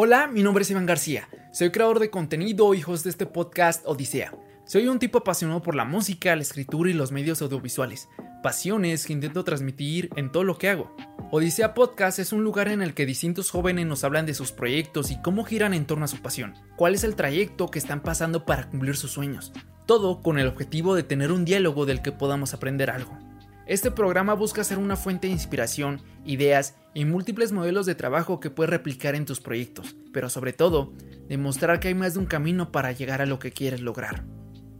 Hola, mi nombre es Iván García. Soy creador de contenido y host de este podcast Odisea. Soy un tipo apasionado por la música, la escritura y los medios audiovisuales. Pasiones que intento transmitir en todo lo que hago. Odisea Podcast es un lugar en el que distintos jóvenes nos hablan de sus proyectos y cómo giran en torno a su pasión. ¿Cuál es el trayecto que están pasando para cumplir sus sueños? Todo con el objetivo de tener un diálogo del que podamos aprender algo. Este programa busca ser una fuente de inspiración, ideas y múltiples modelos de trabajo que puedes replicar en tus proyectos, pero sobre todo, demostrar que hay más de un camino para llegar a lo que quieres lograr.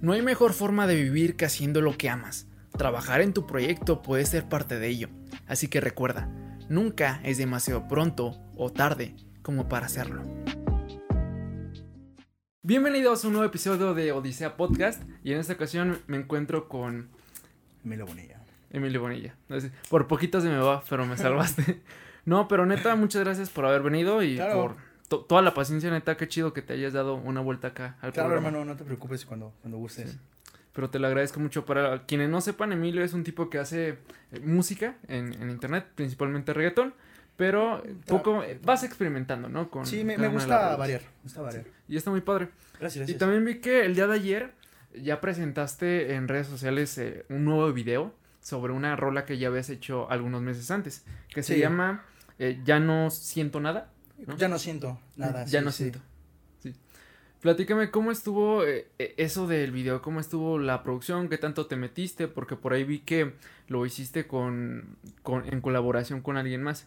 No hay mejor forma de vivir que haciendo lo que amas. Trabajar en tu proyecto puede ser parte de ello, así que recuerda, nunca es demasiado pronto o tarde como para hacerlo. Bienvenidos a un nuevo episodio de Odisea Podcast y en esta ocasión me encuentro con Emilio Bonilla. Emilio Bonilla. Por poquito se me va, pero me salvaste. no, pero neta, muchas gracias por haber venido y por toda la paciencia, neta, qué chido que te hayas dado una vuelta acá al claro, hermano, no te preocupes cuando, cuando gustes. Pero te lo agradezco mucho. Para quienes no sepan, Emilio es un tipo que hace eh, música en, internet, principalmente reggaetón. Pero poco vas experimentando, ¿no? Con sí, me, gusta variar. Gusta variar. y está muy padre. Gracias, Y también vi que el día de ayer ya presentaste en redes sociales eh, un nuevo video sobre una rola que ya habías hecho algunos meses antes, que se llama eh, Ya no siento nada. Ya no siento nada. Ya no siento. Sí. Platícame cómo estuvo eh, eh, eso del video, cómo estuvo la producción, qué tanto te metiste, porque por ahí vi que lo hiciste con, con en colaboración con alguien más.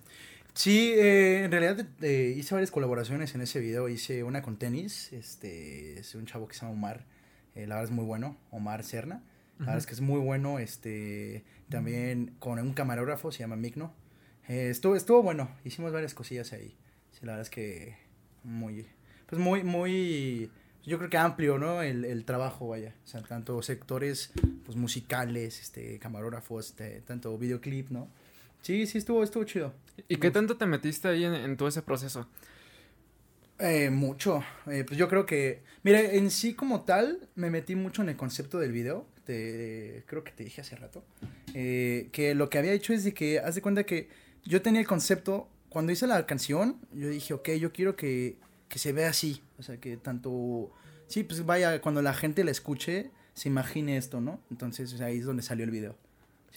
Sí, en realidad hice varias colaboraciones en ese video. Hice una con tenis, este, es un chavo que se llama Omar, la verdad es muy bueno, Omar Serna. La verdad es que es muy bueno. Este, también con un camarógrafo, se llama Migno. Eh, estuvo, estuvo bueno. Hicimos varias cosillas ahí. Sí, la verdad es que muy, pues muy, muy, yo creo que amplio, ¿no? El, el trabajo, vaya. O sea, tanto sectores, pues musicales, este, camarógrafos, este, tanto videoclip, ¿no? Sí, sí, estuvo, estuvo chido. ¿Y qué tanto te metiste ahí en, en todo ese proceso? Eh, mucho. Eh, pues yo creo que, mira, en sí como tal, me metí mucho en el concepto del video. Te, creo que te dije hace rato. Eh, que lo que había hecho es de que, haz de cuenta que yo tenía el concepto, cuando hice la canción, yo dije, ok, yo quiero que, que se vea así. O sea, que tanto, sí, pues vaya, cuando la gente la escuche, se imagine esto, ¿no? Entonces ahí es donde salió el video.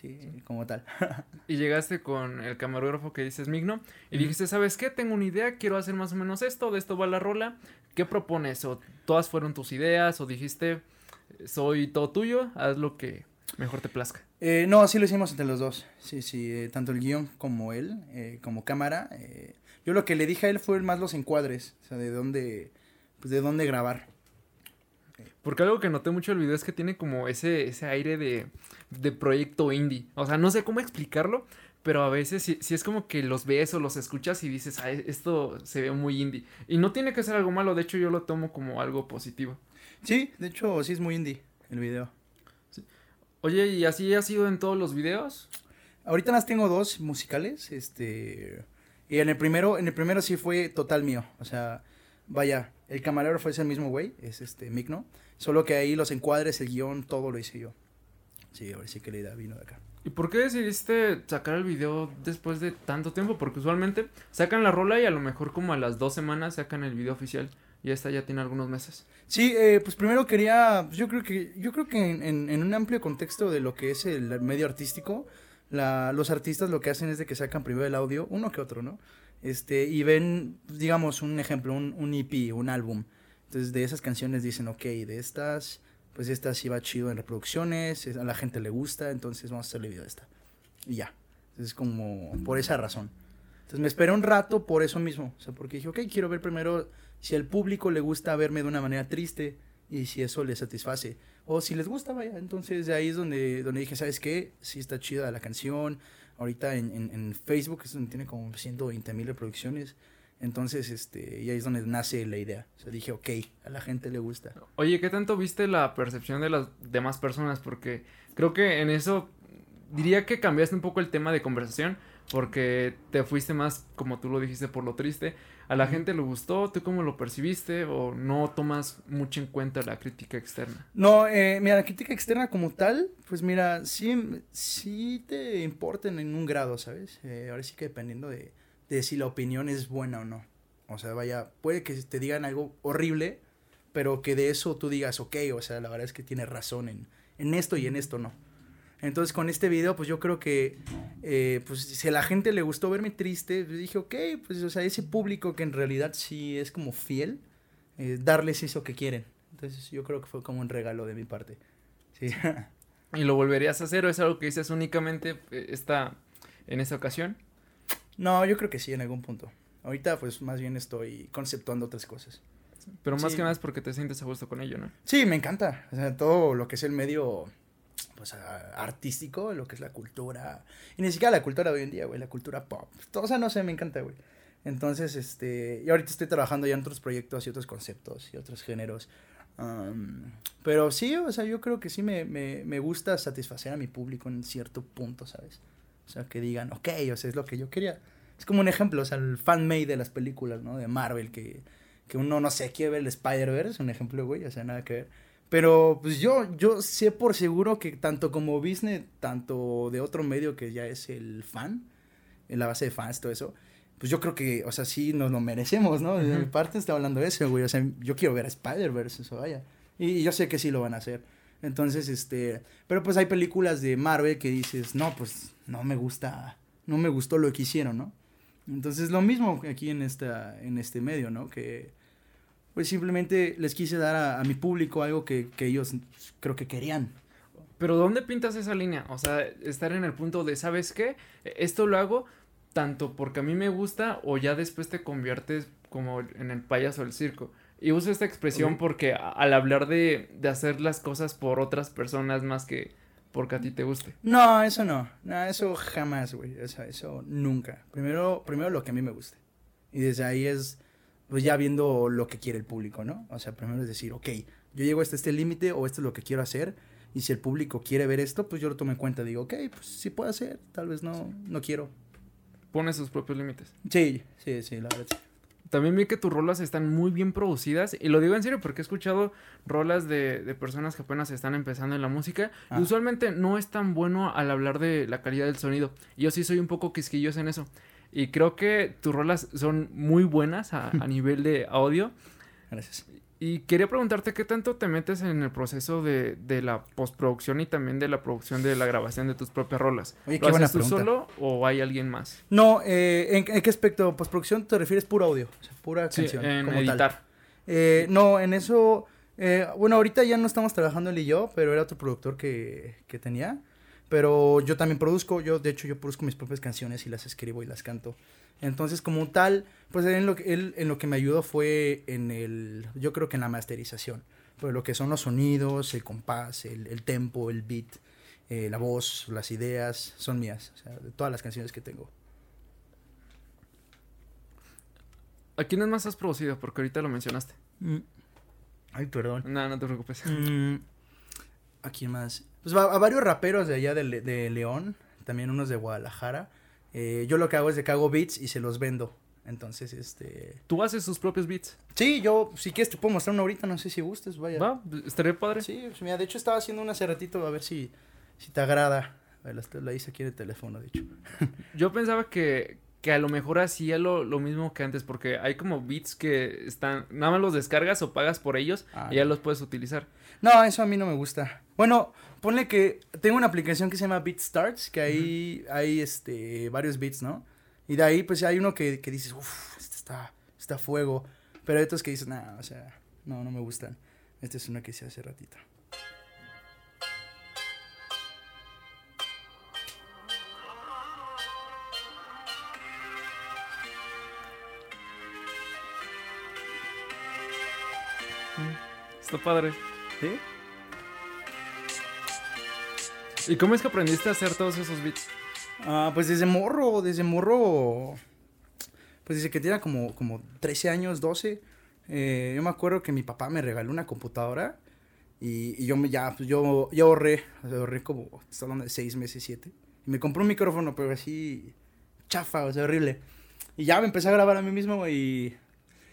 Sí, como tal. y llegaste con el camarógrafo que dices Migno y dijiste, ¿sabes qué? Tengo una idea, quiero hacer más o menos esto, de esto va la rola. ¿Qué propones? ¿O todas fueron tus ideas? ¿O dijiste, soy todo tuyo, haz lo que mejor te plazca? Eh, no, así lo hicimos entre los dos. Sí, sí, eh, tanto el guion como él, eh, como cámara. yo lo que le dije a él fue más los encuadres, o sea, de dónde, pues de dónde grabar. Porque algo que noté mucho el video es que tiene como ese, ese aire de, de proyecto indie. O sea, no sé cómo explicarlo, pero a veces si, es como que los ves o los escuchas y dices, ah, esto se ve muy indie. Y no tiene que ser algo malo, de hecho yo lo tomo como algo positivo. Sí, de hecho sí es muy indie el video. Oye, ¿y así ha sido en todos los videos? Ahorita las tengo dos musicales, este... Y en el primero, en el primero sí fue total mío, o sea, vaya, el camarógrafo es el mismo güey, es este Migno, solo que ahí los encuadres, el guion, todo lo hice yo. Sí, ahora sí que la idea vino de acá. ¿Y por qué decidiste sacar el video después de tanto tiempo? Porque usualmente sacan la rola y a lo mejor como a las dos semanas sacan el video oficial. Y esta ya tiene algunos meses. Sí, eh, pues primero quería, pues yo creo que, yo creo que en, un amplio contexto de lo que es el medio artístico, la, los artistas lo que hacen es de que sacan primero el audio, uno que otro, ¿no? Este, y ven, digamos, un ejemplo, un, un EP, un álbum. Entonces de esas canciones dicen, ok, de estas pues esta sí va chido en reproducciones, a la gente le gusta, entonces vamos a hacerle video de esta. Y ya. Es como por esa razón. Entonces me esperé un rato por eso mismo. O sea, porque dije, ok, quiero ver primero si al público le gusta verme de una manera triste y si eso le satisface. O si les gusta, vaya. Entonces de ahí es donde, donde dije, ¿sabes qué? Sí está chida la canción. Ahorita en, en, Facebook es donde tiene como 120 mil reproducciones. Entonces, este, y ahí es donde nace la idea. Dije, ok, a la gente le gusta. Oye, ¿qué tanto viste la percepción de las demás personas? Porque creo que en eso diría que cambiaste un poco el tema de conversación, porque te fuiste más, como tú lo dijiste, por lo triste. ¿A la gente le gustó? ¿Tú cómo lo percibiste? ¿O no tomas mucho en cuenta la crítica externa? No, eh, mira, la crítica externa como tal, pues mira, sí, sí te importa en un grado, ¿sabes? Eh, ahora sí que dependiendo de de si la opinión es buena o no. O sea, vaya, puede que te digan algo horrible, pero que de eso tú digas, ok, o sea, la verdad es que tiene razón en, en esto y en esto no. Entonces con este video, pues yo creo que, eh, pues si a la gente le gustó verme triste, pues dije, ok, pues o sea, ese público que en realidad sí es como fiel, eh, darles eso que quieren. Entonces yo creo que fue como un regalo de mi parte. Sí. ¿Y lo volverías a hacer o es algo que dices únicamente eh, esta, en esta ocasión? No, yo creo que sí, en algún punto. Ahorita pues más bien estoy conceptuando otras cosas. Pero más Sí. que nada es porque te sientes a gusto con ello, ¿no? Sí, me encanta. O sea, todo lo que es el medio pues, artístico, lo que es la cultura. Y ni siquiera la cultura de hoy en día, güey, la cultura pop. Todo, o sea, no sé, me encanta, güey. Entonces, este, y ahorita estoy trabajando ya en otros proyectos y otros conceptos y otros géneros. Pero sí, o sea, yo creo que sí me, me, me gusta satisfacer a mi público en cierto punto, ¿sabes? O sea, que digan, ok, o sea, es lo que yo quería. Es como un ejemplo, o sea, el fan-made de las películas, ¿no? De Marvel, que, que uno, no sé, quiere ver el Spider-Verse, un ejemplo, güey, o sea, nada que ver. Pero, pues yo, yo sé por seguro que tanto como business, tanto de otro medio que ya es el fan, en la base de fans, todo eso, pues yo creo que, o sea, sí nos lo merecemos, ¿no? De mi parte está hablando de eso, güey, o sea, yo quiero ver a Spider-Verse, eso vaya. Y yo sé que sí lo van a hacer. Entonces, este, pero pues hay películas de Marvel que dices, no, pues no me gusta, no me gustó lo que hicieron, ¿no? Entonces, lo mismo aquí en esta, en este medio, ¿no? Que, pues simplemente les quise dar a, a mi público algo que, que ellos creo que querían. Pero ¿dónde pintas esa línea? O sea, estar en el punto de, ¿sabes qué? Esto lo hago tanto porque a mí me gusta o ya después te conviertes como en el payaso del circo. Y uso esta expresión porque a- al hablar de, de hacer las cosas por otras personas más que porque a ti te guste. No, eso no. No, eso jamás, güey. O sea, eso nunca. Primero, primero lo que a mí me guste. Y desde ahí es, pues ya viendo lo que quiere el público, ¿no? O sea, primero es decir, ok, yo llego hasta este límite o esto es lo que quiero hacer. Y si el público quiere ver esto, pues yo lo tomo en cuenta. Digo, ok, pues sí puedo hacer. Tal vez no, no quiero. Pone sus propios límites. Sí, sí, sí, la verdad. También vi que tus rolas están muy bien producidas. Y lo digo en serio porque he escuchado rolas de, de personas que apenas están empezando en la música. Ah. Y usualmente no es tan bueno al hablar de la calidad del sonido. Yo sí soy un poco quisquilloso en eso. Y creo que tus rolas son muy buenas a, a nivel de audio. Gracias. Y quería preguntarte qué tanto te metes en el proceso de, de la postproducción y también de la producción de la grabación de tus propias rolas. Oye, ¿Lo qué haces tú pregunta. solo o hay alguien más? No, eh, ¿en, en qué aspecto? Postproducción te refieres puro audio. O sea, pura Sí, canción. en como tal. editar. Eh, no, en eso. eh, bueno, ahorita ya no estamos trabajando él y yo, pero era otro productor que, que tenía. Pero yo también produzco, yo de hecho yo produzco mis propias canciones y las escribo y las canto. Entonces, como tal, pues en lo, que- él en lo que me ayudó fue en el, yo creo que en la masterización. Pues lo que son los sonidos, el compás, el, el tempo, el beat, eh, la voz, las ideas, son mías. O sea, de todas las canciones que tengo. ¿A quiénes más has producido? Porque ahorita lo mencionaste. Ay, perdón. No, no te preocupes. Mm, ¿A quién más? Pues va- a varios raperos de allá de, Le- de León, también unos de Guadalajara. Eh, yo lo que hago es de que hago beats y se los vendo. Entonces, este... Tú haces sus propios beats. Sí, yo, si quieres te puedo mostrar uno ahorita, no sé si gustes, vaya. ¿Va? Estaría padre. Sí, pues, mira, de hecho estaba haciendo una hace ratito, a ver si, si te agrada. A ver, la, la hice aquí en el teléfono, de hecho. Yo pensaba que, que a lo mejor hacía lo, lo mismo que antes, porque hay como beats que están, nada más los descargas o pagas por ellos Ah, y ya los puedes utilizar. No, eso a mí no me gusta. Bueno, ponle que tengo una aplicación que se llama BeatStarts, que ahí hay este varios beats, ¿no? Y de ahí pues hay uno que, que dices, uff, este está, está fuego. Pero hay otros que dices, nah, o sea, no, no me gustan. Este es uno que hice hace ratito. Está padre. ¿Sí? ¿Y cómo es que aprendiste a hacer todos esos beats? Ah, pues desde morro, desde morro, pues desde que tenía como, como 13 años, 12, eh, yo me acuerdo que mi papá me regaló una computadora y, y yo me ya, pues yo, yo ahorré, ahorré como, estoy hablando de 6 meses, 7, y me compré un micrófono, pero así, chafa, o sea, horrible. Y ya me empecé a grabar a mí mismo y,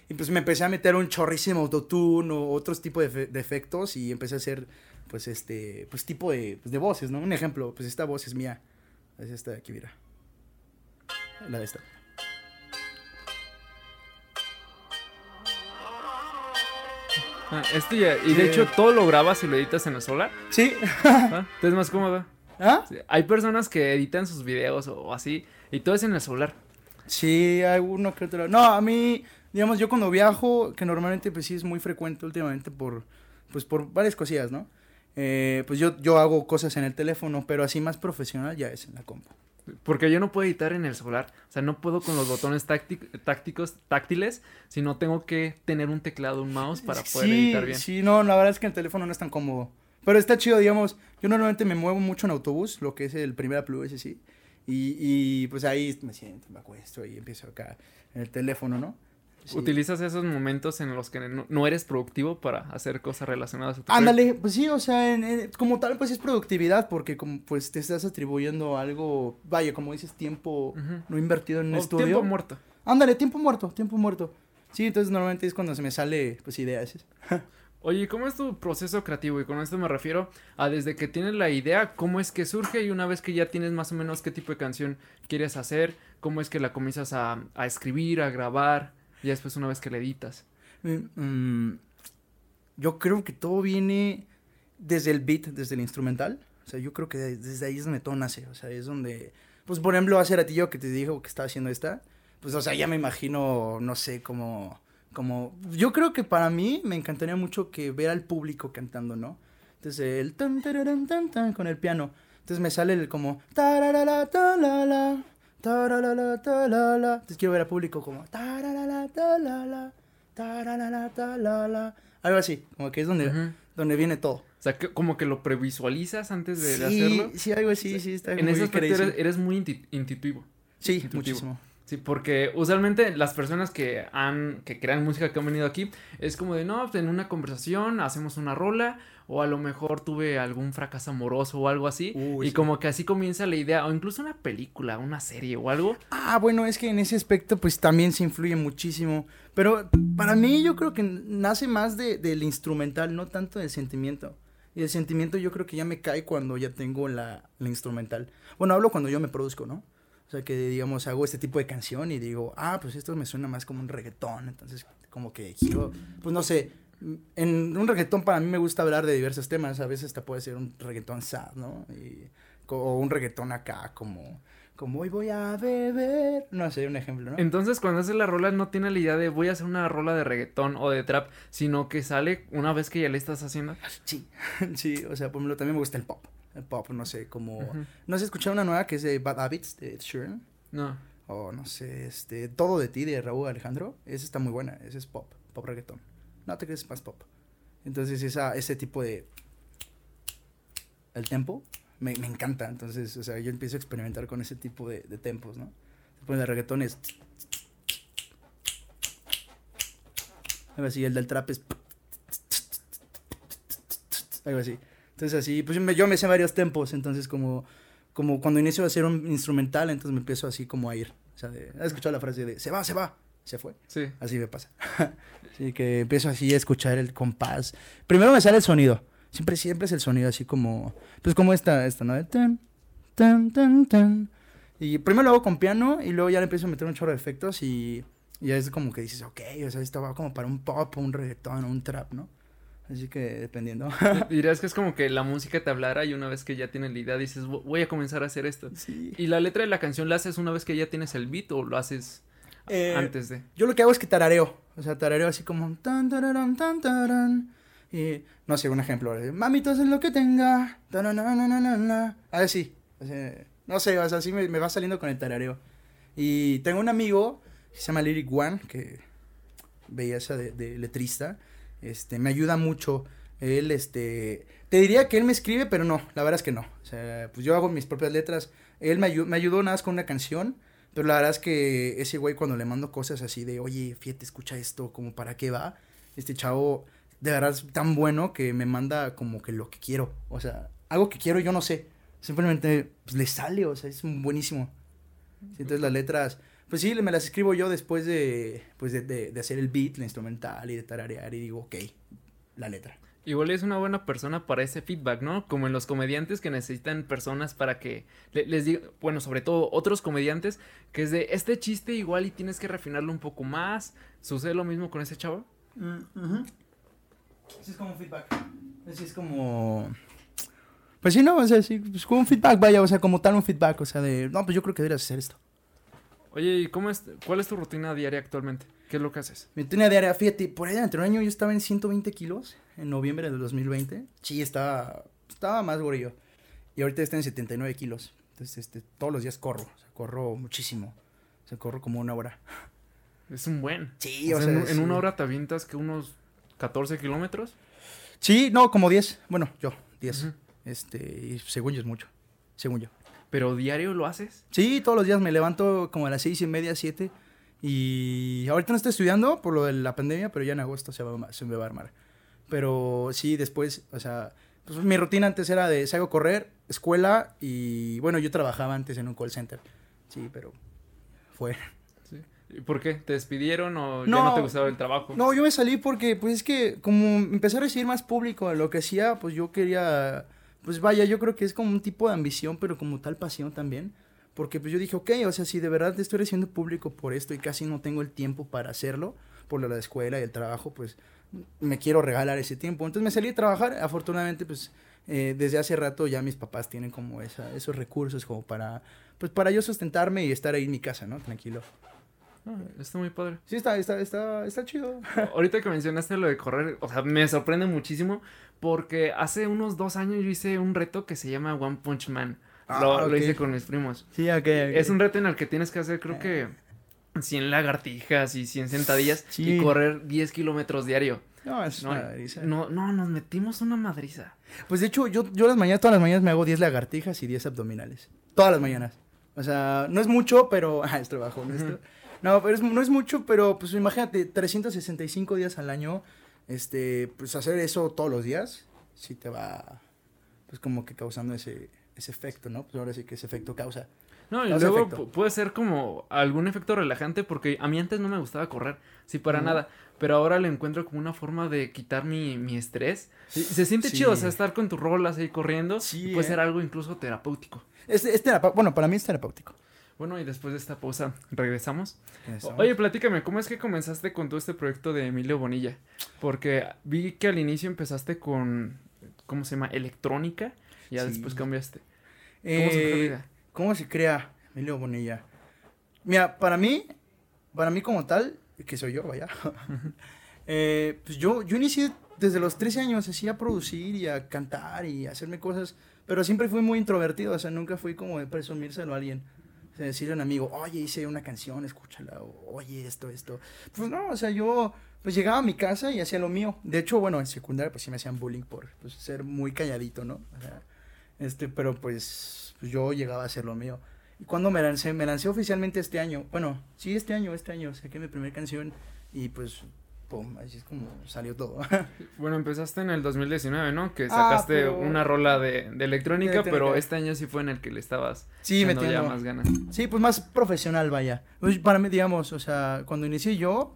y pues me empecé a meter un chorrísimo autotune o otros tipos de, de efectos y empecé a hacer, pues este, pues tipo de, pues, de voces, ¿no? Un ejemplo, pues esta voz es mía. Es esta de aquí, mira. La de esta. Ah, esto ya, y de hecho todo lo grabas y lo editas en el celular. Sí. ¿ah? Entonces es más cómodo. ¿Ah? Sí, Hay personas que editan sus videos o así y todo es en el celular. Sí, hay uno que otro. No, a mí, digamos, yo cuando viajo, que normalmente pues sí es muy frecuente últimamente por, pues por varias cosillas, ¿no? Eh, pues yo, yo hago cosas en el teléfono, pero así más profesional ya es en la compu. Porque yo no puedo editar en el celular. O sea, no puedo con los botones tácti- tácticos, táctiles, sino tengo que tener un teclado, un mouse para poder sí, editar bien. Sí, no, la verdad es que el teléfono no es tan cómodo. Pero está chido, digamos, yo normalmente me muevo mucho en autobús, lo que es el Primera Plus, ese sí. Y, y pues ahí me siento, me acuesto y empiezo acá en el teléfono, ¿no? Sí. Utilizas esos momentos en los que no, no eres productivo para hacer cosas relacionadas a tu Ándale, pues sí, o sea, en- en- como tal, pues es productividad, porque como pues te estás atribuyendo algo, vaya, como dices, tiempo no invertido en un O estudio. tiempo muerto. Ándale, tiempo muerto, tiempo muerto. Sí, entonces normalmente es cuando se me sale, pues, ideas. Oye, ¿cómo es tu proceso creativo? Y con esto me refiero a desde que tienes la idea, cómo es que surge y una vez que ya tienes más o menos qué tipo de canción quieres hacer, cómo es que la comienzas a, a escribir, a grabar, y después una vez que la editas. Mm, yo creo que todo viene desde el beat, desde el instrumental. O sea, yo creo que desde ahí es donde todo nace. O sea, es donde, pues, por ejemplo, hace ratillo que te dijo que estaba haciendo esta, pues, o sea, ya me imagino, no sé, como, como, yo creo que para mí me encantaría mucho que ver al público cantando, ¿no? Entonces, el tan, tararán, tan, tan, con el piano. Entonces me sale el como, tararara. Entonces quiero ver al público como. Algo así, como que es donde, donde viene todo. O sea, que, como que lo previsualizas antes de, hacerlo. sí, algo así, sí, está En ese aspecto eres, eres muy intuitivo. Sí, intuitivo. muchísimo. Sí, porque usualmente las personas que han, que crean música que han venido aquí, es como de, no, pues, en una conversación hacemos una rola, o a lo mejor tuve algún fracaso amoroso o algo así, Uy, y sí. como que así comienza la idea, o incluso una película, una serie o algo. Ah, bueno, es que en ese aspecto pues también se influye muchísimo. Pero para mí yo creo que nace más de, del instrumental, no tanto del sentimiento. Y el sentimiento yo creo que ya me cae cuando ya tengo la, la instrumental. Bueno, hablo cuando yo me produzco, ¿no? O sea, que digamos, hago este tipo de canción y digo, ah, pues esto me suena más como un reggaetón. Entonces, como que quiero, pues no sé, en un reggaetón para mí me gusta hablar de diversos temas. A veces hasta puede ser un reggaetón sad, ¿no? Y, o un reggaetón acá como, como hoy voy a beber. No sé, un ejemplo, ¿no? Entonces, cuando haces la rola, no tiene la idea de voy a hacer una rola de reggaetón o de trap, sino que sale una vez que ya le estás haciendo. Sí, sí, o sea, por ejemplo, también me gusta el pop. El pop, no sé, como... No sé, escuché una nueva que es de Bad Habits, de Ed Sheeran. No. O no sé, este... Todo de ti, de Raúl Alejandro. Esa está muy buena, ese es pop, pop reggaetón. No te crees, es más pop. Entonces, esa, ese tipo de... El tempo me, me encanta. Entonces, o sea, yo empiezo a experimentar con ese tipo de, de tempos, ¿no? Después de reggaetón es... Algo así, el del trap es... Algo así. Entonces así, pues yo me, yo me sé varios tempos, entonces como, como cuando inicio a hacer un instrumental, entonces me empiezo así como a ir. O sea, de, ¿has escuchado la frase de, se va, se va? Se fue. Sí. Así me pasa. así que empiezo así a escuchar el compás. Primero me sale el sonido. Siempre, siempre es el sonido así como, pues como esta, esta, ¿no? Tan, tan, tan, tan. Y primero lo hago con piano y luego ya le empiezo a meter un chorro de efectos y, y ya es como que dices, ok, o sea, esto va como para un pop, un reggaetón, un trap, ¿no? Así que dependiendo. Dirías que es como que la música te hablara y una vez que ya tienes la idea dices, "Vo- voy a comenzar a hacer esto. sí. ¿Y la letra de la canción la haces una vez que ya tienes el beat o lo haces Eh, antes de? Yo lo que hago es que tarareo. O sea, tarareo así como tan tararán, tan tarán. Y no sé, un ejemplo. Mami, tú haces lo que tenga. Así. Sea, no sé, o sea, así me, me va saliendo con el tarareo. Y tengo un amigo que se llama Lyric One, que veía esa de, de letrista. Este, me ayuda mucho. Él, este, te diría que él me escribe, pero no, la verdad es que no. O sea, pues yo hago mis propias letras. Él me, ayu- me ayudó nada más con una canción. Pero la verdad es que ese güey cuando le mando cosas así de, oye, fíjate, escucha esto, como para qué va, este chavo de verdad es tan bueno que me manda como que lo que quiero. O sea, algo que quiero yo no sé. Simplemente pues, le sale, o sea, es buenísimo. Entonces las letras, pues sí, me las escribo yo después de, pues de, de- de hacer el beat, la instrumental y de tararear y digo, ok, la letra. Igual es una buena persona para ese feedback, ¿no? Como en los comediantes que necesitan personas para que le- les diga, bueno, sobre todo otros comediantes, que es de este chiste igual y tienes que refinarlo un poco más. ¿Sucede lo mismo con ese chavo? Ese es como un feedback. Ese es como... Pues sí, no, o sea, sí, pues como un feedback, vaya, o sea, como tal un feedback, o sea, de, no, pues yo creo que deberías hacer esto. Oye, ¿y cómo es, cuál es tu rutina diaria actualmente? ¿Qué es lo que haces? Mi rutina diaria, fíjate, por ahí entre un año yo estaba en 120 kilos, en noviembre del 2020. Sí, estaba, estaba más gorillo. Y ahorita está en 79 kilos. Entonces, este, todos los días corro, o sea, corro muchísimo. O sea, corro como una hora. Es un buen. Sí, O o sea, sea, en, una hora te avientas que unos 14 kilómetros. Sí, no, como 10. Bueno, yo, 10. Ujú. Este, y según yo es mucho. Según yo. Pero diario lo haces. Sí, todos los días me levanto como a las seis y media, siete. Y ahorita no estoy estudiando por lo de la pandemia, pero ya en agosto se, va, a- se me va a armar. Pero sí, después, o sea, pues mi rutina antes era de salgo a correr, escuela y bueno, yo trabajaba antes en un call center. Sí, pero fue. ¿Y por qué? ¿Te despidieron o ya No. no te gustaba el trabajo? No, yo me salí porque, pues es que como empecé a recibir más público de lo que hacía, pues yo quería, pues vaya, yo creo que es como un tipo de ambición, pero como tal pasión también. Porque pues yo dije, ok, o sea, si de verdad estoy recibiendo público por esto y casi no tengo el tiempo para hacerlo, por lo de la escuela y el trabajo, pues me quiero regalar ese tiempo. Entonces me salí a trabajar, afortunadamente, pues eh, desde hace rato ya mis papás tienen como esa, esos recursos como para, pues para yo sustentarme y estar ahí en mi casa, ¿no? Tranquilo. Ah, está muy padre. Sí, está, está, está, está chido. Ahorita que mencionaste lo de correr, o sea, me sorprende muchísimo porque hace unos dos años yo hice un reto que se llama One Punch Man. lo, Ah, lo hice con mis primos. Sí, ok, ok. Es un reto en el que tienes que hacer, creo que 100 lagartijas y 100 sentadillas Sí. y correr 10 kilómetros diario. No, es No, una madriza. no, no, nos metimos una madriza. Pues de hecho, yo, yo las mañanas, todas las mañanas me hago 10 lagartijas y 10 abdominales. Todas las mañanas. O sea, no es mucho, pero... Ah, es trabajo, ¿no? Esto- No, pero es- no es mucho, pero pues imagínate, 365 días al año, este, pues hacer eso todos los días, sí te va, pues como que causando ese, ese efecto, ¿no? Pues ahora sí que ese efecto causa. No, y Causa luego efecto. puede ser como algún efecto relajante porque a mí antes no me gustaba correr, sí, para nada, pero ahora le encuentro como una forma de quitar mi, mi estrés. Y se siente Sí. chido, o sea, estar con tus rolas ahí corriendo Sí, y puede eh. ser algo incluso terapéutico. Es, es terapa- bueno, para mí es terapéutico. Bueno, y después de esta pausa, regresamos. Eso. Oye, platícame, ¿cómo es que comenzaste con todo este proyecto de Emilio Bonilla? Porque vi que al inicio empezaste con, ¿cómo se llama? Electrónica, y ya Sí. después cambiaste. ¿Cómo Eh, idea? ¿Cómo se crea Emilio Bonilla? Mira, para mí, para mí como tal, que soy yo, vaya, eh, pues yo, yo inicié desde los 13 años así a producir y a cantar y a hacerme cosas, pero siempre fui muy introvertido, o sea, nunca fui como de presumírselo a alguien. Decirle a un amigo, oye, hice una canción, escúchala, oye, esto, esto. Pues no, o sea, yo pues llegaba a mi casa y hacía lo mío. De hecho, bueno, en secundaria pues sí me hacían bullying por pues, ser muy calladito, ¿no? O sea, este, pero pues, pues, yo llegaba a hacer lo mío. Y cuando me lancé, me lancé oficialmente este año. Bueno, sí, este año, este año saqué mi primera canción y pues, pum, así es como salió todo. Bueno, empezaste en el 2019, ¿no? Que Ah, sacaste pero- una rola de, de electrónica, De electrónica. pero este año sí fue en el que le estabas sí, echando ya metiendo. más ganas. Sí, pues más profesional, vaya. Pues, para mí, digamos, o sea, cuando inicié yo,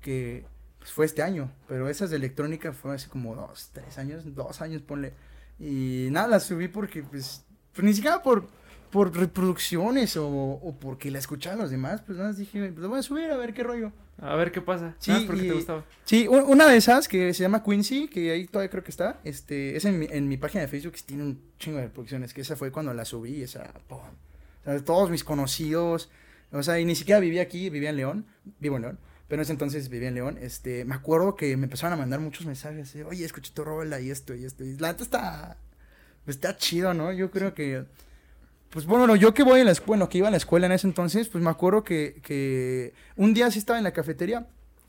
que pues, fue este año, pero esas de electrónica fue hace como dos, tres años, dos años, ponle. Y nada, las subí porque, pues, pues ni siquiera por, por reproducciones o, o porque la escuchaban los demás, pues nada, más dije, pues lo voy a subir a ver qué rollo. A ver qué pasa. Sí, porque y- te gustaba. Sí, una de esas que se llama Quincy, que ahí todavía creo que está, este, es en mi, en mi página de Facebook, que tiene un chingo de reproducciones, que esa fue cuando la subí, esa. O sea, todos mis conocidos, o sea, y ni siquiera vivía aquí, vivía en León, vivo en León, pero en ese entonces vivía en León, este, me acuerdo que me empezaron a mandar muchos mensajes, oye, escuché tu rola y esto y esto, y la neta está, está chido, ¿no? Yo creo que, pues bueno, yo que voy a la escuela, bueno, que iba a la escuela en ese entonces, pues me acuerdo que, que un día sí estaba en la cafetería,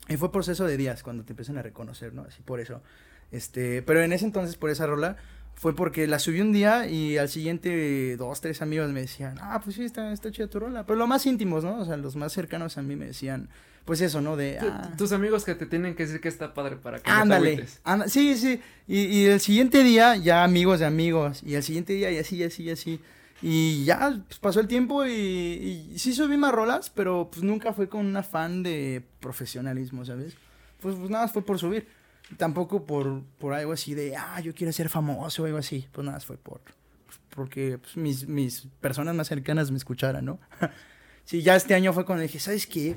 y fue proceso de días cuando te empiezan a reconocer, ¿no? Así por eso. Este, pero en ese entonces, por esa rola, fue porque la subí un día y al siguiente dos, tres amigos me decían, ah, pues sí, está, está chida tu rola. Pero los más íntimos, ¿no? O sea, los más cercanos a mí me decían, pues eso, ¿no? De, ah, Tus amigos que te tienen que decir que está padre para que no te ándale. sí, sí. Y, y el siguiente día, ya amigos de amigos. Y el siguiente día, y así, y así, y así. Y ya pues, pasó el tiempo y, y sí subí más rolas, pero pues nunca fue con un afán de profesionalismo, ¿sabes? Pues, pues nada, fue por subir. Tampoco por, por algo así de, ah, yo quiero ser famoso o algo así. Pues nada, fue por, pues, porque pues, mis, mis personas más cercanas me escucharan, ¿no? sí, ya este año fue cuando dije, ¿sabes qué?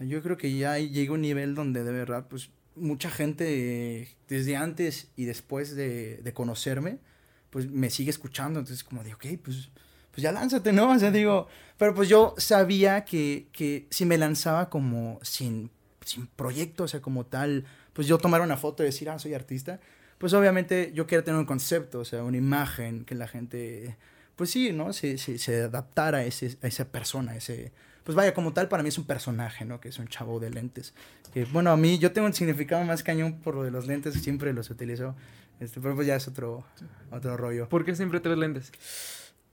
Yo creo que ya llega un nivel donde de verdad, pues, mucha gente desde antes y después de, de conocerme, pues me sigue escuchando. Entonces, como de, ok, pues, pues ya lánzate, ¿no? O sea, digo, pero pues yo sabía que, que si me lanzaba como sin, sin proyecto, o sea, como tal, pues yo tomar una foto y decir, ah, soy artista, pues obviamente yo quería tener un concepto, o sea, una imagen que la gente, pues sí, ¿no? Se, se, se adaptara a, ese, a esa persona, ese, pues vaya, como tal, para mí es un personaje, ¿no? Que es un chavo de lentes. Que, bueno, a mí yo tengo un significado más cañón por lo de los lentes, siempre los utilizo. Este, pero pues ya es otro, otro rollo. ¿Por qué siempre traes lentes?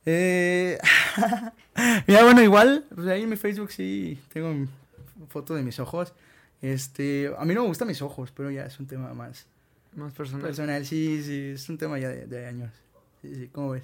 Eh, mira, bueno, igual, pues ahí en mi Facebook sí tengo foto de mis ojos. Este, a mí no me gustan mis ojos, pero ya es un tema más Más personal. personal. Sí, sí, es un tema ya de, de años. Sí, sí, ¿cómo ves?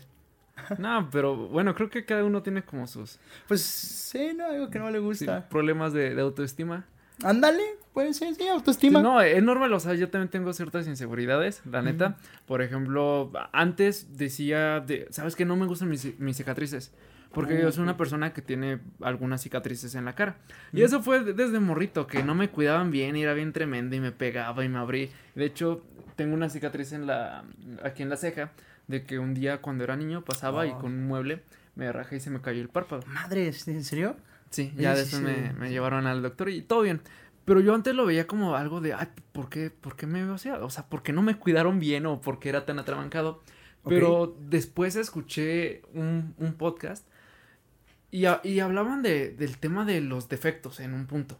No, pero bueno, creo que cada uno tiene como sus Pues sí, no, algo que no le sí, gusta. problemas de, de autoestima. Ándale, puede ser, sí, autoestima. No, es normal, o sea, yo también tengo ciertas inseguridades, la neta. Por ejemplo, antes decía, de, ¿sabes que No me gustan mis, mis cicatrices. Porque yo soy una persona que tiene algunas cicatrices en la cara. Y eso fue de- desde morrito, que no me cuidaban bien y era bien tremendo y me pegaba y me abrí. De hecho, tengo una cicatriz en la, aquí en la ceja, de que un día cuando era niño pasaba y Oh. con un mueble me rajé y se me cayó el párpado. Madre, ¿en serio? Sí, ya sí, después sí. me, me llevaron al doctor y todo bien. Pero yo antes lo veía como algo de, ay, ¿por qué, por qué me veo así? O sea, ¿por qué no me cuidaron bien o por qué era tan atrabancado? Pero después escuché un, un podcast y, y hablaban de, del tema de los defectos en un punto.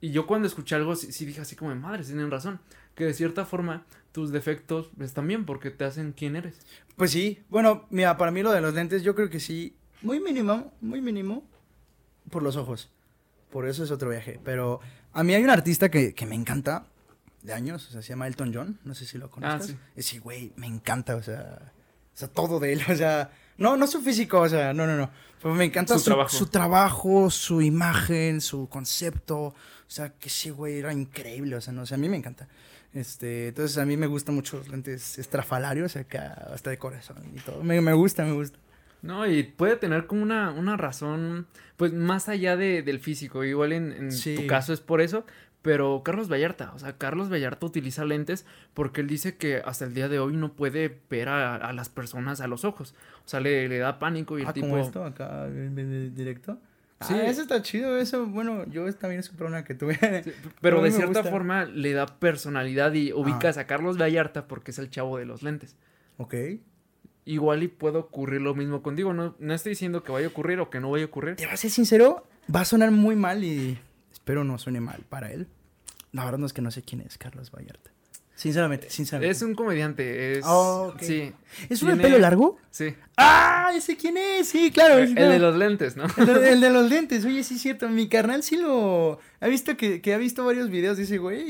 Y yo cuando escuché algo sí, sí dije así como, madre, tienen razón. Que de cierta forma tus defectos están bien porque te hacen quién eres. Pues sí, bueno, mira, para mí lo de los lentes, yo creo que sí, muy mínimo, muy mínimo, por los ojos. Por eso es otro viaje. Pero a mí hay un artista que, que me encanta, de años, o sea, se llama Elton John, no sé si lo conozcas. sí. Ese güey me encanta, o sea, o sea, todo de él, o sea, no, no su físico, o sea, no, no, no. Pero me encanta Su su, trabajo. su trabajo, su imagen, su concepto, o sea, que ese güey era increíble, o sea, no, o sea, a mí me encanta. Este, entonces a mí me gustan mucho los lentes estrafalarios acá, hasta de corazón y todo. Me, me gusta, me gusta. No, y puede tener como una, una razón, pues más allá de, del físico. Igual en, en Sí. tu caso es por eso. Pero Carlos Vallarta, o sea, Carlos Vallarta utiliza lentes porque él dice que hasta el día de hoy no puede ver a, a las personas a los ojos. O sea, le, le da pánico y el ah, tipo. como esto, acá, directo. Sí. Sí, eso está chido, eso, bueno, yo también es un problema que tuve. Sí, Pero de cierta gusta. forma le da personalidad y ubicas a Carlos Vallarta porque es el chavo de los lentes. ok. Igual y puede ocurrir lo mismo contigo. No, no estoy diciendo que vaya a ocurrir o que no vaya a ocurrir. Te voy a ser sincero, va a sonar muy mal y espero no suene mal para él. La verdad no es que no sé quién es Carlos Vallarta. Sinceramente, sinceramente. Es un comediante. Es, Oh, ok. Sí, ¿Es uno de pelo largo? sí. ¡Ah! ¿Ese quién es? Sí, claro. El sí, de claro. los lentes, ¿no? El de, el de los lentes, oye, sí es cierto. Mi carnal sí lo. Ha visto que, que ha visto varios videos de ese güey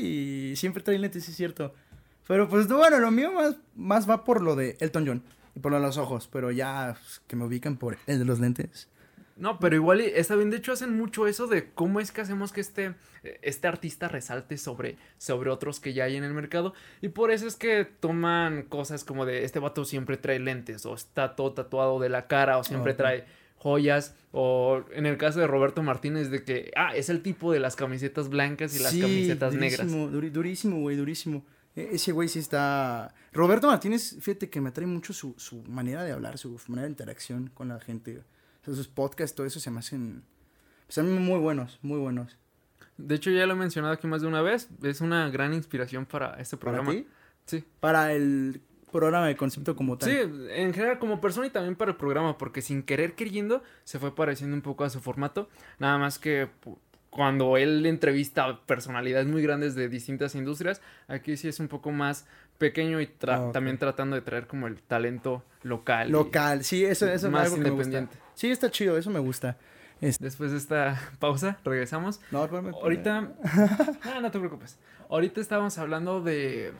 y siempre trae lentes, sí es cierto. Pero pues no, bueno, lo mío más, más va por lo de Elton John y por los ojos. Pero ya pues, que me ubican por el de los lentes. No, pero igual está bien. De hecho, hacen mucho eso de cómo es que hacemos que este, este artista resalte sobre, sobre otros que ya hay en el mercado. Y por eso es que toman cosas como de este vato siempre trae lentes, o está todo tatuado de la cara, o siempre trae joyas. O en el caso de Roberto Martínez, de que, ah, es el tipo de las camisetas blancas y las Sí, camisetas negras. durísimo, durísimo, güey, durísimo. E- Ese güey sí está... Roberto Martínez, fíjate que me atrae mucho su, su manera de hablar, su manera de interacción con la gente. O sea, sus podcasts, todo eso se me hacen... Pues a mí muy buenos, muy buenos. De hecho, ya lo he mencionado aquí más de una vez. Es una gran inspiración para este ¿Para programa. ti? Sí. Para el programa de concepto como tal. Sí, en general como persona y también para el programa, porque sin querer queriendo se fue pareciendo un poco a su formato. Nada más que cuando él entrevista personalidades muy grandes de distintas industrias, aquí sí es un poco más pequeño y tra- Ah, también tratando de traer como el talento local. Local, sí, eso, eso es más algo que me gusta. independiente. Sí, está chido, eso me gusta. Después de esta pausa, regresamos. No, espérame, espérame. Ahorita. Ah, no te preocupes. Ahorita estábamos hablando de.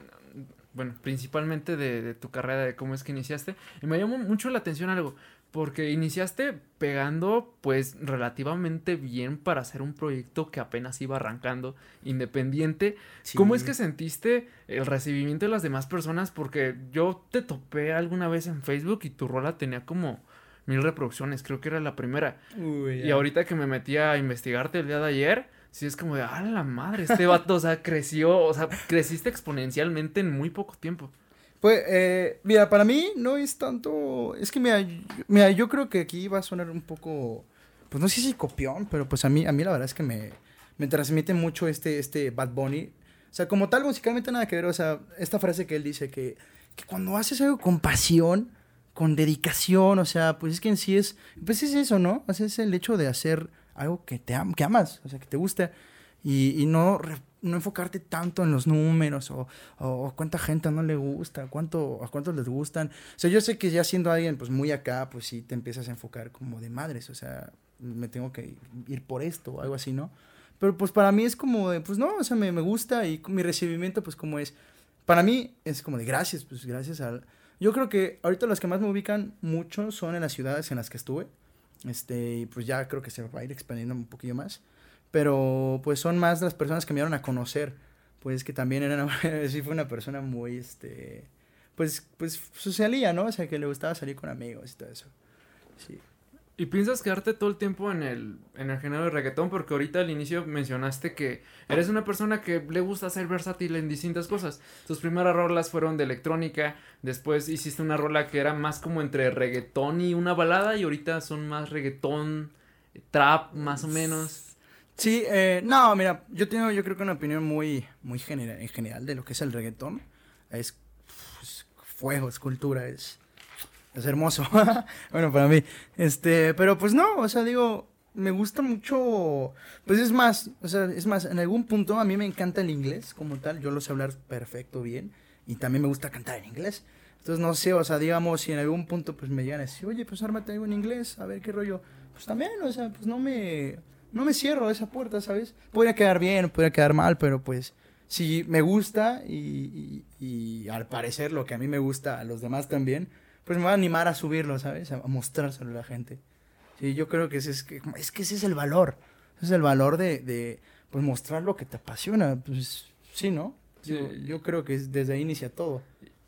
Bueno, principalmente de, de tu carrera, de cómo es que iniciaste. Y me llamó mucho la atención algo. Porque iniciaste pegando, pues, relativamente bien para hacer un proyecto que apenas iba arrancando, independiente. Sí. ¿Cómo es que sentiste el recibimiento de las demás personas? Porque yo te topé alguna vez en Facebook y tu rola tenía como mil reproducciones, creo que era la primera. Uy, Y ahorita que me metí a investigarte el día de ayer, sí es como de, ah, la madre, este vato, o sea, creció, o sea, creciste exponencialmente en muy poco tiempo. Pues, eh, mira, para mí no es tanto. Es que, mira, mira, yo creo que aquí va a sonar un poco. Pues no sé si copión, pero pues a mí, a mí la verdad es que me, me transmite mucho este, este Bad Bunny. O sea, como tal, musicalmente nada que ver. O sea, esta frase que él dice que, que cuando haces algo con pasión, con dedicación, o sea, pues es que en sí es. Pues es eso, ¿no? O sea, es el hecho de hacer algo que te am- que amas, o sea, que te gusta. Y, y no, no enfocarte tanto en los números o, o cuánta gente no le gusta, cuánto, a cuántos les gustan. O sea, yo sé que ya siendo alguien pues muy acá, pues sí te empiezas a enfocar como de madres, o sea, me tengo que ir por esto o algo así, ¿no? Pero pues para mí es como de, pues no, o sea, me, me gusta y mi recibimiento pues como es, para mí es como de gracias, pues gracias al... Yo creo que ahorita los que más me ubican mucho son en las ciudades en las que estuve, este, y pues ya creo que se va a ir expandiendo un poquillo más pero pues son más las personas que me dieron a conocer, pues que también eran, sí fue una persona muy, este, pues, pues socialía, ¿no? O sea, que le gustaba salir con amigos y todo eso. Sí. ¿Y piensas quedarte todo el tiempo en el, en el género de reggaetón? Porque ahorita al inicio mencionaste que eres una persona que le gusta ser versátil en distintas cosas. Tus primeras rolas fueron de electrónica, después hiciste una rola que era más como entre reggaetón y una balada y ahorita son más reggaetón, trap más o menos. Sí, eh, no, mira, yo tengo, yo creo que una opinión muy, muy genera- en general de lo que es el reggaetón. Es, fuego, es cultura, es, es hermoso. bueno, para mí. Este, pero pues no, o sea, digo, me gusta mucho, pues es más, o sea, es más, en algún punto a mí me encanta el inglés como tal, yo lo sé hablar perfecto, bien, y también me gusta cantar en inglés. Entonces, no sé, o sea, digamos, si en algún punto pues me llegan a decir, oye, pues ármate algo en inglés, a ver qué rollo. Pues también, o sea, pues no me, no me cierro esa puerta, ¿sabes? Podría quedar bien, podría quedar mal, pero pues si me gusta y, y- y al parecer lo que a mí me gusta a los demás también, pues me va a animar a subirlo, ¿sabes? A, mostrárselo a la gente. Sí, yo creo que ese es, que, es que ese es el valor. Ese es el valor de, de pues mostrar lo que te apasiona. Pues sí, ¿no? Yo, yo creo que es- desde ahí inicia todo.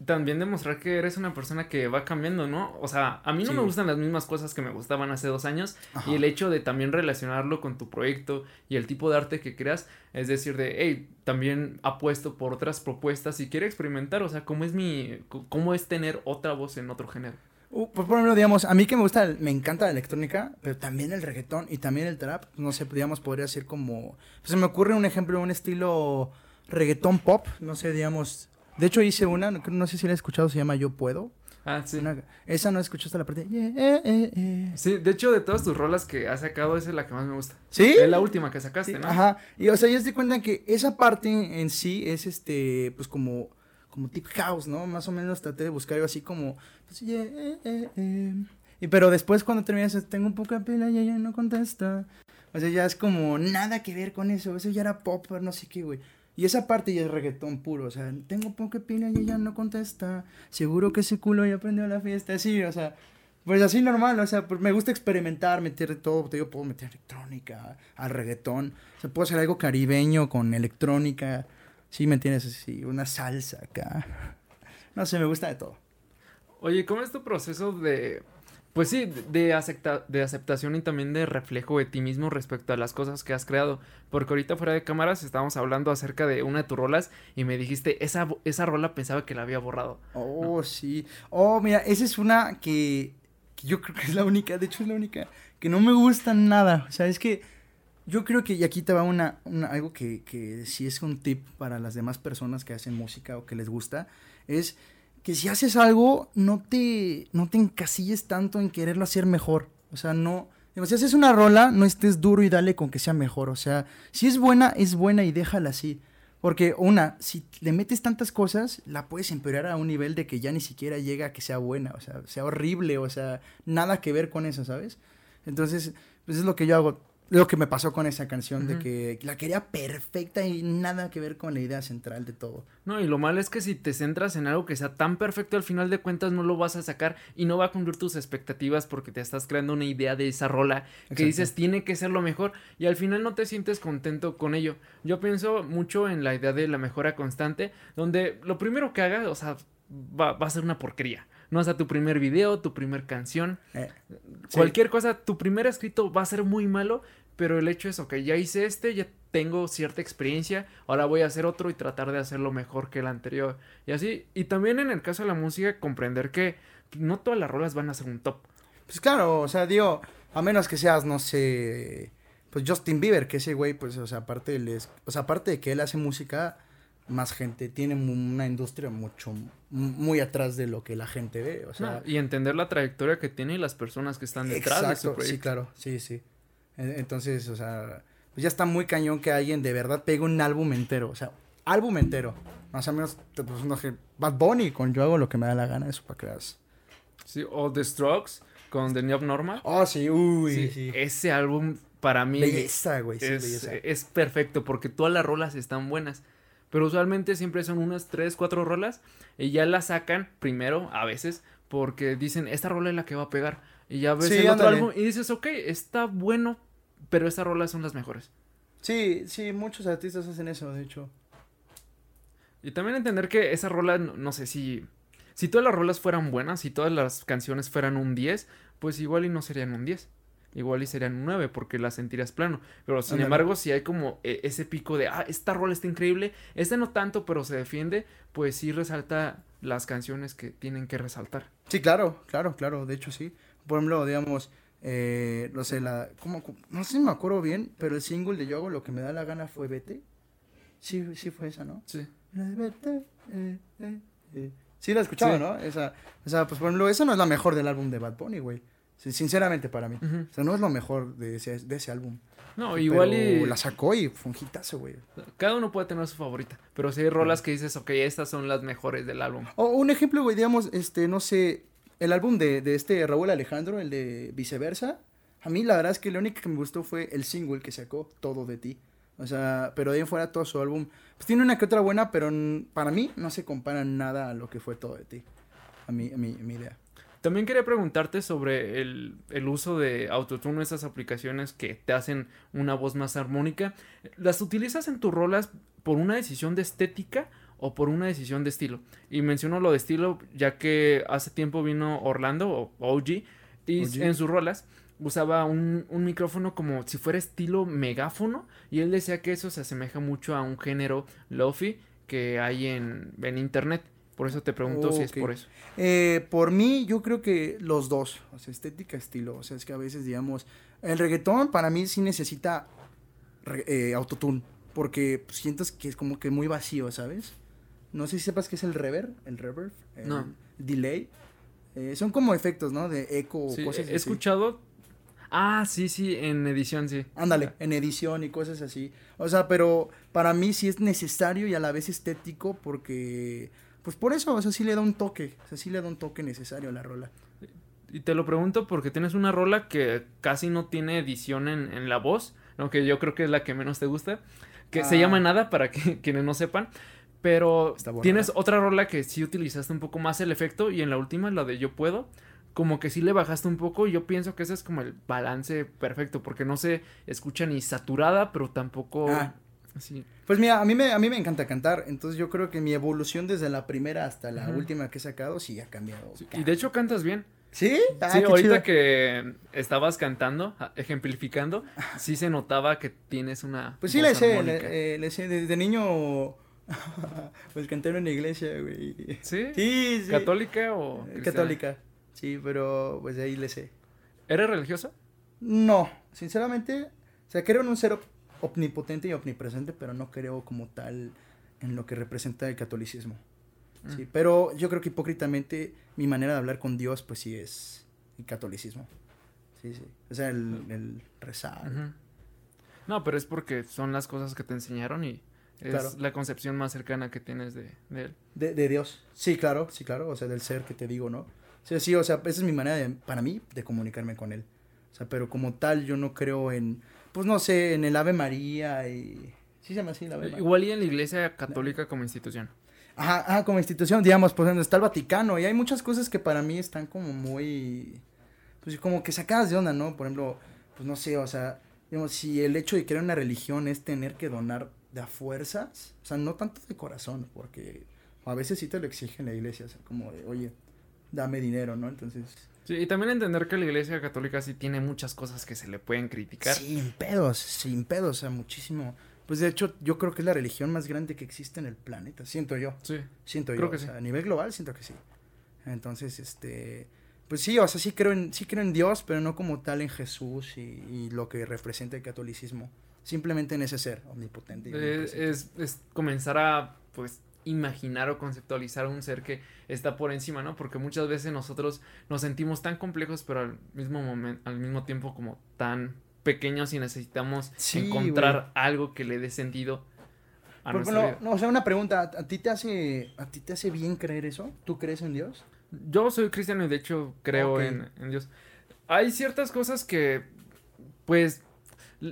También demostrar que eres una persona que va cambiando, ¿no? O sea, a mí no Sí. me gustan las mismas cosas que me gustaban hace dos años Ajá. y el hecho de también relacionarlo con tu proyecto y el tipo de arte que creas, es decir, de, hey, también apuesto por otras propuestas y quiero experimentar, o sea, cómo es mi, cómo es tener otra voz en otro género. Uh, pues, por ejemplo, digamos, a mí que me gusta, el- me encanta la electrónica, pero también el reggaetón y también el trap, no sé, digamos, podría ser como, pues, se me ocurre un ejemplo, un estilo reggaetón pop, no sé, digamos, de hecho hice una, no, no sé si la he escuchado, se llama Yo Puedo, Ah, sí. Una- esa no escuchaste la parte, yeah, eh, eh, eh. Sí, de hecho, de todas tus rolas que has sacado, esa es la que más me gusta. ¿Sí? Es la última que sacaste, Sí, ¿no? Ajá, y o sea, ya se cuenta que esa parte en sí es este, pues como, como tip house, ¿no? Más o menos traté de buscar algo así como, pues, yeah, eh, eh, eh. Y pero después cuando terminas, tengo un poco de pila y ella no contesta. O sea, ya es como nada que ver con eso, eso ya era pop, no sé qué, güey. Y esa parte ya es reggaetón puro, o sea, tengo poca pila y ella no contesta. Seguro que ese culo ya aprendió la fiesta, sí, o sea, pues así normal, o sea, pues me gusta experimentar, meter todo, te digo, puedo meter electrónica, al reggaetón, o sea, puedo hacer algo caribeño con electrónica, sí, ¿me entiendes? Así, una salsa acá. No sé, me gusta de todo. Oye, ¿cómo es tu proceso de, pues sí, de, acepta- de aceptación y también de reflejo de ti mismo respecto a las cosas que has creado? Porque ahorita fuera de cámaras estábamos hablando acerca de una de tus rolas y me dijiste, esa, esa rola pensaba que la había borrado. Oh, sí. Oh, mira, esa es una que, que yo creo que es la única, de hecho es la única, que no me gusta nada. O sea, es que yo creo que, y aquí te va una, una- algo que, que sí es un tip para las demás personas que hacen música o que les gusta, es que si haces algo, no te, no te encasilles tanto en quererlo hacer mejor. O sea, no... si haces una rola, no estés duro y dale con que sea mejor. O sea, si es buena, es buena y déjala así. Porque una, si le metes tantas cosas, la puedes empeorar a un nivel de que ya ni siquiera llega a que sea buena, o sea, sea horrible, o sea, nada que ver con eso, ¿sabes? Entonces, pues es lo que yo hago, lo que me pasó con esa canción, de que la quería perfecta y nada que ver con la idea central de todo. No, y lo malo es que si te centras en algo que sea tan perfecto, al final de cuentas no lo vas a sacar y no va a cumplir tus expectativas porque te estás creando una idea de esa rola que Exacto. dices tiene que ser lo mejor y al final no te sientes contento con ello. Yo pienso mucho en la idea de la mejora constante, donde lo primero que haga, o sea, va, va a ser una porquería. No hasta tu primer video, tu primer canción, Eh, sí. cualquier cosa, tu primer escrito va a ser muy malo, pero el hecho es, ok, ya hice este, ya tengo cierta experiencia, ahora voy a hacer otro y tratar de hacerlo mejor que el anterior. Y así, y también en el caso de la música, comprender que no todas las rolas van a ser un top. Pues claro, o sea, digo, a menos que seas, no sé, pues Justin Bieber, que ese güey, pues, o sea, aparte, les, o sea, aparte de que él hace música, más gente, tiene una industria mucho, muy atrás de lo que la gente ve, o sea. No, y entender la trayectoria que tiene y las personas que están detrás de su proyecto. sí, claro, sí, sí. Entonces, o sea, pues ya está muy cañón que alguien de verdad pegue un álbum entero, o sea, álbum entero. Más o menos, pues, no sé, Bad Bunny con Yo hago lo que me da la gana, eso para que veas. Sí, o The Strokes con The New Abnormal. Oh, sí, uy, Sí, sí. Ese álbum para mí Belleza, güey, sí, es, belleza. es perfecto porque todas las rolas están buenas. Pero usualmente siempre son unas 3, 4 rolas y ya las sacan primero a veces porque dicen, esta rola es la que va a pegar. Y ya ves Sí, el otro álbum y dices, ok, está bueno, pero estas rolas son las mejores. Sí, sí, muchos artistas hacen eso, de hecho. Y también entender que esa rola, no, no sé si... Si todas las rolas fueran buenas, si todas las canciones fueran un 10, pues igual y no serían un 10. Igual y serían 9 porque las sentirías plano. Pero sin embargo, si hay como eh, ese pico de, ah, esta rola está increíble, esta no tanto, pero se defiende, pues sí resalta las canciones que tienen que resaltar. Sí, claro, claro, claro, de hecho sí. Por ejemplo, digamos, eh, no sé, la, ¿cómo, no sé si me acuerdo bien, pero el single de Yo hago lo que me da la gana fue Vete. Sí, sí fue esa, ¿no? Sí. La Vete, eh, eh, eh. Sí la he escuchado, Sí. ¿no? Esa, o sea, pues por ejemplo, esa no es la mejor del álbum de Bad Bunny, güey. Sinceramente para mí. O sea, no es lo mejor de ese, de ese álbum. No, igual Pero y... la sacó y fue un hitazo, güey. Cada uno puede tener su favorita, pero si hay rolas que dices, ok, estas son las mejores del álbum. O un ejemplo, güey, digamos, este, no sé, el álbum de, de este Raúl Alejandro, el de Viceversa, a mí la verdad es que lo único que me gustó fue el single que sacó, Todo de ti. O sea, pero de ahí en fuera todo su álbum, pues tiene una que otra buena, pero para mí no se compara nada a lo que fue Todo de ti. A mi, a mi, a mi idea. También quería preguntarte sobre el, el uso de Autotune, esas aplicaciones que te hacen una voz más armónica. ¿Las utilizas en tus rolas por una decisión de estética o por una decisión de estilo? Y menciono lo de estilo ya que hace tiempo vino Orlando o OG y OG. en sus rolas usaba un, un micrófono como si fuera estilo megáfono y él decía que eso se asemeja mucho a un género lofi que hay en, en internet. Por eso te pregunto si es por eso. Eh, por mí, yo creo que los dos, o sea, estética, estilo. O sea, es que a veces, digamos, el reggaetón para mí sí necesita eh, autotune, porque sientes que es como que muy vacío, ¿sabes? No sé si sepas qué es el reverb, el reverb, el No. delay. Eh, son como efectos, ¿no? De eco, Sí, cosas he así. escuchado. Ah, sí, sí, en edición, sí. Ándale, en edición y cosas así. O sea, pero para mí sí es necesario y a la vez estético porque, pues por eso, o sea, sí le da un toque, o sea, sí le da un toque necesario a la rola. Y te lo pregunto porque tienes una rola que casi no tiene edición en, en la voz, aunque yo creo que es la que menos te gusta, que se Ah. llama Nada para que quienes no sepan. Pero tienes otra rola que sí utilizaste un poco más el efecto y en la última, la de Yo Puedo, como que sí le bajaste un poco y yo pienso que ese es como el balance perfecto porque no se escucha ni saturada, pero tampoco... Ah. Pues mira, a mí, me, a mí me encanta cantar, entonces yo creo que mi evolución desde la primera hasta la última que he sacado sí ha cambiado. Sí, Y de hecho cantas bien. ¿Sí? Ah, sí, ahorita chido. que estabas cantando, ejemplificando, sí se notaba que tienes una. Pues sí voz le sé, le, eh, le sé, desde niño, pues canté en una iglesia, güey. ¿Sí? Sí, sí. ¿Católica o.? Eh, cristiana? Católica, sí, pero pues de ahí le sé. ¿Eres religiosa? No, sinceramente, o sea, creo en un ser op- omnipotente y omnipresente, pero no creo como tal en lo que representa el catolicismo. Sí, Mm. pero yo creo que hipócritamente mi manera de hablar con Dios, pues sí es el catolicismo. Sí, sí. O sea, el, el rezar. No, pero es porque son las cosas que te enseñaron y es Claro. la concepción más cercana que tienes de, de él. De, de Dios. Sí, claro, sí, claro. O sea, del ser que te digo, ¿no? Sea, sí, o sea, esa es mi manera de, para mí de comunicarme con él. O sea, pero como tal, yo no creo en, pues no sé, en el Ave María y... ¿Sí se llama así el Ave María? Igual y en la iglesia católica como institución. Ajá, ajá, como institución, digamos, pues donde está el Vaticano. Y hay muchas cosas que para mí están como muy, pues como que sacadas de onda, ¿no? Por ejemplo, pues no sé, o sea, digamos, si el hecho de crear una religión es tener que donar de a fuerzas, o sea, no tanto de corazón, porque a veces sí te lo exige la iglesia, o sea, como de, oye, dame dinero, ¿no? Entonces... Sí, y también entender que la iglesia católica sí tiene muchas cosas que se le pueden criticar. Sin pedos, sin pedos, o sea, muchísimo. Pues de hecho, yo creo que es la religión más grande que existe en el planeta, siento yo. Sí. Siento Creo yo. que o sí. a nivel global, siento que sí. Entonces, este. Pues sí, o sea, sí creo en, sí creo en Dios, pero no como tal en Jesús y, y lo que representa el catolicismo. Simplemente en ese ser omnipotente. y Eh, es, es comenzar a, pues, imaginar o conceptualizar un ser que está por encima, ¿no? Porque muchas veces nosotros nos sentimos tan complejos, pero al mismo momento, al mismo tiempo como tan pequeños y necesitamos Sí, encontrar algo que le dé sentido a nuestra vida. no, o sea, una pregunta, ¿a, ti te hace a ti te hace bien creer eso? ¿Tú crees en Dios? Yo soy cristiano y de hecho creo en, en Dios. Hay ciertas cosas que, pues,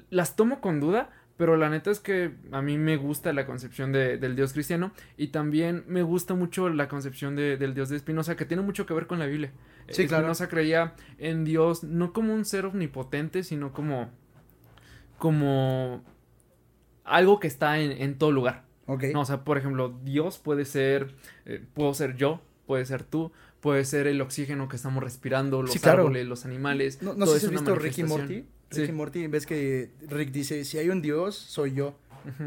las tomo con duda, pero la neta es que a mí me gusta la concepción de- del Dios cristiano y también me gusta mucho la concepción de- del Dios de Spinoza, que tiene mucho que ver con la Biblia. Sí, claro. Spinoza creía en Dios no como un ser omnipotente, sino como, como algo que está en, en todo lugar. Ok. No, o sea, por ejemplo, Dios puede ser, eh, puedo ser yo, puede ser tú, puede ser el oxígeno que estamos respirando, los Sí, claro. árboles, los animales. No, no todo sé si es has visto Ricky manifestación. Sí. Ricky Morty, ves que Rick dice, si hay un Dios, soy yo.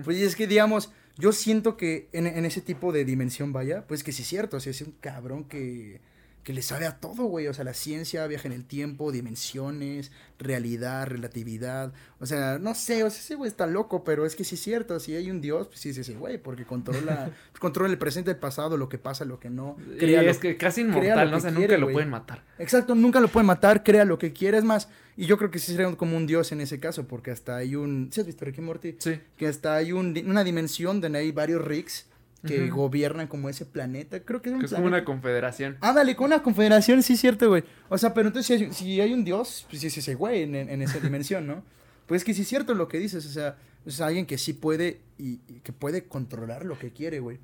Pues es que, digamos, yo siento que en, en ese tipo de dimensión, vaya, pues que sí es cierto, o sea, es un cabrón que, que le sabe a todo, güey, o sea, la ciencia, viaja en el tiempo, dimensiones, realidad, relatividad, o sea, no sé, o sea, ese güey está loco, pero es que sí es cierto, si hay un Dios, pues sí es ese güey, porque controla, controla el presente, el pasado, lo que pasa, lo que no, Y crea lo es que casi inmortal, ¿no? O sea, quiere, nunca lo güey. pueden matar. Exacto, nunca lo puede matar, crea lo que quiere, es más, y yo creo que sí sería como un dios en ese caso, porque hasta hay un, ¿sí has visto Ricky Morty? Sí. Que hasta hay un, una dimensión donde hay varios Ricks que Ujú. gobiernan como ese planeta, creo que es un Que es como una confederación. Ándale, con una confederación, sí, cierto, güey. O sea, pero entonces si hay, si hay un dios, pues es ese güey en, esa dimensión, ¿no? Pues es que sí es cierto lo que dices, o sea, es alguien que sí puede y, y que puede controlar lo que quiere, güey.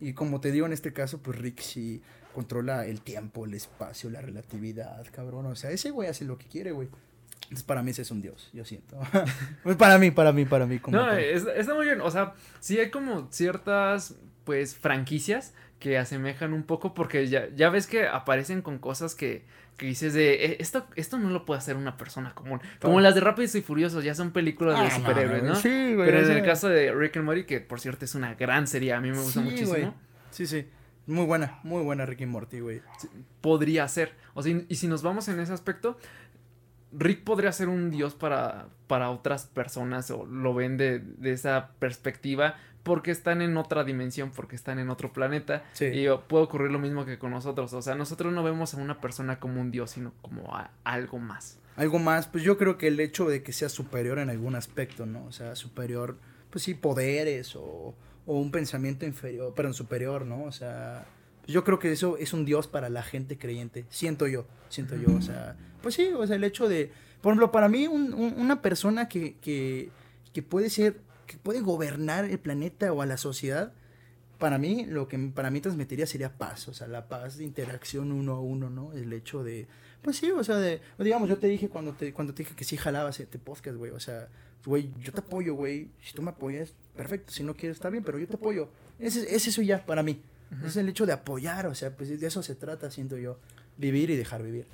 Y como te digo en este caso, pues Rick sí controla el tiempo, el espacio, la relatividad, cabrón. O sea, ese güey hace lo que quiere, güey. Entonces para mí ese es un dios, yo siento. pues para mí, para mí, para mí. Como No, es- está muy bien. O sea, sí hay como ciertas, pues, franquicias que asemejan un poco porque ya, ya ves que aparecen con cosas que, que dices de, "Eh, esto, esto no lo puede hacer una persona común. Como las de Rápidos y Furiosos, ya son películas de Ah, superhéroes, güey, ¿no? Sí, güey. Pero en el caso de Rick and Morty, que por cierto es una gran serie, a mí me gusta sí, muchísimo, güey. Sí, sí. Muy buena, muy buena Ricky Morty, güey. podría ser. O sea, y si nos vamos en ese aspecto, Rick podría ser un dios para, para otras personas o lo ven de, de esa perspectiva porque están en otra dimensión, porque están en otro planeta. Sí. Y puede ocurrir lo mismo que con nosotros. O sea, nosotros no vemos a una persona como un dios, sino como a algo más. Algo más, pues yo creo que el hecho de que sea superior en algún aspecto, ¿no? O sea, superior, pues sí, poderes o, o un pensamiento inferior, perdón, superior, ¿no? O sea, yo creo que eso es un dios para la gente creyente, siento yo, siento yo, o sea, pues sí, o sea, el hecho de, por ejemplo, para mí un- un- una persona que, que, que puede ser, que puede gobernar el planeta o a la sociedad, para mí, lo que para mí transmitiría sería paz, o sea, la paz de interacción uno a uno, ¿no? El hecho de, pues sí, o sea, de, digamos, yo te dije cuando te, cuando te dije que sí jalabas este podcast, güey, o sea, güey, yo te apoyo, güey, si tú me apoyas, perfecto, si no quieres, está bien, pero yo te apoyo. Ese, es eso ya, para mí. Es el hecho de apoyar, o sea, pues de eso se trata, siento yo, vivir y dejar vivir.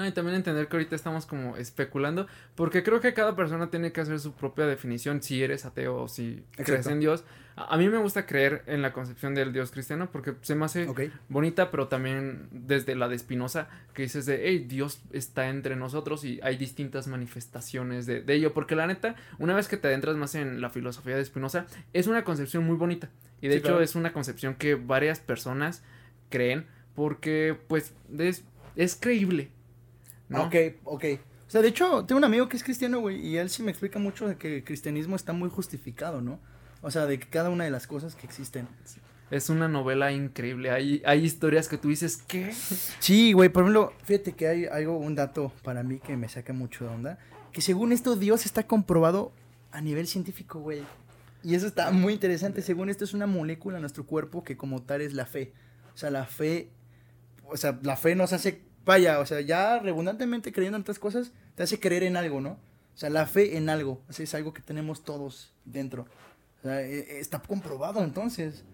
No, y también entender que ahorita estamos como especulando, porque creo que cada persona tiene que hacer su propia definición si eres ateo o si crees en Dios. A, a mí me gusta creer en la concepción del Dios cristiano porque se me hace bonita, pero también desde la de Spinoza, que dices de, hey, Dios está entre nosotros y hay distintas manifestaciones de, de ello, porque la neta, una vez que te adentras más en la filosofía de Spinoza, es una concepción muy bonita, y de Sí, hecho claro. es una concepción que varias personas creen, porque pues es, es creíble. ¿No? Ok, ok. O sea, de hecho, tengo un amigo que es cristiano, güey, y él sí me explica mucho de que el cristianismo está muy justificado, ¿no? O sea, de que cada una de las cosas que existen. Es una novela increíble, hay, hay historias que tú dices, ¿qué? Sí, güey, por ejemplo, fíjate que hay algo, un dato para mí que me saca mucho de onda, que según esto Dios está comprobado a nivel científico, güey. Y eso está muy interesante, según esto es una molécula en nuestro cuerpo que como tal es la fe. O sea, la fe, o sea, la fe nos hace, vaya, o sea, ya redundantemente creyendo en otras cosas, te hace creer en algo, ¿no? O sea, la fe en algo, o sea, es algo que tenemos todos dentro. O sea, e- e- está comprobado entonces.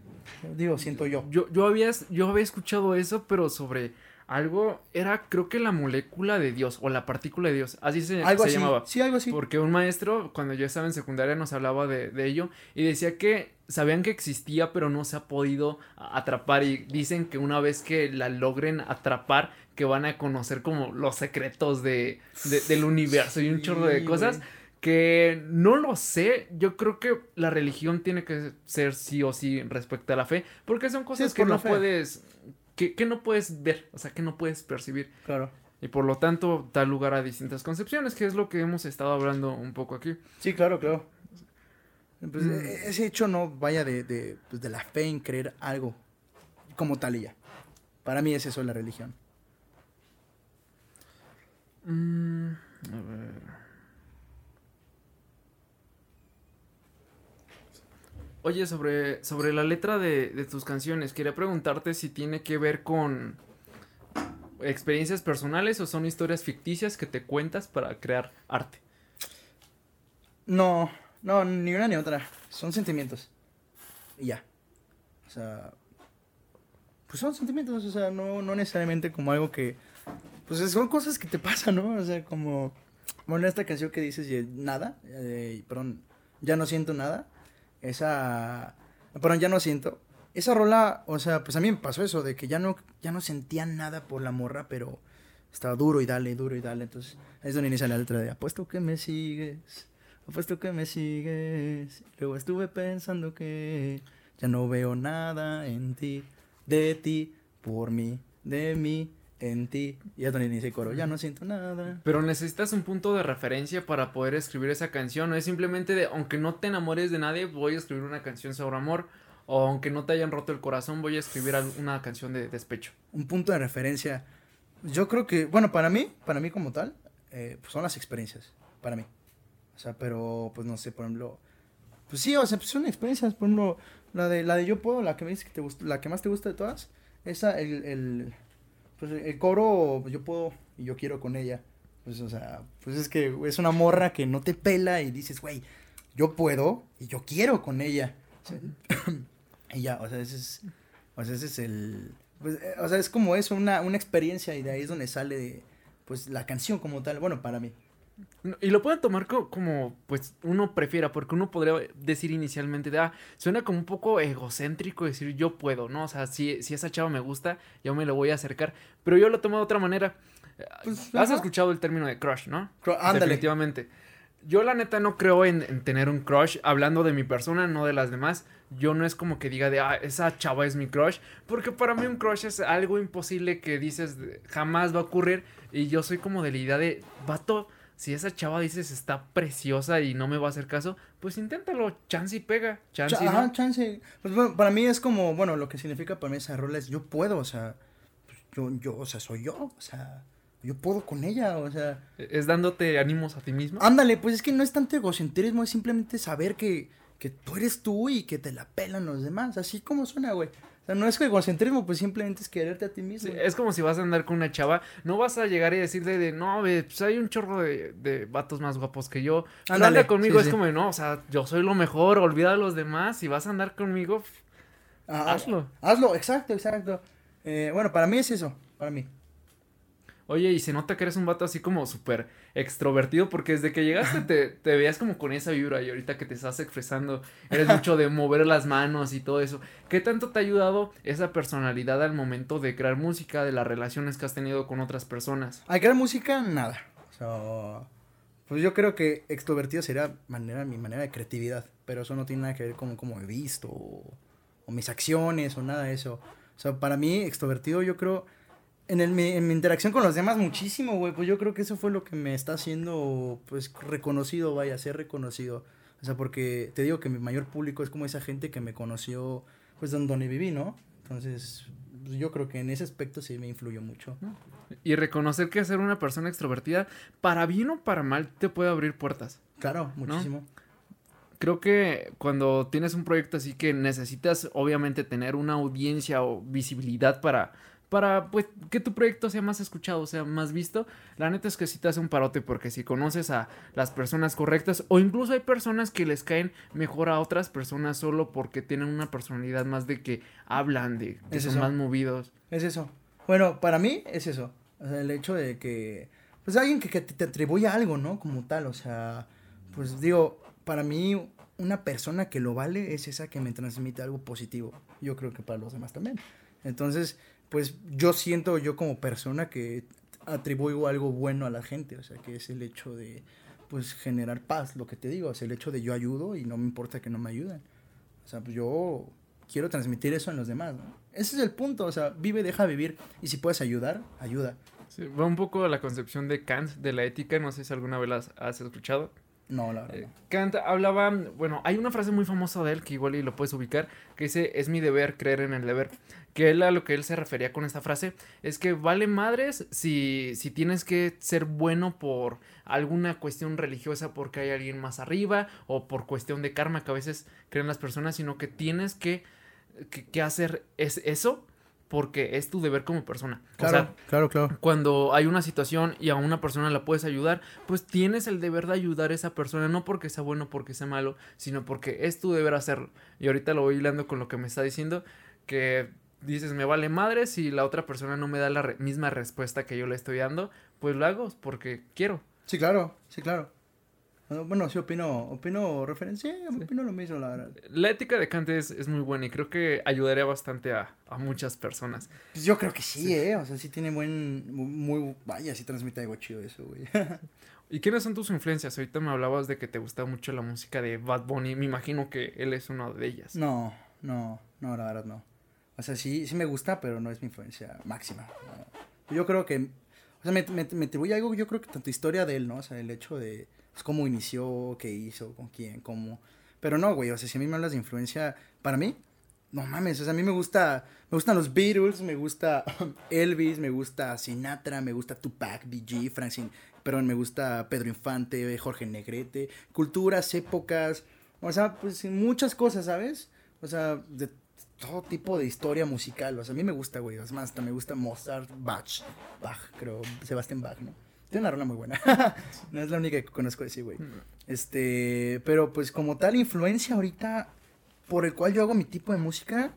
Digo, siento yo. Yo, yo, había, yo había escuchado eso, pero sobre algo, era creo que la molécula de Dios o la partícula de Dios, así se, Algo se así. llamaba. Sí, algo así. Porque un maestro, cuando yo estaba en secundaria, nos hablaba de, de ello y decía que sabían que existía, pero no se ha podido atrapar. Y dicen que una vez que la logren atrapar, que van a conocer como los secretos de, de- del universo y un chorro de cosas. güey. Que no lo sé, yo creo que la religión tiene que ser sí o sí respecto a la fe, porque son cosas que no fe. puedes, que, que no puedes ver, o sea, que no puedes percibir. Claro. Y por lo tanto da lugar a distintas concepciones, que es lo que hemos estado hablando un poco aquí. Sí, claro, claro. Pues, Mm. e- ese hecho no vaya de, de, pues, de la fe en creer algo como tal y ya. Para mí es eso la religión. Mm, a ver. Oye, sobre, sobre la letra de, de tus canciones, quería preguntarte si tiene que ver con experiencias personales o son historias ficticias que te cuentas para crear arte. No, no, ni una ni otra. Son sentimientos. Y ya. O sea, pues son sentimientos, o sea, no, no necesariamente como algo que, pues son cosas que te pasan, ¿no? O sea, como, bueno, esta canción que dices, nada, eh, perdón, ya no siento nada, esa, perdón, ya no siento. Esa rola, o sea, pues a mí me pasó eso, de que ya no, ya no sentía nada por la morra, pero estaba duro y dale, duro y dale, entonces es donde inicia la letra de, apuesto que me sigues, apuesto que me sigues, luego estuve pensando que ya no veo nada en ti, de ti, por mí, de mí, en ti. Y ya donde inicia el coro, ya no siento nada. Pero necesitas un punto de referencia para poder escribir esa canción. No es simplemente de, aunque no te enamores de nadie, voy a escribir una canción sobre amor. O aunque no te hayan roto el corazón, voy a escribir una canción de despecho. Un punto de referencia. Yo creo que, bueno, para mí, para mí como tal, eh, pues son las experiencias, para mí. O sea, pero, pues no sé, por ejemplo, pues sí, o sea, pues son experiencias, por ejemplo, la de, la de Yo Puedo, la que me dices que te gusta, la que más te gusta de todas, esa, el, el, pues el coro, pues, Yo Puedo y Yo Quiero con ella. Pues, o sea, pues es que es una morra que no te pela y dices, güey, yo puedo y yo quiero con ella. O sea, y ya, o sea, ese es, o sea, ese es el, pues, eh, o sea, es como eso, una, una experiencia y de ahí es donde sale, pues, la canción como tal, bueno, para mí. Y lo pueden tomar co- como, pues, uno prefiera, porque uno podría decir inicialmente de, ah, suena como un poco egocéntrico decir yo puedo, ¿no? O sea, si, si esa chava me gusta, yo me lo voy a acercar. Pero yo lo tomo de otra manera. Pues, Has ajá. escuchado el término de crush, ¿no? Cru- ándale. Definitivamente. Yo la neta no creo en, en tener un crush hablando de mi persona, no de las demás. Yo no es como que diga de, ah, esa chava es mi crush. Porque para mí un crush es algo imposible que dices jamás va a ocurrir. Y yo soy como de la idea de, vato, si esa chava dices está preciosa y no me va a hacer caso, pues inténtalo, chance y pega, chance Cha- y no. ajá, chance. Pues bueno, para mí es como, bueno, lo que significa para mí esa rola es yo puedo, o sea, pues, yo, yo, o sea, soy yo, o sea, yo puedo con ella, o sea. Es dándote ánimos a ti mismo. Ándale, pues es que no es tanto egocentrismo, es simplemente saber que, que tú eres tú y que te la pelan los demás, así como suena, güey. O sea, no es egocentrismo, pues simplemente es quererte a ti mismo. Sí, es como si vas a andar con una chava, no vas a llegar y decirle de, no, pues hay un chorro de, de vatos más guapos que yo. Anda conmigo, sí, es sí. como, de, no, o sea, yo soy lo mejor, olvida a los demás, si vas a andar conmigo, Ah, hazlo. Hazlo, exacto, exacto. Eh, bueno, para mí es eso, para mí. Oye, y se nota que eres un vato así como súper extrovertido, porque desde que llegaste te, te veías como con esa vibra y ahorita que te estás expresando, eres mucho de mover las manos y todo eso. ¿Qué tanto te ha ayudado esa personalidad al momento de crear música, de las relaciones que has tenido con otras personas? Al crear música, nada. O sea, pues yo creo que extrovertido sería manera, mi manera de creatividad, pero eso no tiene nada que ver con cómo he visto o mis acciones o nada de eso. O sea, para mí, extrovertido, yo creo, en, el, mi, en mi interacción con los demás muchísimo, güey, pues yo creo que eso fue lo que me está haciendo, pues, reconocido, vaya, ser reconocido. O sea, porque te digo que mi mayor público es como esa gente que me conoció, pues, don- donde viví, ¿no? Entonces, pues, yo creo que en ese aspecto sí me influyó mucho. Y reconocer que ser una persona extrovertida, para bien o para mal, te puede abrir puertas. Claro, muchísimo. Creo que cuando tienes un proyecto así que necesitas obviamente tener una audiencia o visibilidad para, para pues que tu proyecto sea más escuchado, sea más visto, la neta es que sí te hace un parote porque si conoces a las personas correctas o incluso hay personas que les caen mejor a otras personas solo porque tienen una personalidad más de que hablan, de que Es son eso. más movidos. Es eso. Bueno, para mí es eso. O sea, el hecho de que, pues alguien que, que te atribuya algo, ¿no? Como tal, o sea, pues digo, para mí una persona que lo vale es esa que me transmite algo positivo. Yo creo que para los demás también. Entonces, pues yo siento yo como persona que atribuyo algo bueno a la gente, o sea, que es el hecho de, pues, generar paz, lo que te digo, sea, el hecho de yo ayudo y no me importa que no me ayuden. O sea, pues yo quiero transmitir eso en los demás, ¿no? Ese es el punto, o sea, vive, deja vivir, y si puedes ayudar, ayuda. Va un poco a la concepción de Kant de la ética, no sé si alguna vez la has escuchado. No, la verdad. Eh, Kant hablaba, bueno, hay una frase muy famosa de él que igual y lo puedes ubicar, que dice, es mi deber creer en el deber. Que él a lo que él se refería con esta frase es que vale madres si, si tienes que ser bueno por alguna cuestión religiosa porque hay alguien más arriba o por cuestión de karma que a veces creen las personas, sino que tienes que, que, que hacer es eso porque es tu deber como persona. Claro, o sea, claro, claro. cuando hay una situación y a una persona la puedes ayudar, pues tienes el deber de ayudar a esa persona, no porque sea bueno, porque sea malo, sino porque es tu deber hacerlo. Y ahorita lo voy hilando con lo que me está diciendo, que dices, me vale madre si la otra persona no me da la re misma respuesta que yo le estoy dando, pues lo hago porque quiero. Sí, claro, sí, claro. Bueno, sí opino, opino referencia, sí. opino lo mismo, la verdad. La ética de Kant es, es muy buena y creo que ayudaría bastante a, a, muchas personas. Pues yo creo que sí, sí, eh, o sea, sí tiene buen, muy, vaya, sí transmite algo chido eso, güey. ¿Y quiénes son tus influencias? Ahorita me hablabas de que te gusta mucho la música de Bad Bunny, me imagino que él es una de ellas. No, no, no, la verdad no. O sea, sí, sí me gusta, pero no es mi influencia máxima. Yo creo que, o sea, me, me, me atribuye algo, yo creo que tanto historia de él, ¿no? O sea, el hecho de pues, cómo inició, qué hizo, con quién, cómo. Pero no, güey, o sea, si a mí me hablas de influencia, para mí, no mames, o sea, a mí me gusta, me gustan los Beatles, me gusta Elvis, me gusta Sinatra, me gusta Tupac, BG, Frank Sin, perdón, me gusta Pedro Infante, Jorge Negrete, culturas, épocas, o sea, pues muchas cosas, ¿sabes? O sea, de todo tipo de historia musical, o sea, a mí me gusta, güey, es más, hasta me gusta Mozart, Bach, Bach, creo, Sebastián Bach, ¿no? Tiene una rola muy buena. no es la única que conozco de sí, güey. Este, pero pues como tal influencia ahorita por el cual yo hago mi tipo de música,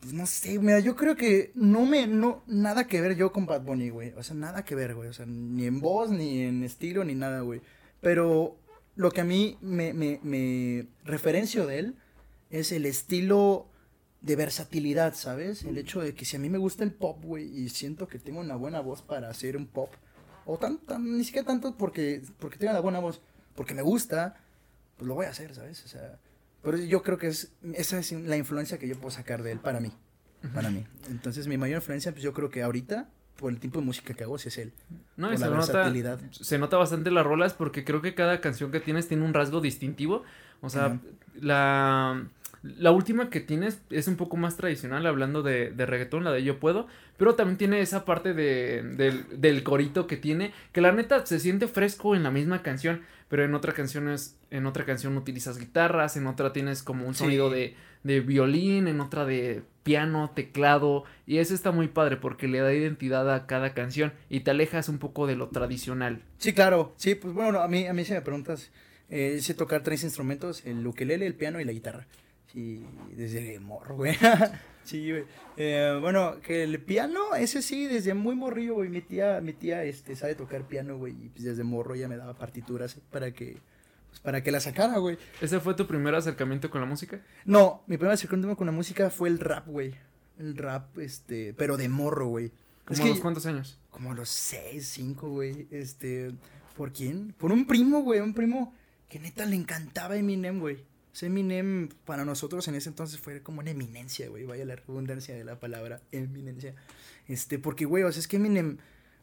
pues no sé, mira, yo creo que no me, no, nada que ver yo con Bad Bunny, güey. O sea, nada que ver, güey. O sea, ni en voz, ni en estilo, ni nada, güey. Pero lo que a mí me, me, me referencio de él es el estilo de versatilidad, ¿sabes? El hecho de que si a mí me gusta el pop, güey, y siento que tengo una buena voz para hacer un pop, o tan, tan ni siquiera tanto porque, porque tenga la buena voz, porque me gusta, pues lo voy a hacer, ¿sabes? O sea, pero yo creo que es, esa es la influencia que yo puedo sacar de él para mí, para mí. Entonces mi mayor influencia, pues yo creo que ahorita, por el tipo de música que hago, sí es él. No, por y la se nota, versatilidad. se nota bastante las rolas porque creo que cada canción que tienes tiene un rasgo distintivo. O sea, la, la última que tienes es un poco más tradicional, hablando de, de reggaetón, la de Yo Puedo, pero también tiene esa parte de, del, del corito que tiene, que la neta se siente fresco en la misma canción, pero en otra canción es, en otra canción utilizas guitarras, en otra tienes como un Sí. sonido de, de violín, en otra de piano, teclado, y eso está muy padre porque le da identidad a cada canción y te alejas un poco de lo tradicional. Sí, claro. Sí, pues bueno, a mí, a mí si me preguntas, eh, sé tocar tres instrumentos, el ukelele, el piano y la guitarra. Sí, desde morro, güey. sí, güey. Eh, bueno, que el piano, ese sí, desde muy morrillo, güey. Mi tía, mi tía, este, sabe tocar piano, güey. Y pues desde morro ya me daba partituras para que, pues para que la sacara, güey. ¿Ese fue tu primer acercamiento con la música? No, mi primer acercamiento con la música fue el rap, güey. El rap, este, pero de morro, güey. ¿Como Es que- los cuántos años? como a los 6, 5, güey. Este, ¿por quién? Por un primo, güey, un primo que neta le encantaba Eminem, güey. Eminem para nosotros en ese entonces fue como una eminencia, güey. Vaya la redundancia de la palabra eminencia. Este, porque, güey, o sea, es que Eminem,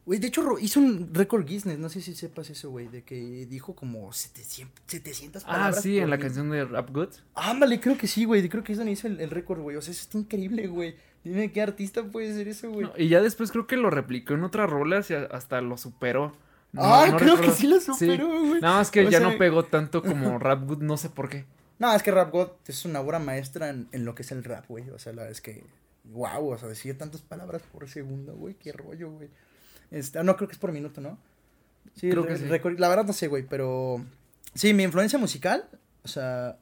güey, de hecho hizo un récord Guinness, no sé si sepas eso, güey, de que dijo como 700, 700 Ah, palabras. sí, por en la canción de Rap Good. Ándale, creo que sí, güey. Creo que es donde hizo el, el récord, güey. O sea, eso está increíble, güey. Dime qué artista puede ser eso, güey. No, y ya después creo que lo replicó en otra rola y hasta lo superó. No- ah, no creo recuerdo. que sí lo superó, güey. Nada más que O ya sea- no pegó tanto como Rap Good, no sé por qué. No, es que Rap God es una obra maestra en, en lo que es el rap, güey. O sea, la verdad es que, wow, o sea, decir tantas palabras por segundo, güey, qué rollo, güey. Este, ah, no, creo que es por minuto, ¿no? Sí, Creo re- que sí. La verdad no sé, güey, pero sí, mi influencia musical, o sea,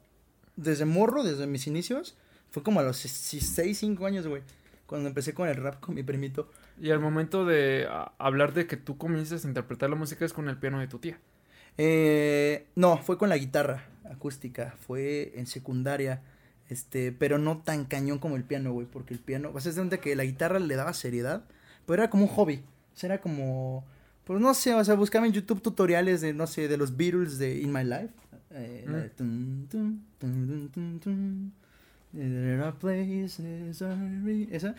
desde morro, desde mis inicios, fue como a los 6, 5 años, güey. cuando empecé con el rap con mi primito. Y al momento de hablar de que tú comiences a interpretar la música es con el piano de tu tía. Eh, no, fue con la guitarra acústica, fue en secundaria, este, pero no tan cañón como el piano, güey, porque el piano, pues es de que la guitarra le daba seriedad, pero era como un hobby, o sea, era como, pues no sé, o sea, buscaba en YouTube tutoriales de, no sé, de los Beatles de In My Life, eh, la de. There are places I esa.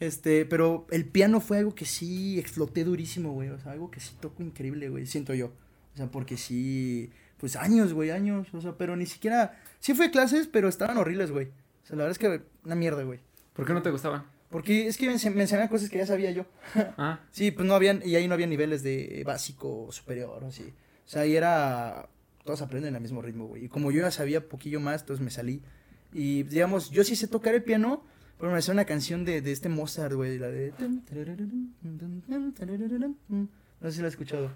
Este, pero el piano fue algo que sí exploté durísimo, güey. O sea, algo que sí toco increíble, güey. Siento yo. O sea, porque sí. Pues años, güey, años. O sea, pero ni siquiera. Sí fui a clases, pero estaban horribles, güey. O sea, la verdad es que una mierda, güey. ¿Por qué no te gustaban? Porque es que me, ense- me enseñaban cosas que ya sabía yo. Ah, Sí, pues no habían, y ahí no había niveles de básico o superior así. O sea, ahí era, todos aprenden al mismo ritmo, güey. Y como yo ya sabía poquillo más, entonces me salí. Y digamos, yo sí sé tocar el piano, pero me hace una canción de, de este Mozart, güey, la de... No sé si la has escuchado.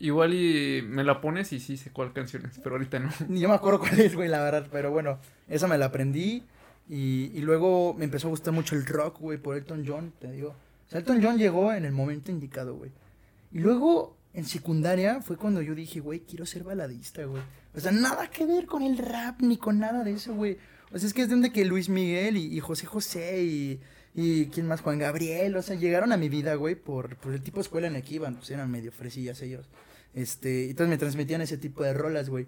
Igual y me la pones y sí sé cuál canción es, pero ahorita no. Ni yo me acuerdo cuál es, güey, la verdad. Pero bueno, esa me la aprendí. Y, y luego me empezó a gustar mucho el rock, güey, por Elton John, te digo. O sea, Elton John llegó en el momento indicado, güey. Y luego, en secundaria, fue cuando yo dije, güey, quiero ser baladista, güey. O sea, nada que ver con el rap ni con nada de eso, güey. O sea, es que es de donde que Luis Miguel y, y José José y, y quién más, Juan Gabriel, o sea, llegaron a mi vida, güey, por, por el tipo de escuela en el que iban, pues eran medio fresillas ellos. Este, y entonces me transmitían ese tipo de rolas, güey.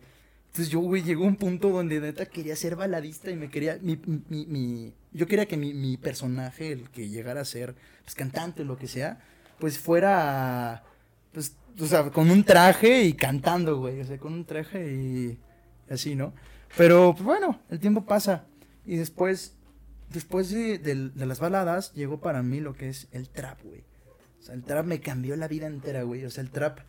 Entonces yo, güey, llegó un punto donde neta quería ser baladista y me quería, mi, mi, yo quería que mi, mi personaje, el que llegara a ser, pues, cantante o lo que sea, pues fuera, pues, o sea, con un traje y cantando, güey, o sea, con un traje y así, ¿no? Pero, pues bueno, el tiempo pasa y después, después de, de las baladas, llegó para mí lo que es el trap, güey. O sea, el trap me cambió la vida entera, güey, o sea, el trap...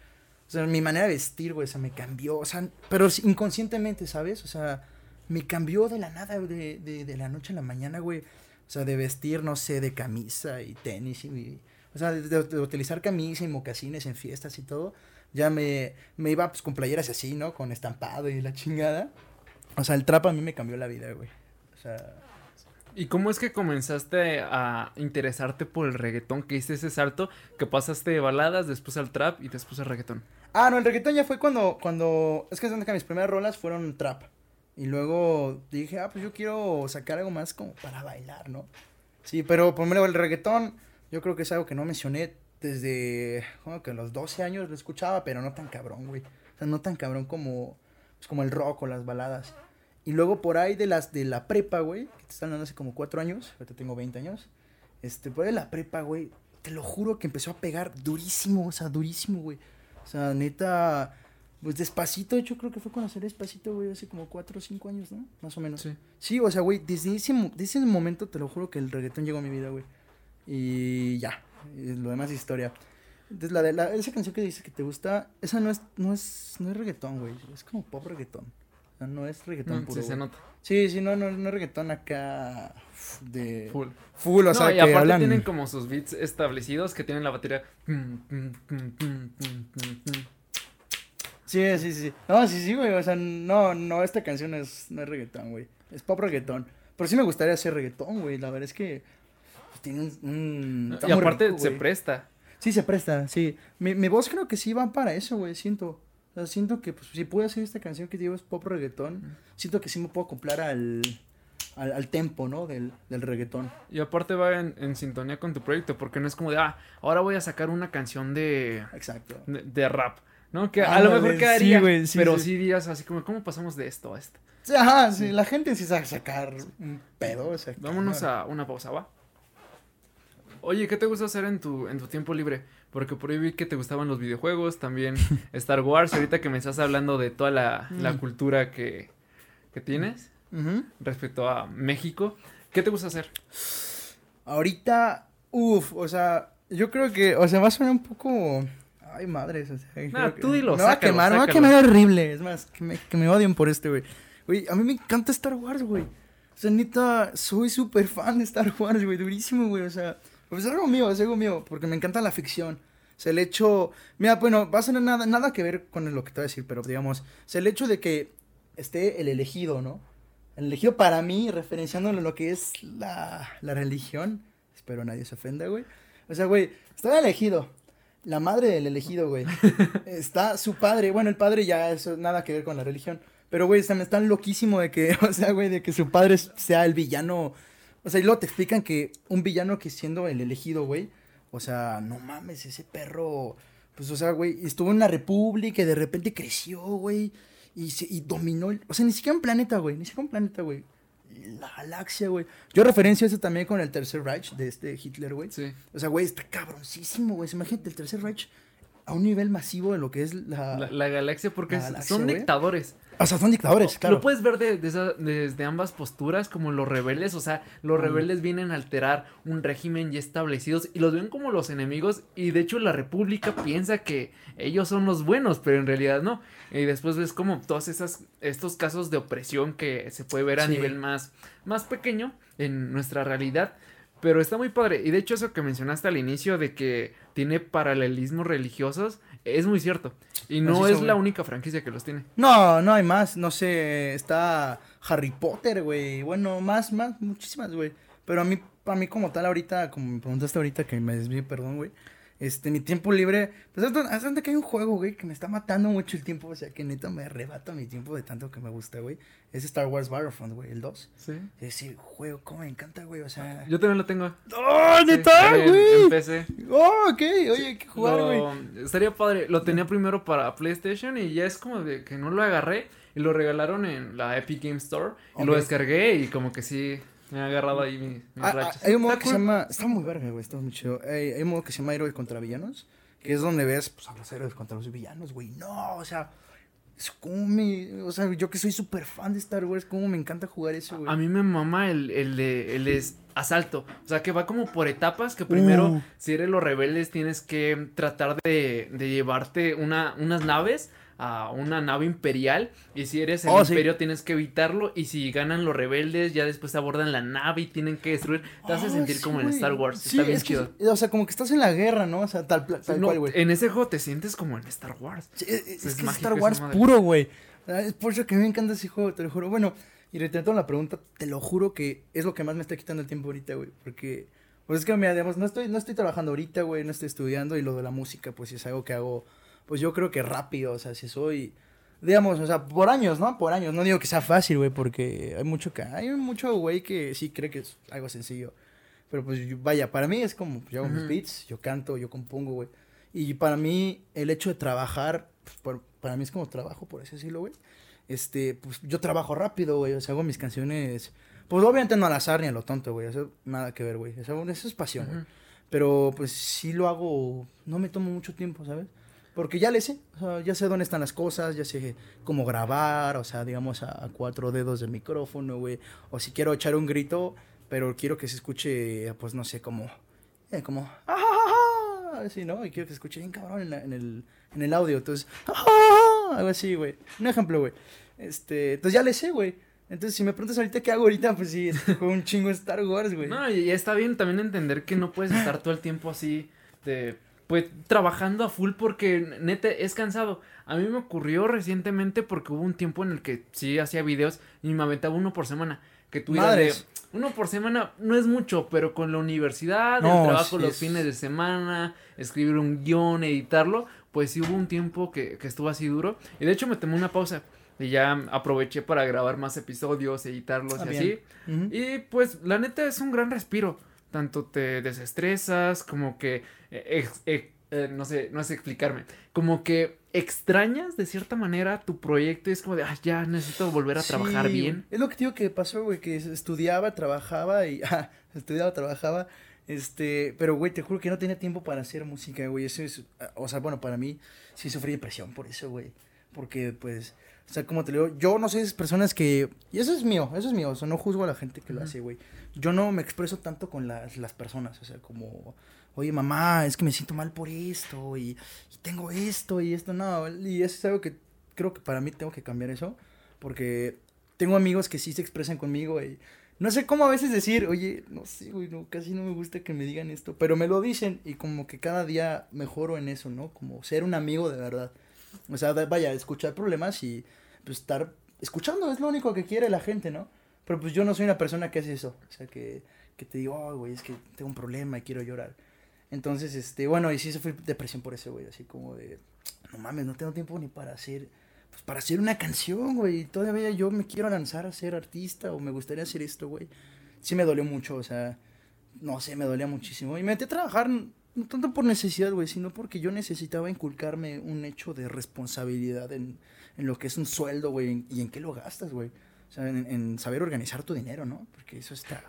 O sea, mi manera de vestir, güey, o sea, me cambió, o sea, pero inconscientemente, ¿sabes? O sea, me cambió de la nada, de, de, de la noche a la mañana, güey. O sea, de vestir, no sé, de camisa y tenis y... O sea, de, utilizar camisa y mocasines en fiestas y todo. Ya me, me iba, pues, con playeras así, ¿no? Con estampado y la chingada. O sea, el trap a mí me cambió la vida, güey. O sea... ¿Y cómo es que comenzaste a interesarte por el reggaetón? Que hiciste ese salto, que pasaste de baladas, después al trap y después al reggaetón. Ah, no, el reggaetón ya fue cuando, cuando, es que es que mis primeras rolas fueron trap. Y luego dije, ah, pues yo quiero sacar algo más como para bailar, ¿no? Sí, pero primero el reggaetón, yo creo que es algo que no mencioné desde, como que a los 12 años lo escuchaba, pero no tan cabrón, güey. O sea, no tan cabrón como, pues como el rock o las baladas. Y luego por ahí de las de la prepa, güey, que te están dando hace como 4 años, ahorita tengo 20 años. Este, por ahí de la prepa, güey, te lo juro que empezó a pegar durísimo, o sea, durísimo, güey. O sea, neta, pues despacito, de hecho creo que fue cuando salió despacito, güey, hace como 4 o 5 años, ¿no? Más o menos. Sí. Sí, o sea, güey, desde ese, desde ese momento te lo juro que el reggaetón llegó a mi vida, güey. Y ya, y lo demás es historia. Entonces, la de la, esa canción que dices que te gusta, esa no es, no es, no es reggaetón, güey. Es como pop reggaetón. No es reggaetón Mm, puro. sí, se nota. Sí, sí, no, no, no es reggaetón acá de... Full. Full, o no, sea, y que aparte hablan... tienen como sus beats establecidos que tienen la batería. Sí, sí, sí. No, sí, sí, güey. O sea, no, no, esta canción es, no es reggaetón, güey. Es pop reggaetón. Pero sí me gustaría hacer reggaetón, güey. La verdad es que pues, tiene un... Y aparte rico, se presta. Sí, se presta, sí. Mi, mi voz creo que sí va para eso, güey. Siento. O sea, siento que pues, si puedo hacer esta canción que digo es pop reggaetón, siento que sí me puedo acoplar al, al, al tempo, ¿no? Del, del reggaetón. Y aparte va en, en sintonía con tu proyecto, porque no es como de, ah, ahora voy a sacar una canción de, Exacto. de, de rap, ¿no? Que a lo Ándale, mejor sí, quedaría, güey, sí, pero sí. sí días así como, ¿cómo pasamos de esto a esto? Sí, ajá, sí, la gente sí sabe sacar un pedo. O sea, Vámonos a una pausa, ¿va? Oye, ¿qué te gusta hacer en tu, en tu tiempo libre? Porque por ahí vi que te gustaban los videojuegos, también Star Wars, ahorita que me estás hablando de toda la, la Mm. cultura que, que tienes respecto a México. ¿Qué te gusta hacer? Ahorita, uff, o sea, yo creo que, o sea, va a sonar un poco... Ay, madres, o sea, que- tú dilo, Me va a sácalo, quemar, me va a quemar horrible. Es más, que me, que me odien por este, güey. Güey, a mí me encanta Star Wars, güey. O sea, neta, soy súper fan de Star Wars, güey, durísimo, güey. O sea, pues es algo mío, es algo mío, porque me encanta la ficción. O sea, el hecho, mira, bueno, va a ser nada, nada que ver con lo que te voy a decir, pero digamos, o sea, el hecho de que esté el elegido, ¿no? El elegido para mí, referenciándolo a lo que es la, la religión, Espero nadie se ofenda, güey. O sea, güey, está elegido. La madre del elegido, güey. está su padre. Bueno, el padre ya eso nada que ver con la religión. Pero, güey, están, están loquísimo de que, o sea, güey, de que su padre sea el villano. O sea, y luego te explican que un villano que siendo el elegido, güey. O sea, no mames, ese perro. Pues, o sea, güey, estuvo en la república y de repente creció, güey. Y, se, y dominó. El, o sea, ni siquiera un planeta, güey. Ni siquiera un planeta, güey la galaxia, güey. Yo referencio eso también con el Tercer Reich de este Hitler, güey. Sí. O sea, güey, está cabroncísimo, güey. Imagínate el Tercer Reich a un nivel masivo de lo que es la... La, galaxia, porque son dictadores. O sea, son dictadores, claro. Lo puedes ver de, desde ambas posturas, como los rebeldes. O sea, los rebeldes vienen a alterar un régimen ya establecidos y los ven como los enemigos. Y de hecho, la república piensa que ellos son los buenos, pero en realidad no. Y después ves como todos esas, estos casos de opresión que se puede ver a nivel más, más pequeño en nuestra realidad. Pero está muy padre. Y de hecho, eso que mencionaste al inicio de que tiene paralelismos religiosos, es muy cierto. Y no es la única franquicia que los tiene. No, no hay más. No sé, está Harry Potter, güey. Bueno, más, más, muchísimas, güey. Pero a mí, a mí como tal ahorita, como me preguntaste ahorita que me desvíe, perdón, güey. Este, mi tiempo libre. Pues hasta que hay un juego, güey, que me está matando mucho el tiempo. O sea, que neta me arrebata mi tiempo de tanto que me gusta, güey. Es Star Wars Battlefront, güey, el 2. Sí. Es decir, juego, cómo me encanta, güey. O sea. Yo también lo tengo. ¡Oh, neta, güey! empecé. ¡Oh, ok! Oye, hay que jugar, güey. Estaría padre. Lo tenía primero para PlayStation y ya es como de que no lo agarré. Y lo regalaron en la Epic Game Store. Y lo descargué y como que sí. Me ha agarrado ahí mi, mis ah, ah, Hay un modo que se llama. Está muy verga, güey. Está muy chido. Hay, un modo que se llama Héroes contra Villanos. Que es donde ves pues, a los héroes contra los villanos, güey. No, o sea. Es como me. O sea, yo que soy súper fan de Star Wars, como me encanta jugar eso, güey. A mí me mama el, el de. El es asalto. O sea, que va como por etapas. Que primero, uh. si eres los rebeldes, tienes que tratar de, de llevarte una, unas naves a una nave imperial y si eres el oh, imperio tienes que evitarlo y si ganan los rebeldes ya después abordan la nave y tienen que destruir te hace oh, sentir como en Star Wars está bien chido. o sea como que estás en la guerra no o sea tal, cual güey. en ese juego te sientes como en Star Wars. Es, es, que es Star Wars puro güey. Es por eso que me encanta ese juego te lo juro. Bueno y retomando la pregunta te lo juro que es lo que más me está quitando el tiempo ahorita güey porque pues es que mira digamos no estoy no estoy trabajando ahorita güey no estoy estudiando y lo de la música pues es algo que hago pues yo creo que rápido, o sea, si soy, digamos, o sea, por años, ¿no? Por años, no digo que sea fácil, güey, porque hay mucho, hay mucho güey que sí cree que es algo sencillo, pero pues vaya, para mí es como, yo hago mis beats, yo canto, yo compongo, güey, y para mí el hecho de trabajar, pues, para mí es como trabajo, por así decirlo, güey, este, pues yo trabajo rápido, güey, o sea, hago mis canciones, pues obviamente no al azar ni a lo tonto, güey, eso nada que ver, güey, eso, eso es pasión, güey. Pero pues sí lo hago, no me tomo mucho tiempo, ¿sabes? Porque ya le sé, o sea, ya sé dónde están las cosas, ya sé cómo grabar, o sea, digamos a, cuatro dedos del micrófono, güey. O si quiero echar un grito, pero quiero que se escuche, pues no sé, como, eh, como, ¡Ah, así, ¿no? Y quiero que se escuche bien cabrón en, el, en el audio. Entonces, ¡Ah, algo así, güey. Un ejemplo, güey. Este, entonces ya le sé, güey. Entonces, si me preguntas ahorita qué hago ahorita, pues sí, con un chingo Star Wars, güey. No, y está bien también entender que no puedes estar todo el tiempo así de pues trabajando a full porque neta es cansado. A mí me ocurrió recientemente porque hubo un tiempo en el que sí hacía videos y me aventaba uno por semana. Que tú de, uno por semana no es mucho, pero con la universidad, el trabajo los fines de semana, escribir un guion, editarlo, pues sí hubo un tiempo que, que estuvo así duro. Y de hecho me tomé una pausa. Y ya aproveché para grabar más episodios, editarlos y ah, así. Y pues la neta es un gran respiro tanto te desestresas, como que, eh, eh, no sé, no sé explicarme, como que extrañas de cierta manera tu proyecto y es como de, ay, ya necesito volver a trabajar bien. Es lo que digo que pasó, güey, que estudiaba, trabajaba y, ah, estudiaba, trabajaba, este, pero, güey, te juro que no tenía tiempo para hacer música, güey, eso es, o sea, bueno, para mí sí sufrí depresión por eso, güey, porque, pues, o sea, como te digo, yo no sé esas personas que, y eso es mío, eso es mío, o sea, no juzgo a la gente que lo hace, güey yo no me expreso tanto con las, las personas, o sea, como, oye mamá, es que me siento mal por esto y, tengo esto y esto, no, y eso es algo que creo que para mí tengo que cambiar eso, porque tengo amigos que sí se expresan conmigo y no sé cómo a veces decir, oye, no sé, güey, no, casi no me gusta que me digan esto, pero me lo dicen y como que cada día mejoro en eso, ¿no? Como ser un amigo de verdad. O sea, vaya, escuchar problemas y pues estar escuchando es lo único que quiere la gente, ¿no? Pero pues yo no soy una persona que hace eso. O sea, que, que te digo, oh, güey, es que tengo un problema y quiero llorar. Entonces, este, bueno, y sí fue depresión por ese, güey, así como de, no mames, no tengo tiempo ni para hacer, pues para hacer una canción, güey, todavía yo me quiero lanzar a ser artista o me gustaría hacer esto, güey. Sí me dolió mucho, o sea, no sé, me dolía muchísimo. Y me metí a trabajar no tanto por necesidad, güey, sino porque yo necesitaba inculcarme un hecho de responsabilidad en, en lo que es un sueldo, güey, y en qué lo gastas, güey. O sea, en, saber organizar tu dinero, ¿no? Porque eso está...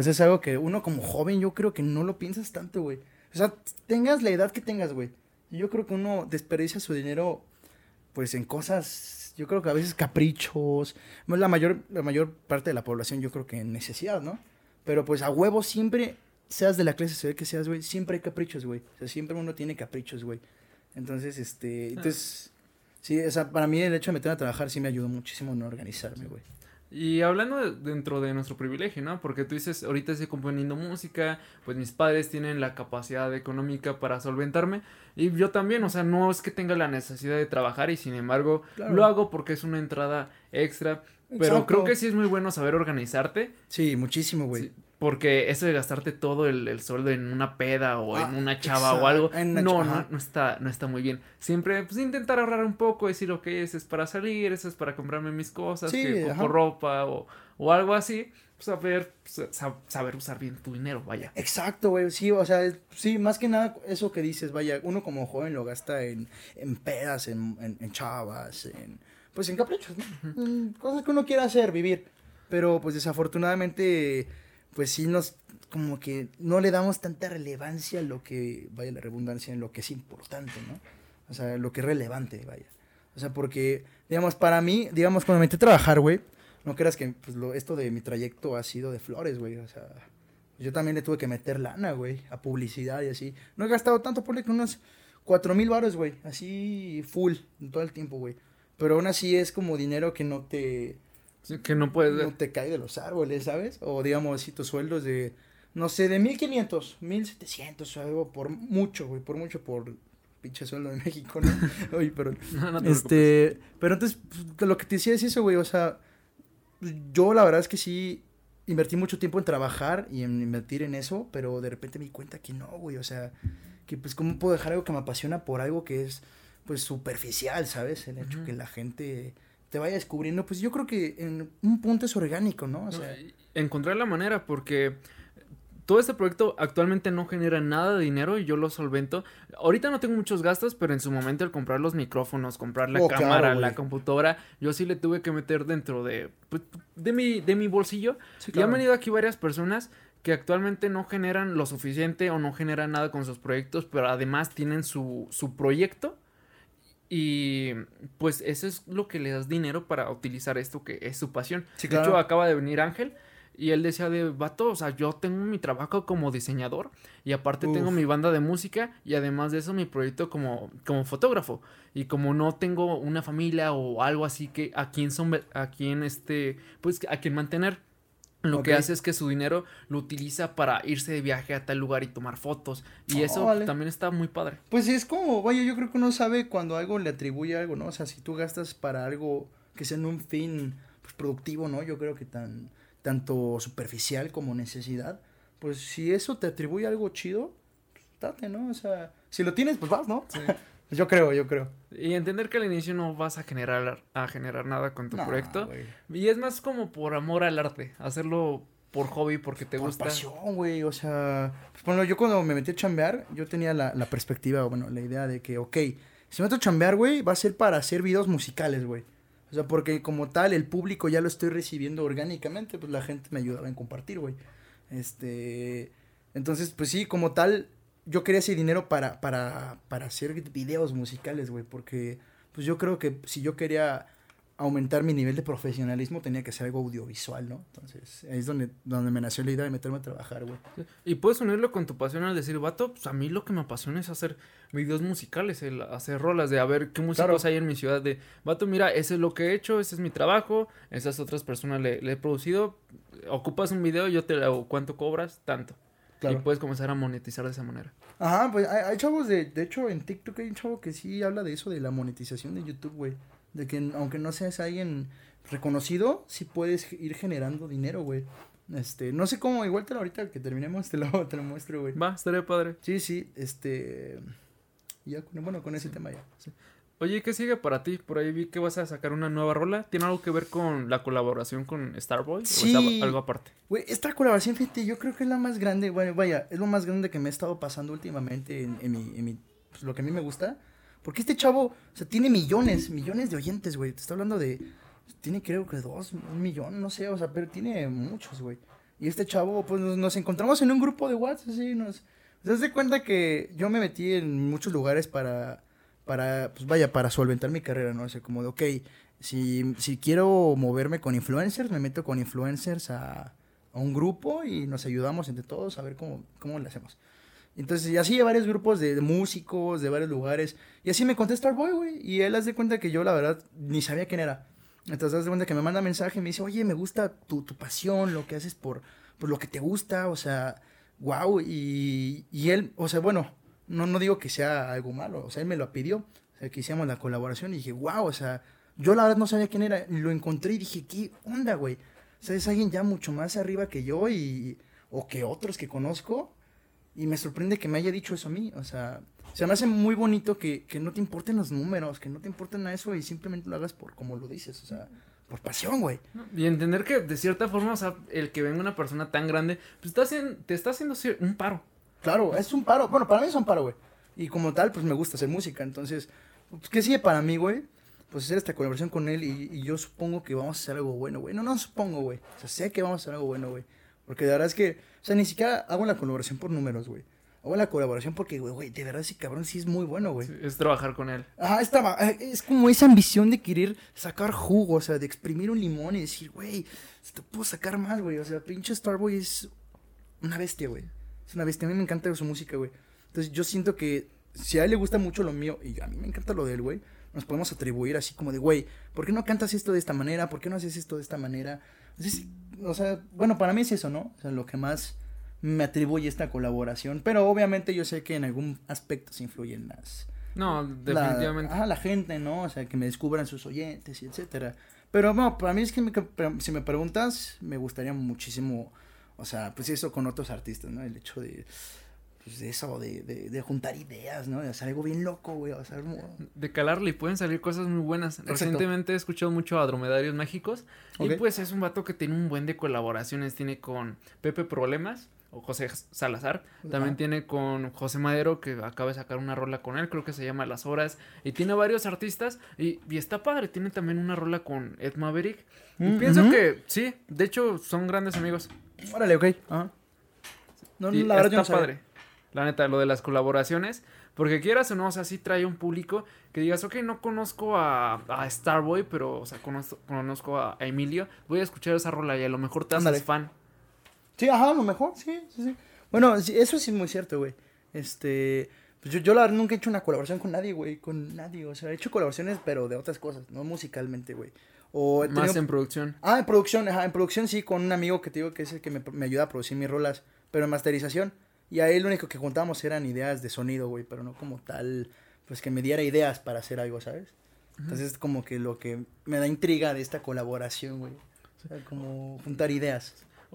Sea, es algo que uno como joven yo creo que no lo piensas tanto, güey. O sea, tengas la edad que tengas, güey. Yo creo que uno desperdicia su dinero, pues, en cosas, yo creo que a veces caprichos. La mayor, la mayor parte de la población yo creo que en necesidad, ¿no? Pero pues a huevo siempre seas de la clase se ve que seas, güey, siempre hay caprichos, güey. O sea, siempre uno tiene caprichos, güey. Entonces, este, entonces, sí, o sea, para mí el hecho de meterme a trabajar sí me ayudó muchísimo en organizarme, güey. Y hablando de, dentro de nuestro privilegio, ¿no? Porque tú dices, ahorita estoy componiendo música, pues mis padres tienen la capacidad económica para solventarme y yo también, o sea, no es que tenga la necesidad de trabajar y sin embargo claro. lo hago porque es una entrada extra. Pero Exacto. creo que sí es muy bueno saber organizarte. Sí, muchísimo, güey. Sí, porque eso de gastarte todo el, el sueldo en una peda o ah, en una chava exacto. o algo, no, no, no, está, no está muy bien. Siempre, pues, intentar ahorrar un poco, decir, ok, ese es para salir, ese es para comprarme mis cosas, sí, que compro ropa o, o algo así. Pues, saber, saber usar bien tu dinero, vaya. Exacto, güey, sí, o sea, sí, más que nada eso que dices, vaya, uno como joven lo gasta en, en pedas, en, en, en chavas, en, pues en caprichos, ¿no? Uh -huh. Cosas que uno quiere hacer, vivir. Pero, pues, desafortunadamente pues sí nos como que no le damos tanta relevancia a lo que, vaya la redundancia, en lo que es importante, ¿no? O sea, lo que es relevante, vaya. O sea, porque, digamos, para mí, digamos, cuando me metí a trabajar, güey, no creas que pues, lo, esto de mi trayecto ha sido de flores, güey. O sea, yo también le tuve que meter lana, güey, a publicidad y así. No he gastado tanto, por que unos cuatro mil baros, güey, así full, todo el tiempo, güey. Pero aún así es como dinero que no te que no puedes No te cae de los árboles, ¿sabes? O digamos, si tus sueldos de, no sé, de 1500, 1700 o algo, por mucho, güey, por mucho, por pinche sueldo de México, ¿no? Oye, pero. no, no te este. Preocupes. Pero entonces, pues, lo que te decía es eso, güey, o sea, yo la verdad es que sí invertí mucho tiempo en trabajar y en invertir en eso, pero de repente me di cuenta que no, güey, o sea, que pues, ¿cómo puedo dejar algo que me apasiona por algo que es, pues, superficial, ¿sabes? El hecho uh -huh. que la gente te vaya descubriendo, pues yo creo que en un punto es orgánico, ¿no? O sea, encontrar la manera, porque todo este proyecto actualmente no genera nada de dinero y yo lo solvento. Ahorita no tengo muchos gastos, pero en su momento al comprar los micrófonos, comprar la oh, cámara, claro, la computadora, yo sí le tuve que meter dentro de, pues, de, mi, de mi bolsillo. Sí, claro. Y han venido aquí varias personas que actualmente no generan lo suficiente o no generan nada con sus proyectos, pero además tienen su, su proyecto y pues eso es lo que le das dinero para utilizar esto que es su pasión. Sí, claro. De hecho, acaba de venir Ángel y él decía de vato, o sea, yo tengo mi trabajo como diseñador y aparte Uf. tengo mi banda de música y además de eso mi proyecto como, como fotógrafo. Y como no tengo una familia o algo así que a quien son a quien este pues a quien mantener lo okay. que hace es que su dinero lo utiliza para irse de viaje a tal lugar y tomar fotos. Y oh, eso vale. también está muy padre. Pues es como, vaya, yo creo que uno sabe cuando algo le atribuye algo, ¿no? O sea, si tú gastas para algo que sea en un fin pues, productivo, ¿no? Yo creo que tan, tanto superficial como necesidad, pues si eso te atribuye algo chido, pues date, ¿no? O sea, si lo tienes, pues vas, ¿no? Sí. Yo creo, yo creo. Y entender que al inicio no vas a generar, a generar nada con tu proyecto. Wey. Y es más como por amor al arte, hacerlo por hobby, porque te por gusta. pasión, güey, o sea... Pues, bueno, yo cuando me metí a chambear, yo tenía la, la perspectiva, bueno, la idea de que, ok, si me meto a chambear, güey, va a ser para hacer videos musicales, güey. O sea, porque como tal, el público ya lo estoy recibiendo orgánicamente, pues la gente me ayudaba en compartir, güey. Este... Entonces, pues sí, como tal, yo quería ese dinero para, para, para hacer videos musicales, güey, porque pues yo creo que si yo quería aumentar mi nivel de profesionalismo tenía que ser algo audiovisual, ¿no? Entonces, ahí es donde, donde me nació la idea de meterme a trabajar, güey. Y puedes unirlo con tu pasión al decir, vato, pues a mí lo que me apasiona es hacer videos musicales, el hacer rolas, de a ver qué músicos claro. hay en mi ciudad, de, vato, mira, ese es lo que he hecho, ese es mi trabajo, esas otras personas le, le he producido, ocupas un video, yo te lo hago, ¿cuánto cobras? Tanto. Claro. Y puedes comenzar a monetizar de esa manera. Ajá, pues hay, hay, chavos de, de hecho en TikTok hay un chavo que sí habla de eso, de la monetización de YouTube, güey. De que aunque no seas alguien reconocido, sí puedes ir generando dinero, güey. Este, no sé cómo, igual te lo ahorita que terminemos te lo, te lo muestro, güey. Va, estaría padre. Sí, sí, este. Ya, bueno, con ese tema ya. Oye, ¿qué sigue para ti? Por ahí vi que vas a sacar una nueva rola. ¿Tiene algo que ver con la colaboración con Starboy? ¿O Sí. es algo aparte? Güey, esta colaboración, fíjate, yo creo que es la más grande, güey, vaya, es lo más grande que me ha estado pasando últimamente en, en mi, en mi, pues, lo que a mí me gusta. Porque este chavo, o sea, tiene millones, millones de oyentes, güey. Te está hablando de, tiene creo que dos, un millón, no sé, o sea, pero tiene muchos, güey. Y este chavo, pues nos, nos encontramos en un grupo de WhatsApp, así, nos... ¿Te das de cuenta que yo me metí en muchos lugares para, para, pues vaya, para solventar mi carrera, ¿no? O sea, como de, ok, si, si quiero moverme con influencers, me meto con influencers a, a un grupo y nos ayudamos entre todos a ver cómo, cómo le hacemos. Entonces, y así varios grupos de, músicos, de varios lugares. Y así me contesta el boy, güey. Y él hace de cuenta que yo, la verdad, ni sabía quién era. Entonces, haz de cuenta que me manda mensaje y me dice, oye, me gusta tu, tu pasión, lo que haces por, por lo que te gusta, o sea, wow. Y, y él, o sea, bueno, no, no digo que sea algo malo, o sea, él me lo pidió, o sea, que hiciéramos la colaboración y dije, wow, o sea, yo la verdad no sabía quién era, lo encontré y dije, ¿qué onda, güey? O sea, es alguien ya mucho más arriba que yo y, o que otros que conozco. Y me sorprende que me haya dicho eso a mí. O sea, se me hace muy bonito que, que no te importen los números, que no te importen nada eso y simplemente lo hagas por como lo dices. O sea, por pasión, güey. Y entender que de cierta forma, o sea, el que venga una persona tan grande, pues está haciendo, te está haciendo un paro. Claro, es un paro. Bueno, para mí es un paro, güey. Y como tal, pues me gusta hacer música. Entonces, pues, ¿qué sigue para mí, güey? Pues hacer esta colaboración con él y, y yo supongo que vamos a hacer algo bueno, güey. No, no supongo, güey. O sea, sé que vamos a hacer algo bueno, güey. Porque de verdad es que, o sea, ni siquiera hago la colaboración por números, güey. Hago la colaboración porque, güey, güey, de verdad ese cabrón sí es muy bueno, güey. Es trabajar con él. Ajá, estaba, eh, es como esa ambición de querer sacar jugo, o sea, de exprimir un limón y decir, güey, te puedo sacar más, güey. O sea, pinche Starboy es una bestia, güey. Es una bestia. A mí me encanta su música, güey. Entonces yo siento que si a él le gusta mucho lo mío y a mí me encanta lo de él, güey, nos podemos atribuir así como de, güey, ¿por qué no cantas esto de esta manera? ¿Por qué no haces esto de esta manera? Entonces, o sea, bueno, para mí es eso, ¿no? O sea, lo que más me atribuye esta colaboración. Pero obviamente yo sé que en algún aspecto se influyen las No, la- definitivamente. ajá, la gente, ¿no? O sea, que me descubran sus oyentes y etcétera. Pero no, para mí es que me- que- si me preguntas, me gustaría muchísimo, o sea, pues eso con otros artistas, ¿no? El hecho de, pues de eso, de, de, de juntar ideas, ¿no? De hacer algo bien loco, güey, o sea, de calarle y pueden salir cosas muy buenas. Recientemente he escuchado mucho a Dromedarios Mágicos y pues es un vato que tiene un buen de colaboraciones. Tiene con Pepe Problemas o José Salazar. También tiene con José Madero que acaba de sacar una rola con él, creo que se llama Las Horas. Y tiene varios artistas y, y está padre. Tiene también una rola con Ed Maverick. Y Mm, pienso que sí, de hecho son grandes amigos. Órale, ok. Ajá. No, Y la verdad yo está no sabía. padre. La neta, lo de las colaboraciones. Porque quieras o no, o sea, sí trae un público que digas, ok, no conozco a, a Starboy, pero, o sea, conozco, conozco a, a Emilio. Voy a escuchar esa rola y a lo mejor te haces fan. Sí, ajá, a lo mejor, sí, sí, sí. Bueno, sí, eso sí es muy cierto, güey. Este, pues yo, yo la verdad nunca he hecho una colaboración con nadie, güey, con nadie. O sea, he hecho colaboraciones, pero de otras cosas, no musicalmente, güey. O Más tenido- en producción. Ah, en producción, ajá, en producción sí, con un amigo que te digo que es el que me, me ayuda a producir mis rolas, pero en masterización. Y a él lo único que juntábamos eran ideas de sonido, güey, pero no como tal, pues que me diera ideas para hacer algo, ¿sabes? Entonces es como que lo que me da intriga de esta colaboración, güey. O sea, como juntar ideas.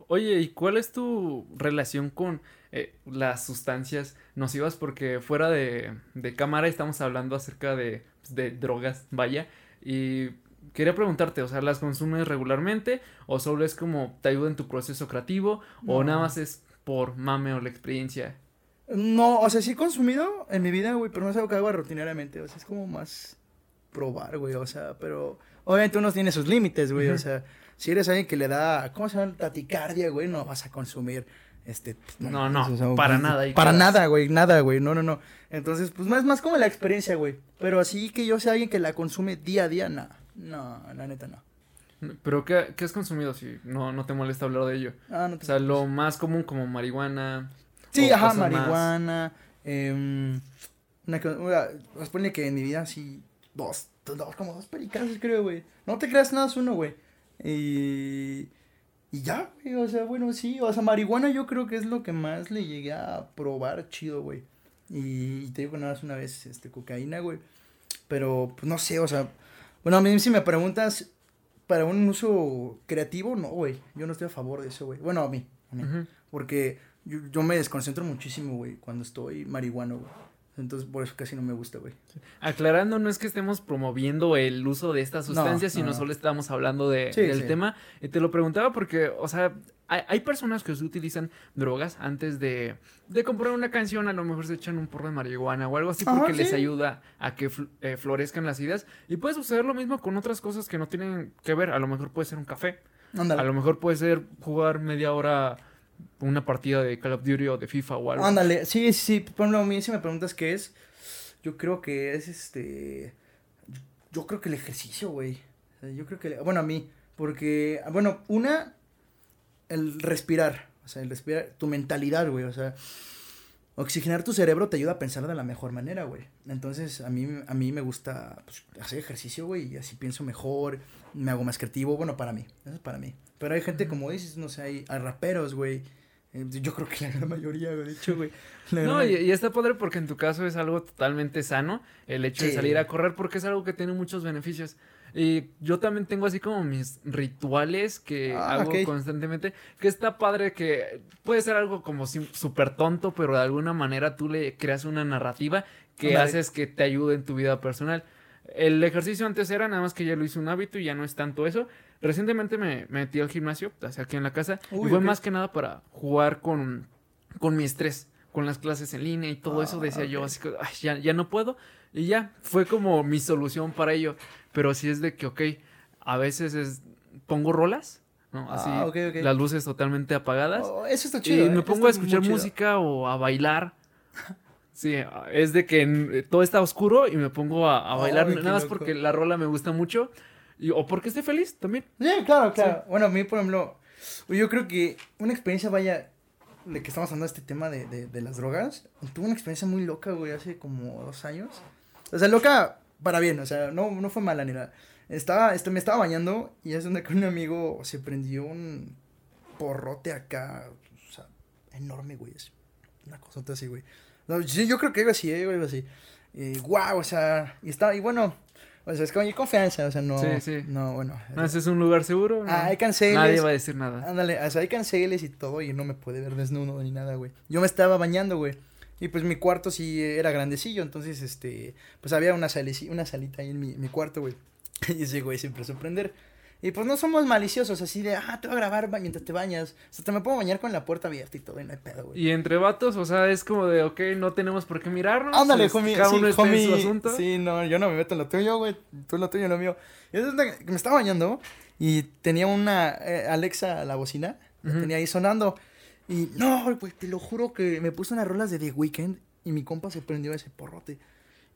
Oye, ¿y cuál es tu relación con eh, las sustancias nocivas? Porque fuera de, de cámara estamos hablando acerca de, pues, de drogas, vaya. Y quería preguntarte, o sea, ¿las consumes regularmente? ¿O solo es como te ayuda en tu proceso creativo? ¿O No. nada más es por mame o la experiencia? No, o sea, sí he consumido en mi vida, güey, pero no es algo que hago rutinariamente. O sea, es como más probar, güey. O sea, pero obviamente uno tiene sus límites, güey. O sea, si eres alguien que le da, ¿cómo se llama? Taticardia, güey, no vas a consumir. Este, pues, No, no, o sea, para nada, Para nada, güey, nada, güey, no, no, no. Entonces, pues más, más como la experiencia, güey. Pero así que yo sea alguien que la consume día a día, no. No, la neta no. ¿Pero qué, qué has consumido si no, no te molesta hablar de ello? Ah, no O te sea, lo más común como marihuana. Sí, o ajá, marihuana. em, una, una, pues ponle que en mi vida sí, dos, dos, como dos pericados, creo, güey. No te creas nada, es uno, güey. Y, y ya, güey, o sea, bueno, sí, o sea, marihuana yo creo que es lo que más le llegué a probar chido, güey. Y, te digo nada más una vez, este, cocaína, güey. Pero, pues no sé, o sea, bueno, a mí si me preguntas, para un uso creativo, no, güey. Yo no estoy a favor de eso, güey. Bueno, a mí. A mí. Porque yo, yo me desconcentro muchísimo, güey, cuando estoy marihuano, güey. Entonces, por eso casi no me gusta, güey. Aclarando, no es que estemos promoviendo el uso de estas No, sustancias, sino no. solo estamos hablando de, Sí, del sí. tema. Y te lo preguntaba porque, o sea, hay, hay personas que utilizan drogas antes de, de comprar una canción, a lo mejor se echan un porro de marihuana o algo así Ajá, porque les ayuda a que fl- eh, florezcan las ideas. Y puede suceder lo mismo con otras cosas que no tienen que ver. A lo mejor puede ser un café, a lo mejor puede ser jugar media hora una partida de Call of Duty o de FIFA o algo. Ándale, sí, sí, sí. Por ejemplo, a mí si me preguntas qué es, yo creo que es este. Yo creo que el ejercicio, güey. Yo creo que. Bueno, a mí. Porque, bueno, una, el respirar. O sea, el respirar, tu mentalidad, güey. O sea, oxigenar tu cerebro te ayuda a pensar de la mejor manera, güey. Entonces, a mí, a mí me gusta pues, hacer ejercicio, güey, y así pienso mejor, me hago más creativo. Bueno, para mí, eso es para mí. Pero hay gente, como dices, no sé, hay, hay raperos, güey. eh, Yo creo que la gran mayoría, de hecho, güey. No, y, y está padre porque en tu caso es algo totalmente sano el hecho de Sí. salir a correr porque es algo que tiene muchos beneficios. Y yo también tengo así como mis rituales que Ah, hago ok. constantemente, que está padre que puede ser algo como súper tonto, pero de alguna manera tú le creas una narrativa que haces que te ayude en tu vida personal. El ejercicio antes era nada más que ya lo hice un hábito y ya no es tanto eso. Recientemente me, me metí al gimnasio, sea, aquí en la casa, Uy, y fue ok. más que nada para jugar con, con mi estrés, con las clases en línea y todo eso. Ah, Decía yo así que "Ay, ya, ya no puedo. Y ya, fue como mi solución para ello. Pero sí es de que, ok, a veces es, pongo rolas, ¿no? Así, Ah, ok, ok. las luces totalmente apagadas. Oh, eso está y chido. me eh, pongo a escuchar música o a bailar. Sí, es de que todo está oscuro y me pongo a, a bailar qué nada más loco. porque la rola me gusta mucho. Y, o porque estoy feliz también. Sí, claro, claro. Bueno, a mí, por ejemplo, yo creo que una experiencia, vaya, de que estamos hablando de este tema de, de, de las drogas, tuve una experiencia muy loca, güey, hace como dos años. O sea, loca para bien, o sea, no, no fue mala ni nada. Estaba, este, me estaba bañando y es donde con un amigo se prendió un porrote acá, o sea, enorme, güey, así, una cosota así, güey. No, yo creo que iba así, eh, iba así. Y, guau, o sea, y estaba, y bueno, o sea, es que hay confianza, o sea, no, Sí, sí. no, bueno. No, ese es un lugar seguro. ¿no? Ah, hay canceles. Nadie va a decir nada. Ándale, o sea, hay canceles y todo y no me puede ver desnudo ni nada, güey. Yo me estaba bañando, güey. Y pues mi cuarto sí era grandecillo, entonces, este, pues había una, saleci- una salita ahí en mi, mi cuarto, güey. Y ese güey siempre sorprender. Y pues no somos maliciosos, así de, ah, te voy a grabar ba- mientras te bañas. O sea, te me puedo bañar con la puerta abierta y todo, y no hay pedo, güey. Y entre vatos, o sea, es como de, ok, no tenemos por qué mirarnos. Ándale, es- homie, Cada sí, uno está en su homie, asunto. Sí, no, yo no me meto en lo tuyo, güey. Tú en lo tuyo, en lo mío. Y es donde me estaba bañando y tenía una eh, Alexa, la bocina, la Ujú. tenía ahí sonando. Y no, güey, te lo juro que me puse unas rolas de The Weeknd y mi compa se prendió ese porrote.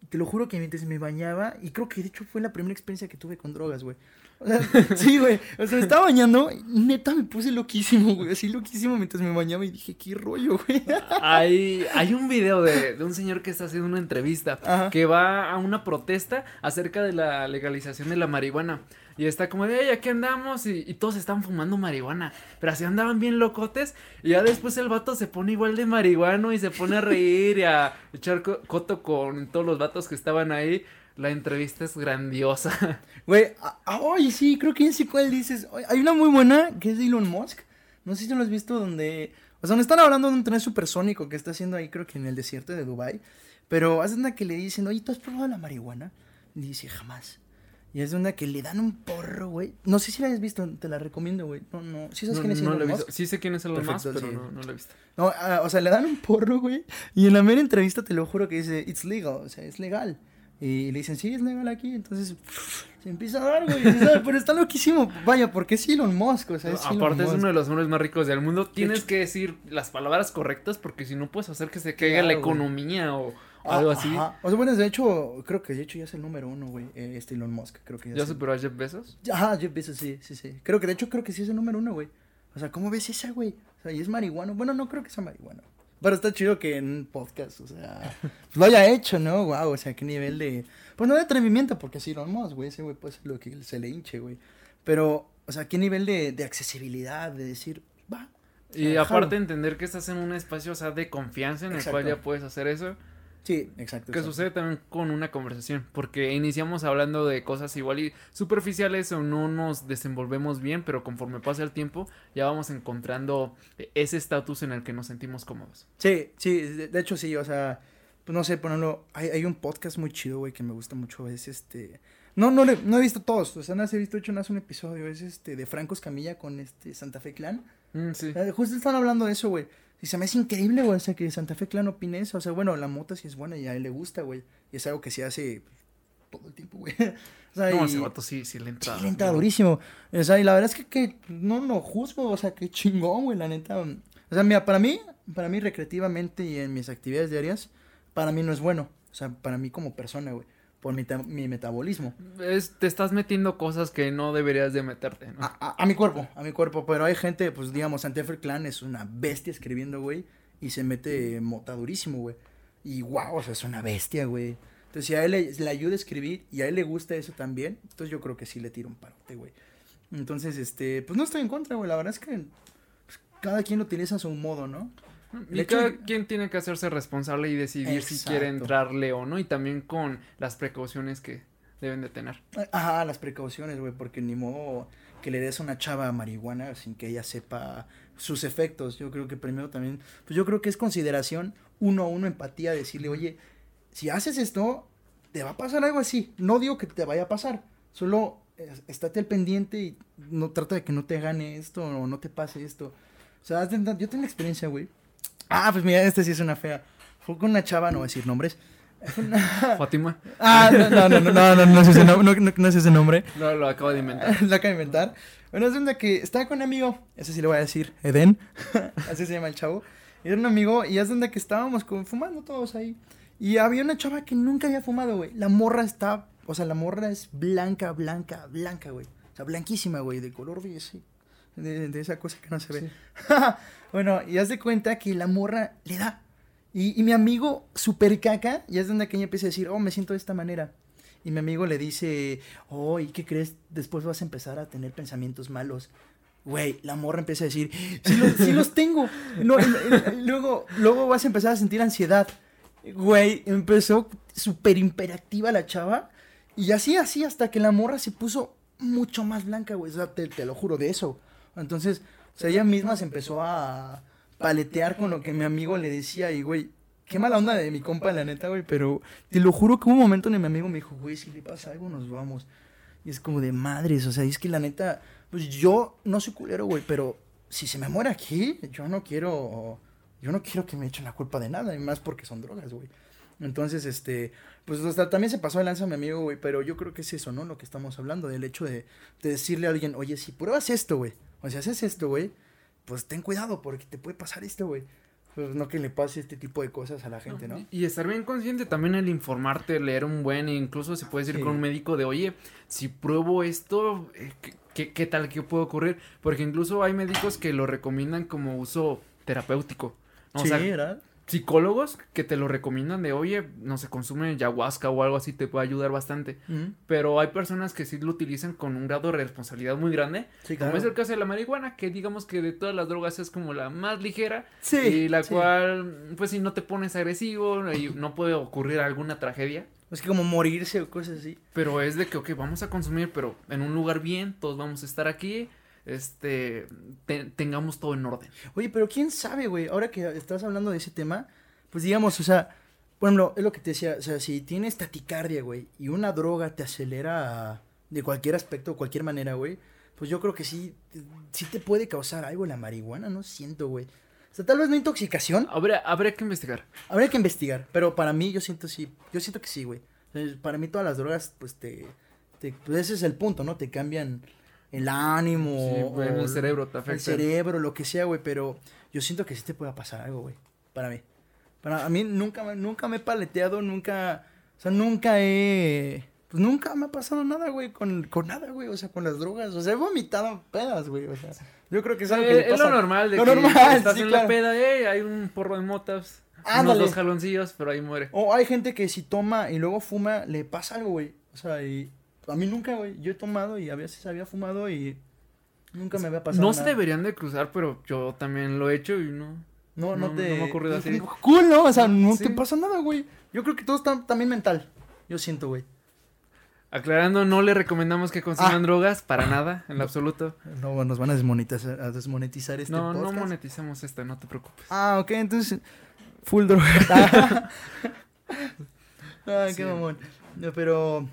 Y te lo juro que mientras me bañaba, y creo que de hecho fue la primera experiencia que tuve con drogas, güey. O sea, sí, güey. O sea, me estaba bañando y neta me puse loquísimo, güey. Así loquísimo mientras me bañaba y dije, qué rollo, güey. Hay, hay un video de, de un señor que está haciendo una entrevista Ajá. que va a una protesta acerca de la legalización de la marihuana. Y está como de, "Ey, aquí andamos y, y todos están fumando marihuana. Pero así andaban bien locotes. Y ya después el vato se pone igual de marihuano y se pone a reír y a echar co- coto con todos los vatos que estaban ahí. La entrevista es grandiosa. Güey, ay, sí, creo que sé cuál dices. Ay, Hay una muy buena que es de Elon Musk. No sé si lo has visto donde... O sea, donde están hablando de un tren supersónico que está haciendo ahí, creo que en el desierto de Dubai. Pero hace una que le dicen, oye, ¿tú has probado la marihuana? Y dice, jamás. Y es de una que le dan un porro, güey. No sé si la has visto, te la recomiendo, güey. No, no. ¿Sí sabes No, quién es no Elon lo he Musk? visto. Sí sé quién es Elon Musk, pero sí. no, no lo he visto. No, ah, o sea, le dan un porro, güey. Y en la mera entrevista te lo juro que dice, it's legal, o sea, es legal. Y le dicen, sí, es legal aquí. Entonces, se empieza a dar, güey. y dices, "Ah, Pero está loquísimo. Vaya, porque es Elon Musk, o sea, es Elon Aparte es Musk. uno de los hombres más ricos del mundo. Tienes que decir las palabras correctas porque si no puedes hacer que se caiga Claro, la güey. economía o Ah, algo así. ajá. O sea, bueno, de hecho, creo que de hecho ya es el número uno, güey. eh, Este Elon Musk, creo que ya, ¿Ya es el- superó a Jeff Bezos? Ajá, Jeff Bezos, sí, sí, sí. Creo que de hecho creo que sí es el número uno, güey. O sea, ¿cómo ves esa, güey? O sea, y es marihuano. Bueno, no creo que sea marihuano. Pero está chido que en un podcast, o sea, pues lo haya hecho, ¿no? Wow, o sea, qué nivel de. Pues no de atrevimiento, porque es Elon Musk, güey. Ese güey, pues lo que se le hinche, güey. Pero, o sea, qué nivel de, de accesibilidad, de decir, va. Y aparte entender que estás en un espacio, o sea, de confianza en el Exacto. cual ya puedes hacer eso. Sí, exacto. Que exacto. sucede también con una conversación, porque iniciamos hablando de cosas igual y superficiales o no nos desenvolvemos bien, pero conforme pasa el tiempo ya vamos encontrando ese estatus en el que nos sentimos cómodos. Sí, sí, de, hecho sí, o sea, pues no sé, por ejemplo, hay, hay un podcast muy chido, güey, que me gusta mucho, es este... No, no, le- no he visto todos, o sea, no he visto, hecho, no hace un episodio, es este, de Franco Escamilla con este Santa Fe Clan. Mm, sí. Eh, Justo están hablando de eso, güey. Y se me hace increíble, güey, o sea, que Santa Fe Clan opine eso. O sea, bueno, la mota sí es buena y a él le gusta, güey. Y es algo que se hace todo el tiempo, güey. O sea, No, y... ese vato sí, sí le entra. Sí, le entra durísimo. O sea, y la verdad es que, que no lo juzgo, o sea, qué chingón, güey, la neta. O sea, mira, para mí, para mí recreativamente y en mis actividades diarias, para mí no es bueno. O sea, para mí como persona, güey, por mi, mi metabolismo. Es- te estás metiendo cosas que no deberías de meterte, ¿no? A, a- a mi cuerpo, a mi cuerpo. Pero hay gente, pues digamos, Santefer Clan es una bestia escribiendo, güey. Y se mete mota durísimo, güey. Y wow, o sea, es una bestia, güey. Entonces, si a él le, le ayuda a escribir y a él le gusta eso también, entonces yo creo que sí le tiro un parote, güey. Entonces, este, pues no estoy en contra, güey. La verdad es que pues, cada quien lo utiliza a su modo, ¿no? Y hecho- cada quien tiene que hacerse responsable y decidir si quiere entrarle o no, y también con las precauciones que deben de tener. Ajá, las precauciones, güey, porque ni modo que le des a una chava marihuana sin que ella sepa sus efectos. Yo creo que primero también, pues yo creo que es consideración uno a uno, empatía, decirle, oye, si haces esto, te va a pasar algo así. No digo que te vaya a pasar, solo estate al pendiente y no trata de que no te gane esto o no te pase esto. O sea, yo tengo la experiencia, güey. Ah, pues mira, esta sí es una fea. Fue con una chava, no voy a decir nombres. Fátima, Ah, no, no, no, no, no, no, no es ese no- no- no es ese nombre. lo, lo acabo de inventar. Lo acabo de inventar. Bueno, es donde que estaba con un amigo, ese sí le voy a decir, Eden, así se llama el chavo. Era un amigo y es donde que estábamos con, fumando todos ahí. Y había una chava que nunca había fumado, güey. La morra está, o sea, la morra es blanca, blanca, blanca, güey. O sea, blanquísima, güey, de color de ese, de, de esa cosa que no se ve. bueno, y haz de cuenta que la morra le da. Y, y mi amigo, super caca, y es donde que ella empieza a decir, oh, me siento de esta manera. Y mi amigo le dice, oh, ¿y qué crees? Después vas a empezar a tener pensamientos malos. Güey, la morra empieza a decir, sí los, sí los tengo. No, luego, luego vas a empezar a sentir ansiedad. Güey, empezó súper imperactiva la chava. Y así, así, hasta que la morra se puso mucho más blanca, güey. O sea, te, te lo juro de eso. Entonces, o sea, ella misma se empezó a paletear con lo que mi amigo le decía. Y, güey, qué mala onda de mi compa, la neta, güey. Pero te lo juro que hubo un momento en el mi amigo me dijo, güey, si le pasa algo, nos vamos. Y es como de madres, o sea, es que la neta, pues yo no soy culero, güey, pero si se me muere aquí, yo no quiero, yo no quiero que me echen la culpa de nada, y más porque son drogas, güey. Entonces, este, pues hasta también se pasó de lanza mi amigo, güey, pero yo creo que es eso, ¿no? Lo que estamos hablando, del hecho de, de decirle a alguien, oye, si pruebas esto, güey, o si haces esto, güey, pues ten cuidado porque te puede pasar esto, güey. Pues no que le pase este tipo de cosas a la gente, ¿no? Y estar bien consciente también el informarte, leer un buen, e incluso se puede ir Sí. con un médico de, oye, si pruebo esto, eh, ¿qué, qué, qué tal que puede ocurrir? Porque incluso hay médicos que lo recomiendan como uso terapéutico. ¿no? O sí, sea, ¿verdad? Psicólogos que te lo recomiendan de, oye, no se consume ayahuasca o algo así, te puede ayudar bastante. Pero hay personas que sí lo utilizan con un grado de responsabilidad muy grande. Sí, Como es el caso de la marihuana, que digamos que de todas las drogas es como la más ligera. Sí, y la sí. cual, pues si no te pones agresivo y no puede ocurrir alguna tragedia. Es que como morirse o cosas así. Pero es de que, ok, vamos a consumir, pero en un lugar bien, todos vamos a estar aquí, este, te- tengamos todo en orden. Oye, pero quién sabe, güey, ahora que estás hablando de ese tema, pues digamos, o sea, por ejemplo, es lo que te decía, o sea, si tienes taticardia, güey, y una droga te acelera de cualquier aspecto, cualquier manera, güey, pues yo creo que sí, sí te puede causar algo la marihuana, no siento, güey. O sea, tal vez no intoxicación, Habría, habría que investigar. habría que investigar, pero para mí yo siento sí, yo siento que sí, güey. O sea, para mí todas las drogas, pues te, te pues ese es el punto, ¿no? Te cambian el ánimo. Sí, o el cerebro te El afecta. cerebro, lo que sea, güey, pero yo siento que sí te puede pasar algo, güey, para mí. Para a mí nunca, me- nunca me he paleteado, nunca, o sea, nunca he, pues nunca me ha pasado nada, güey, con, con nada, güey, o sea, con las drogas, o sea, he vomitado pedas, güey, o sea, yo creo que es algo que Eh, le es pasa- lo normal de Lo que normal, estás sí, en claro. la peda, eh, hay un porro de motas, unos Ándale. dos jaloncillos, pero ahí muere. O hay gente que si toma y luego fuma, le pasa algo, güey. O sea, y a mí nunca, güey. Yo he tomado y a veces había fumado y nunca me había pasado No nada. se deberían de cruzar, pero yo también lo he hecho y no. No, no, No, te. no me ha ocurrido así. Cool, ¿no? O sea, no Sí. te pasa nada, güey. Yo creo que todo está también mental. Yo siento, güey. Aclarando, no le recomendamos que consuman Ah. drogas, para nada, en lo absoluto. No, nos van a desmonetizar, a desmonetizar este no, no podcast. monetizamos esto, no te preocupes. Ah, ok, entonces. Full droga. Ay, Sí. qué mamón. No, pero.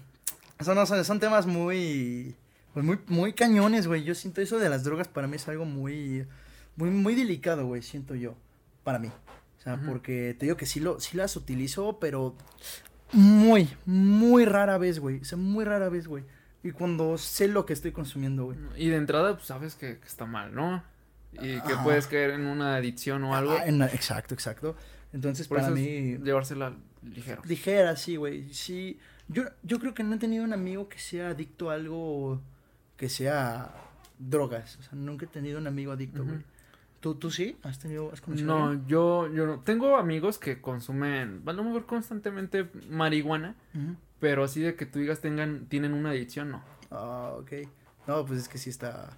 Son, no, son, son temas muy. Pues muy, muy cañones, güey. Yo siento eso de las drogas para mí es algo muy. Muy, muy delicado, güey, siento yo. Para mí. O sea, porque te digo que sí, lo, sí las utilizo, pero. Muy, muy rara vez, güey. O sea, muy rara vez, güey. Y cuando sé lo que estoy consumiendo, güey. Y de entrada, pues sabes que, que está mal, ¿no? Y que Ajá. puedes caer en una adicción o algo. Ah, en la- exacto, exacto. Entonces, Por para eso es mí. llevársela ligero. Ligera, sí, güey. Sí. Yo, yo creo que no he tenido un amigo que sea adicto a algo que sea drogas. O sea, nunca he tenido un amigo adicto, güey. ¿Tú, ¿Tú sí? ¿Has tenido, has conocido No, yo, yo no. Tengo amigos que consumen, a lo mejor constantemente marihuana, pero así de que tú digas tengan, tienen una adicción, no. Ah, ok. No, pues es que sí está...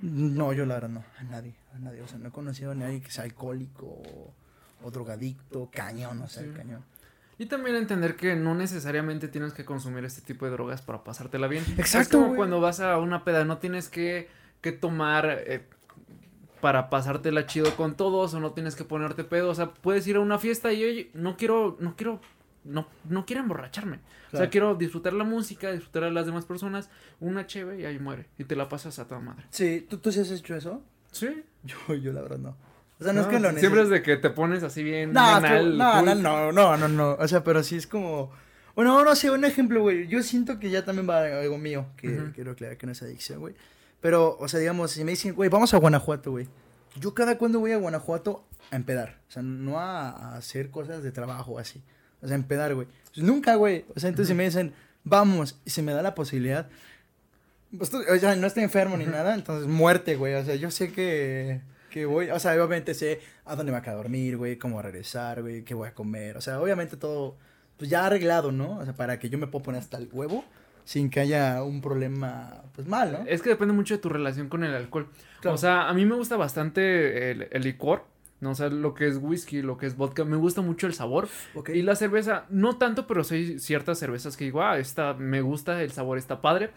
No, yo la verdad no. A nadie, a nadie. O sea, no he conocido a nadie que sea alcohólico o, o drogadicto, cañón, o sea, Sí. cañón. Y también entender que no necesariamente tienes que consumir este tipo de drogas para pasártela bien. Exacto, Es como cuando vas a una peda, no tienes que, que tomar eh, para pasártela chido con todos o no tienes que ponerte pedo. O sea, puedes ir a una fiesta y oye, no quiero, no quiero, no, no quiero emborracharme. O sea, quiero disfrutar la música, disfrutar a las demás personas, una cheve y ahí muere. Y te la pasas a toda madre. Sí, ¿tú, ¿tú sí has hecho eso? Sí. Yo, yo la verdad no. O sea, no, es que lo Siempre es de que te pones así bien. No, bien al no, no, no, no, no, no. O sea, pero sí es como. Bueno, no sé, un ejemplo, güey. Yo siento que ya también va algo mío, que Ujú. quiero aclarar que no es adicción, güey. Pero, o sea, digamos, si me dicen, güey, vamos a Guanajuato, güey. Yo cada cuando voy a Guanajuato a empedar. O sea, no a, a hacer cosas de trabajo así. O sea, empedar, güey. Pues nunca, güey. O sea, entonces si me dicen, vamos, y se me da la posibilidad. pues, o sea, no estoy enfermo ni nada, entonces muerte, güey. O sea, yo sé que, que voy. O sea, obviamente sé a dónde me voy a dormir, güey, cómo voy a regresar, güey, qué voy a comer. O sea, obviamente todo, pues ya arreglado, ¿no? O sea, para que yo me pueda poner hasta el huevo sin que haya un problema, pues mal, ¿no? Es que depende mucho de tu relación con el alcohol. Claro. O sea, a mí me gusta bastante el, el licor. No o sea, lo que es whisky, lo que es vodka. Me gusta mucho el sabor. Ok. Y la cerveza, no tanto, pero hay ciertas cervezas que digo, ah, esta me gusta, el sabor está padre.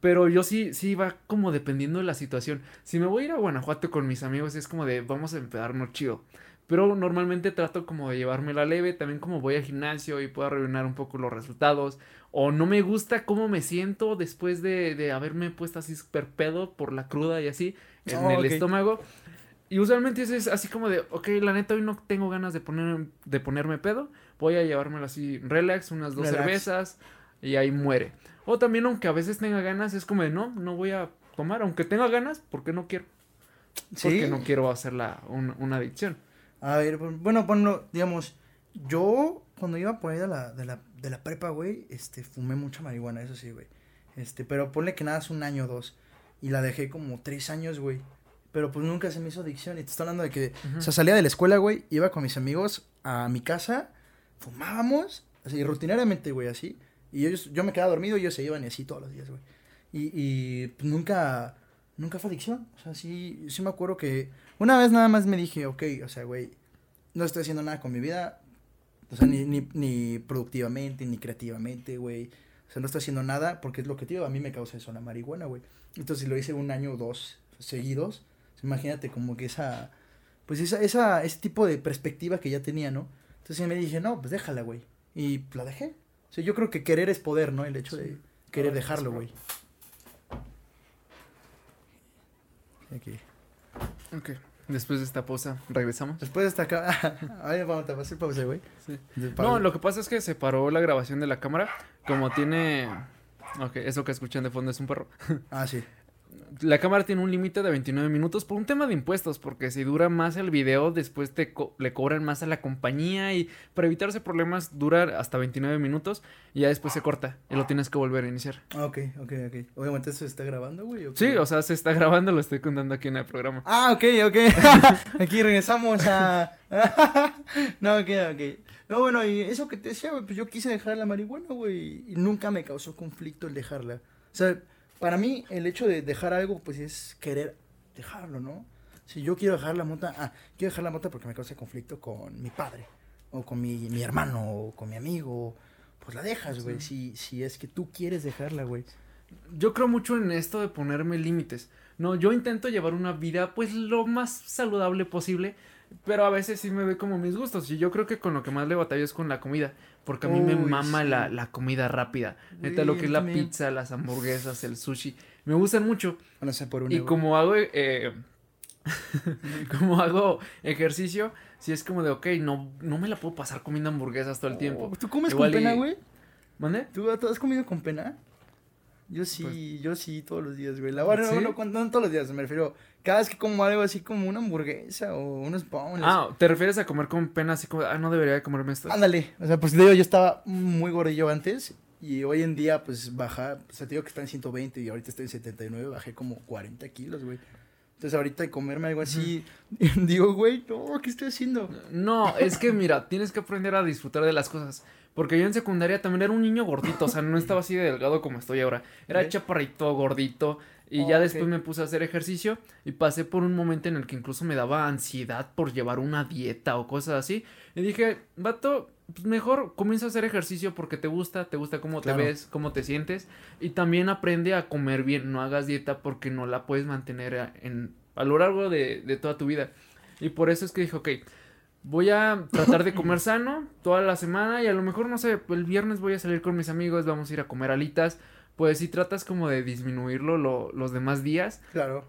Pero yo sí, sí va como dependiendo de la situación. Si me voy a ir a Guanajuato con mis amigos, es como de vamos a empedarnos chido. Pero normalmente trato como de llevármela leve, también como voy al gimnasio y puedo arruinar un poco los resultados. O no me gusta cómo me siento después de, de haberme puesto así super pedo por la cruda y así en Oh, el estómago. Y usualmente eso es así como de, ok, la neta hoy no tengo ganas de, poner, de ponerme pedo, voy a llevármelo así relax, unas dos Relax. cervezas y ahí muere. O también aunque a veces tenga ganas, es como de, no, no voy a tomar, aunque tenga ganas, porque no quiero. Porque no quiero hacerla un- una adicción. A ver, bu- bueno, bueno, digamos, yo cuando iba por ahí de la, de la, de la prepa, güey, este, fumé mucha marihuana, eso sí, güey. Este, pero ponle que nada, es un año o dos. Y la dejé como tres años, güey. Pero pues nunca se me hizo adicción. Y te estoy hablando de que, o sea, salía de la escuela, güey, iba con mis amigos a mi casa, fumábamos, así, rutinariamente, güey, así. Y ellos, yo me quedaba dormido y ellos se iban y así todos los días, güey. Y, y pues, nunca, nunca fue adicción. O sea, sí, sí me acuerdo que una vez nada más me dije, ok, o sea, güey, no estoy haciendo nada con mi vida. O sea, ni, ni, ni productivamente, ni creativamente, güey. O sea, no estoy haciendo nada porque es lo que te digo, a mí me causa eso la marihuana, güey. Entonces, lo hice un año o dos seguidos, imagínate como que esa, pues esa, esa, ese tipo de perspectiva que ya tenía, ¿no? Entonces me dije, no, pues déjala, güey. Y la dejé. O sea, yo creo que querer es poder, ¿no? El hecho de querer Ah, dejarlo, güey. Aquí. Ok. Después de esta pausa, regresamos. Después de esta acá. Ay, vamos a hacer pausa, güey. Sí. No, lo que pasa es que se paró la grabación de la cámara. Como tiene. Ok, eso que escuchan de fondo es un perro. Ah, sí. La cámara tiene un límite de 29 minutos por un tema de impuestos, porque si dura más el video, después te co- le cobran más a la compañía y para evitarse problemas dura hasta 29 minutos y ya después se corta y lo tienes que volver a iniciar. Ah, ok, ok, ok. Obviamente eso se está grabando, güey. ¿o Sí, o sea, se está grabando, lo estoy contando aquí en el programa. Ah, ok, ok. Aquí regresamos a. no, ok, ok. No, bueno, y eso que te decía, güey, pues yo quise dejar la marihuana, güey. Y nunca me causó conflicto el dejarla. O sea, para mí, el hecho de dejar algo, pues es querer dejarlo, ¿no? Si yo quiero dejar la mota, ah, quiero dejar la mota porque me causa conflicto con mi padre, o con mi, mi hermano, o con mi amigo, pues la dejas, güey, si, si es que tú quieres dejarla, güey. Yo creo mucho en esto de ponerme límites. No, yo intento llevar una vida pues lo más saludable posible, pero a veces sí me ve como mis gustos. Y yo creo que con lo que más le batallo es con la comida, porque a mí me mama sí. la, la comida rápida. Neta, lo que es la también. pizza, las hamburguesas, el sushi, me gustan mucho. Bueno, sé por una, Y güey. como hago, eh, como hago ejercicio, sí es como de, ok, no, no me la puedo pasar comiendo hamburguesas todo el tiempo. Oh, ¿Tú comes Igual con pena, y- güey? ¿Mande? ¿Tú, tú has comido con pena? Yo sí, Pues yo sí, todos los días, güey. La bueno, ¿Sí? no, no, no todos los días, me refiero. Cada vez que como algo así como una hamburguesa o unos boneless. Ah, ¿te refieres a comer con pena así como, ah, no debería de comerme esto? Ándale, o sea, pues digo, yo estaba muy gordillo antes y hoy en día, pues baja, o sea, te digo que está en 120 y ahorita estoy en 79, bajé como 40 kilos, güey. Entonces ahorita de comerme algo así, digo, güey, no, ¿qué estoy haciendo? No, es que mira, tienes que aprender a disfrutar de las cosas. Porque yo en secundaria también era un niño gordito, o sea, no estaba así de delgado como estoy ahora. Era chaparrito, gordito. Y Oh, ya después me puse a hacer ejercicio y pasé por un momento en el que incluso me daba ansiedad por llevar una dieta o cosas así. Y dije, vato, pues mejor comienza a hacer ejercicio porque te gusta, te gusta cómo Claro. te ves, cómo te sientes. Y también aprende a comer bien, no hagas dieta porque no la puedes mantener a- en, a lo largo de, de toda tu vida. Y por eso es que dije, ok, voy a tratar de comer sano toda la semana y a lo mejor, no sé, el viernes voy a salir con mis amigos, vamos a ir a comer alitas. Pues si tratas como de disminuirlo lo- los demás días, Claro.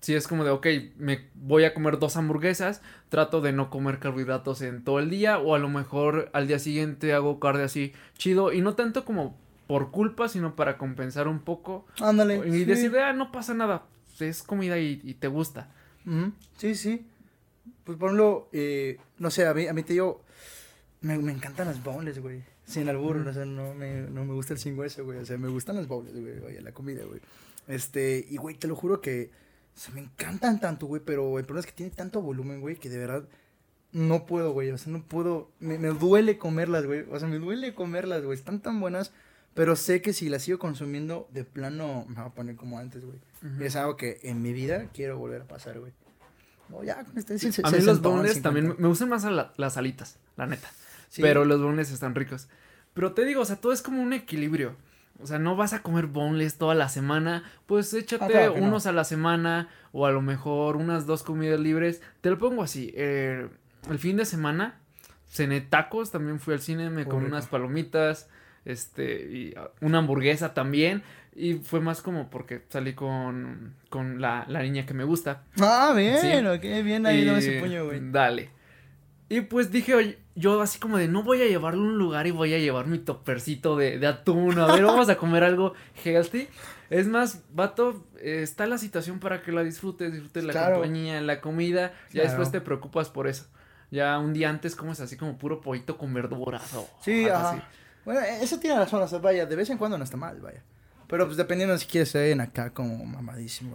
si es como de, ok, me voy a comer dos hamburguesas, trato de no comer carbohidratos en todo el día o a lo mejor al día siguiente hago cardio así chido y no tanto como por culpa, sino para compensar un poco Ándale. y sí. decir, ah, no pasa nada, es comida y, y te gusta. Sí, sí. Pues por ejemplo, eh, no sé, a mí, a mí te digo, me, me encantan las bowls, güey. Sin albur, Ujú. o sea, no me, no me gusta el sin hueso, güey. O sea, me gustan las bowls, güey, oye, la comida, güey. Este, y güey, te lo juro que, o sea, me encantan tanto, güey, pero el problema es que tiene tanto volumen, güey, que de verdad no puedo, güey. O sea, no puedo, me, me duele comerlas, güey. O sea, me duele comerlas, güey. Están tan buenas, pero sé que si las sigo consumiendo, de plano me va a poner como antes, güey. Es algo que en mi vida quiero volver a pasar, güey. No, ya, con este A mí los boneless también me gustan más la- las alitas, la neta. Pero los boneless están ricos. Pero te digo, o sea, todo es como un equilibrio. O sea, no vas a comer boneless toda la semana. Pues échate Ah, claro que no. unos a la semana. O a lo mejor unas dos comidas libres. Te lo pongo así. eh, el fin de semana cené tacos. También fui al cine. Me comí unas palomitas. Este. Y una hamburguesa también. Y fue más como porque salí con, con la, la niña que me gusta. Ah, bien, Sí. ok, bien ahí, no Y- ese puño, güey. Dale. Y pues dije, oye, yo así como de, no voy a llevarlo a un lugar y voy a llevar mi topercito de, de atún. A ver, vamos a comer algo healthy. Es más, vato, eh, está la situación para que la disfrutes, disfrutes la compañía, la comida. Ya Claro. después te preocupas por eso. Ya un día antes comes así como puro pollito con verduras o Sí, ajá. así. Bueno, eso tiene razón, o sea, vaya, de vez en cuando no está mal, vaya. Pero pues dependiendo si quieres ser en acá como mamadísimo.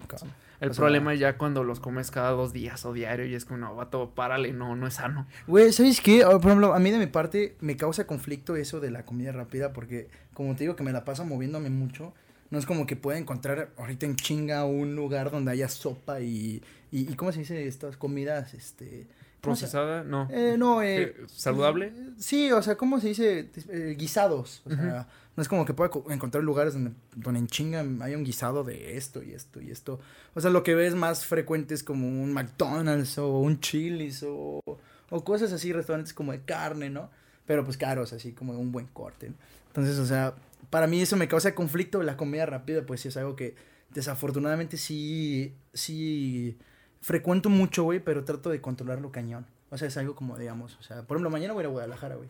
El O sea, problema es ya cuando los comes cada dos días o diario y es como, no, vato, párale, no, no es sano. Güey, ¿sabes qué? Ah, Por ejemplo, a mí de mi parte me causa conflicto eso de la comida rápida porque, como te digo, que me la paso moviéndome mucho. No es como que pueda encontrar ahorita en chinga un lugar donde haya sopa y, y, y ¿cómo se dice? Estas comidas, este... ¿cómo se- Procesada, no. Eh, no, eh, Eh, ¿Saludable? Sí, o sea, ¿cómo se dice? Eh, guisados. O sea, no es como que pueda co- encontrar lugares donde, donde en chinga haya un guisado de esto y esto y esto. O sea, lo que ves más frecuente es como un McDonald's o un Chili's o, o cosas así, restaurantes como de carne, ¿no? Pero pues caros, así como un buen corte. ¿no? Entonces, o sea, para mí eso me causa conflicto. La comida rápida, pues sí es algo que desafortunadamente sí, sí frecuento mucho, güey, pero trato de controlarlo cañón. O sea, es algo como, digamos, o sea, por ejemplo, mañana voy a ir a Guadalajara, güey.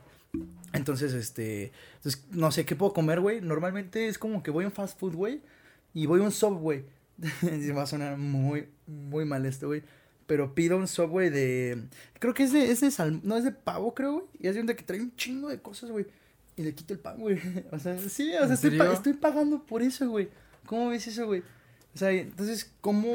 Entonces, este, entonces, no sé qué puedo comer, güey. Normalmente es como que voy a un fast food, güey, y voy a un Subway. Va a sonar muy, muy mal esto, güey. Pero pido un Subway de, creo que es de, es de sal, no, es de pavo, creo, güey. Y es de que trae un chingo de cosas, güey. Y le quito el pan, güey. O sea, sí, o sea, ¿En estoy, pa- estoy pagando por eso, güey. ¿Cómo ves eso, güey? O sea, entonces, ¿cómo...?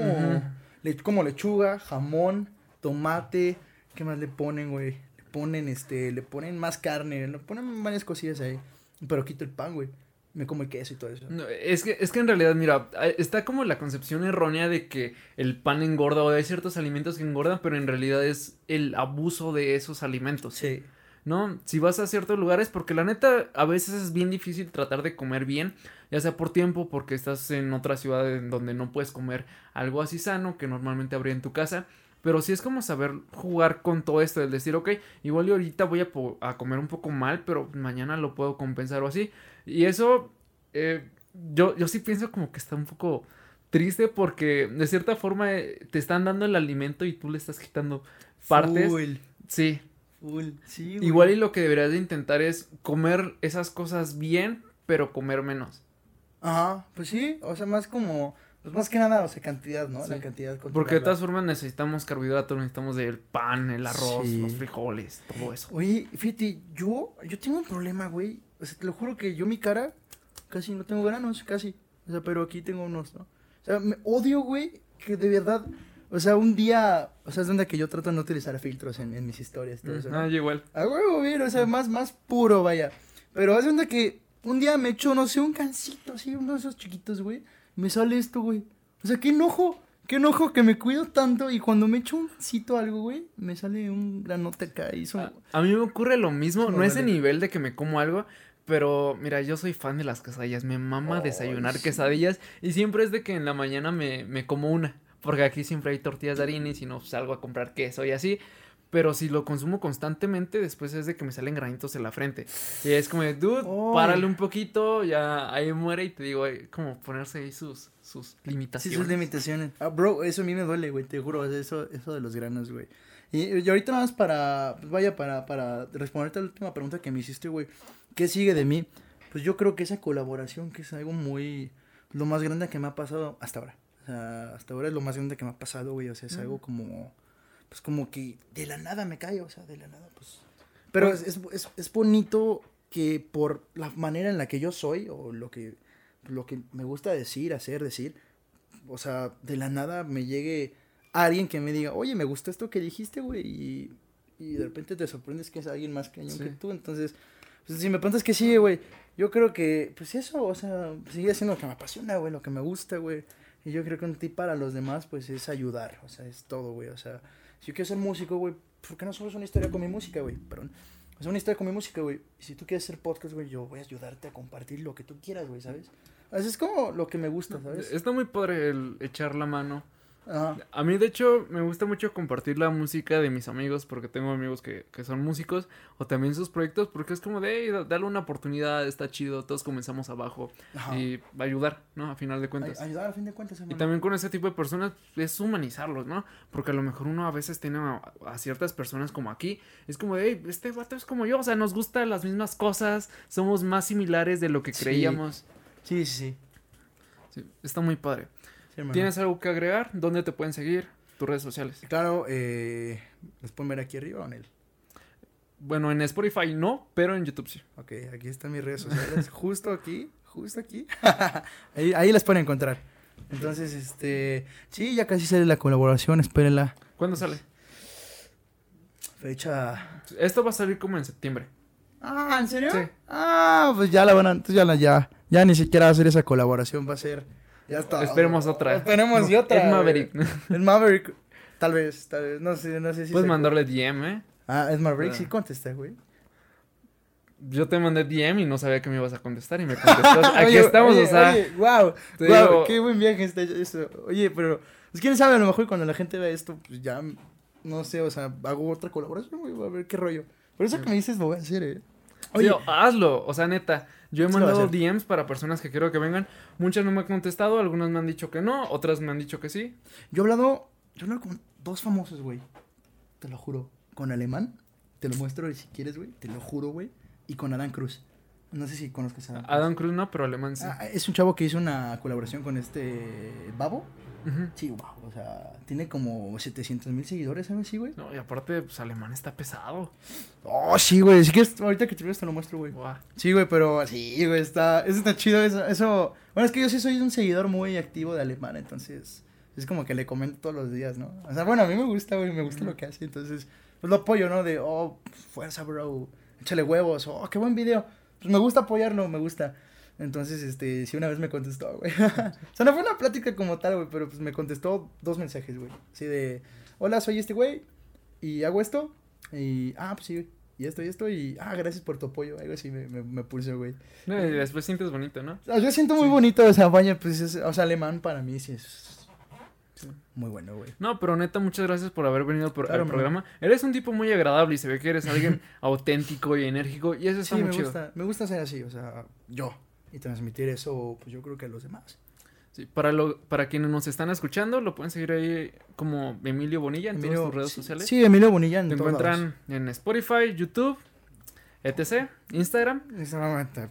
Le, como lechuga, jamón, tomate, ¿qué más le ponen, güey? Le ponen, este, le ponen más carne, le ponen varias cosillas ahí. Pero quito el pan, güey. me como el queso y todo eso. No, es, que, es que en realidad, mira, está como la concepción errónea de que el pan engorda o hay ciertos alimentos que engordan, pero en realidad es el abuso de esos alimentos. Sí. ¿No? Si vas a ciertos lugares, porque la neta a veces es bien difícil tratar de comer bien, ya sea por tiempo, porque estás en otra ciudad en donde no puedes comer algo así sano que normalmente habría en tu casa. Pero sí es como saber jugar con todo esto, el decir, ok, igual y ahorita voy a, a comer un poco mal, pero mañana lo puedo compensar o así. Y eso, eh, yo, yo sí pienso como que está un poco triste porque de cierta forma eh, te están dando el alimento y tú le estás quitando partes. Full. Sí. Full. Sí, Igual y lo que deberías de intentar es comer esas cosas bien, pero comer menos. Ajá, pues sí, o sea, más como pues más que nada, o sea, cantidad, ¿no? La cantidad. Porque de todas formas necesitamos carbohidratos, necesitamos el pan, el arroz, los frijoles, todo eso. Oye, fíjate, yo, yo tengo un problema, güey. O sea, te lo juro que yo mi cara casi no tengo granos, casi. O sea, pero aquí tengo unos, ¿no? O sea, me odio, güey, que de verdad, o sea, un día, o sea, es donde que yo trato de no utilizar filtros en, mis historias, todo eso. Ah, igual. A huevo, bien, o sea, más, más puro, vaya. Pero es donde que un día me echo, no sé, un cancito así, uno de esos chiquitos, güey me sale esto, güey. O sea, qué enojo, qué enojo que me cuido tanto y cuando me echo un cito algo, güey, me sale un granote acá y eso... A, mí me ocurre lo mismo, no, es ese nivel de que me como algo, pero mira, yo soy fan de las quesadillas, me mama desayunar quesadillas y siempre es de que en la mañana me, me como una, porque aquí siempre hay tortillas de harina y si no salgo a comprar queso y así. Pero si lo consumo constantemente, después es de que me salen granitos en la frente. Y es como de, dude, párale un poquito, ya ahí muere y te digo, como ponerse ahí sus, sus limitaciones. Sí, sus limitaciones. Ah, bro, eso a mí me duele, güey, te juro, eso, eso de los granos, güey. Y, ahorita nada más para, pues vaya, para, para responderte a la última pregunta que me hiciste, güey. ¿Qué sigue de mí? Pues yo creo que esa colaboración, que es algo muy, lo más grande que me ha pasado hasta ahora. O sea, hasta ahora es lo más grande que me ha pasado, güey. O sea, es algo como pues como que de la nada me cae, o sea, de la nada, pues. Pero pues es, es, es, bonito que por la manera en la que yo soy, o lo que, lo que me gusta decir, hacer, decir, o sea, de la nada me llegue alguien que me diga, oye, me gusta esto que dijiste, güey, y, y de repente te sorprendes que es alguien más cañón que tú, entonces, pues, si me preguntas que sigue, güey, yo creo que, pues eso, o sea, sigue siendo lo que me apasiona, güey, lo que me gusta, güey, y yo creo que un tip para los demás, pues, es ayudar, o sea, es todo, güey, o sea, si yo quiero ser músico, güey, ¿por qué no solo es una historia con mi música, güey? Perdón. Es una historia con mi música, güey. Si tú quieres hacer podcast, güey, yo voy a ayudarte a compartir lo que tú quieras, güey, ¿sabes? Así es como lo que me gusta, ¿sabes? Está muy padre el echar la mano a mí, de hecho, me gusta mucho compartir la música de mis amigos, porque tengo amigos que, que son músicos, o también sus proyectos, porque es como de, hey, darle una oportunidad, está chido, todos comenzamos abajo, y va a ayudar, ¿no? A final de cuentas. ayudar a fin de cuentas, Y también con ese tipo de personas es humanizarlos, ¿no? Porque a lo mejor uno a veces tiene a, ciertas personas como aquí, es como de, hey, este vato es como yo, o sea, nos gustan las mismas cosas, somos más similares de lo que creíamos. sí, sí. sí. sí está muy padre. ¿Tienes algo que agregar? ¿Dónde te pueden seguir? Tus redes sociales. Claro, eh, ¿los pueden ver aquí arriba o en él? Bueno, en Spotify no, pero en YouTube sí. Ok, aquí están mis redes sociales, justo aquí, justo aquí. ahí, ahí las pueden encontrar. Entonces, este, sí, ya casi sale la colaboración, espérenla. ¿Cuándo sale? Fecha. Esto va a salir como en septiembre. Ah, ¿en serio? Sí. Ah, pues ya la van a, ya la, ya, ya ni siquiera va a ser esa colaboración, va a ser ya está. Esperemos otra. Esperemos y otra. El Maverick. El Maverick. Tal vez, tal vez. No sé, no sé si. Puedes mandarle DM, ¿eh? Ah, es Maverick. Ah. Sí contesté, güey. Yo te mandé DM y no sabía que me ibas a contestar y me contestaste. Aquí estamos, o sea. Oye, wow. Wow, qué buen viaje está eso. Oye, pero. Pues quién sabe, a lo mejor cuando la gente vea esto, pues ya. No sé, o sea, hago otra colaboración, güey. A ver qué rollo. Por eso que me dices lo voy a hacer, eh. Oye, hazlo. O sea, neta. Yo he mandado DMs para personas que quiero que vengan. Muchas no me han contestado, algunas me han dicho que no, otras me han dicho que sí. Yo he hablado, yo he hablado con dos famosos, güey. Te lo juro. Con Alemán, te lo muestro si quieres, güey. Te lo juro, güey. Y con Adam Cruz. No sé si conozcas a Adam. Adam Cruz no, pero Alemán sí. Ah, es un chavo que hizo una colaboración con este Babo. Sí, wow, o sea, tiene como 700 mil seguidores, ¿sabes? Sí, güey. No, y aparte, pues Alemán está pesado. Oh, sí, güey. Si quieres, ahorita que te te lo muestro, güey. Sí, güey, pero sí, güey, está, eso está chido. Eso, eso, bueno, es que yo sí soy un seguidor muy activo de Alemán, entonces es como que le comento todos los días, ¿no? O sea, bueno, a mí me gusta, güey, me gusta lo que hace, entonces, pues lo apoyo, ¿no? De, oh, fuerza, bro, échale huevos, oh, qué buen video. Pues me gusta apoyarlo, me gusta. Entonces, este, sí, una vez me contestó, güey. o sea, no fue una plática como tal, güey, pero pues me contestó dos mensajes, güey. Así de, hola, soy este güey y hago esto. Y, ah, pues sí, y esto y esto. Y, ah, gracias por tu apoyo. Algo así me, me, me pulsó, güey. No, y después sientes bonito, ¿no? O sea, yo siento muy Sí. bonito, o sea, vaya, pues, es- o sea, alemán para mí sí es Sí. Muy bueno, güey. No, pero neta, muchas gracias por haber venido por, Claro, al programa. Eres un tipo muy agradable y se ve que eres alguien auténtico y enérgico y eso está Sí, muy me chido. gusta, me gusta ser así, o sea, yo. Y transmitir eso, pues yo creo que a los demás. Sí, para, lo, para quienes nos están escuchando, lo pueden seguir ahí como Emilio Bonilla en todas tus redes sí, sociales. Sí, Emilio Bonilla en Te lados. encuentran en Spotify, YouTube, etc., Instagram.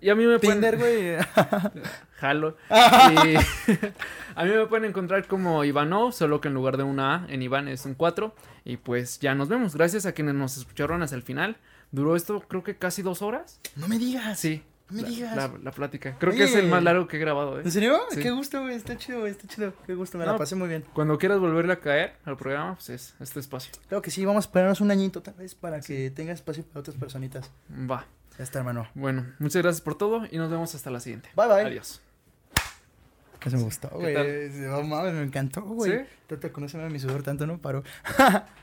Y a mí me pueden... Tinder, güey. Jalo. Y a mí me pueden encontrar como Ivano, solo que en lugar de una A, en Iván es un 4. Y pues ya nos vemos. Gracias a quienes nos escucharon hasta el final. Duró esto creo que casi dos horas. no me digas. Sí. No me la, digas. La, la plática. Creo que es el más largo que he grabado. ¿eh? ¿En serio? Sí. Qué gusto, güey. Está chido, güey. Está chido. Qué gusto. Me No. la pasé muy bien. Cuando quieras volverle a caer al programa, pues es este espacio. Claro que sí. Vamos a esperarnos un añito tal vez para que tenga espacio para otras personitas. Va. Ya está, hermano. Bueno, muchas gracias por todo y nos vemos hasta la siguiente. Bye, bye. Adiós. Eso me gustó, ¿Qué güey. No mames, me encantó, güey. ¿Sí? Tú te conoces mi sudor tanto, ¿no? Paro.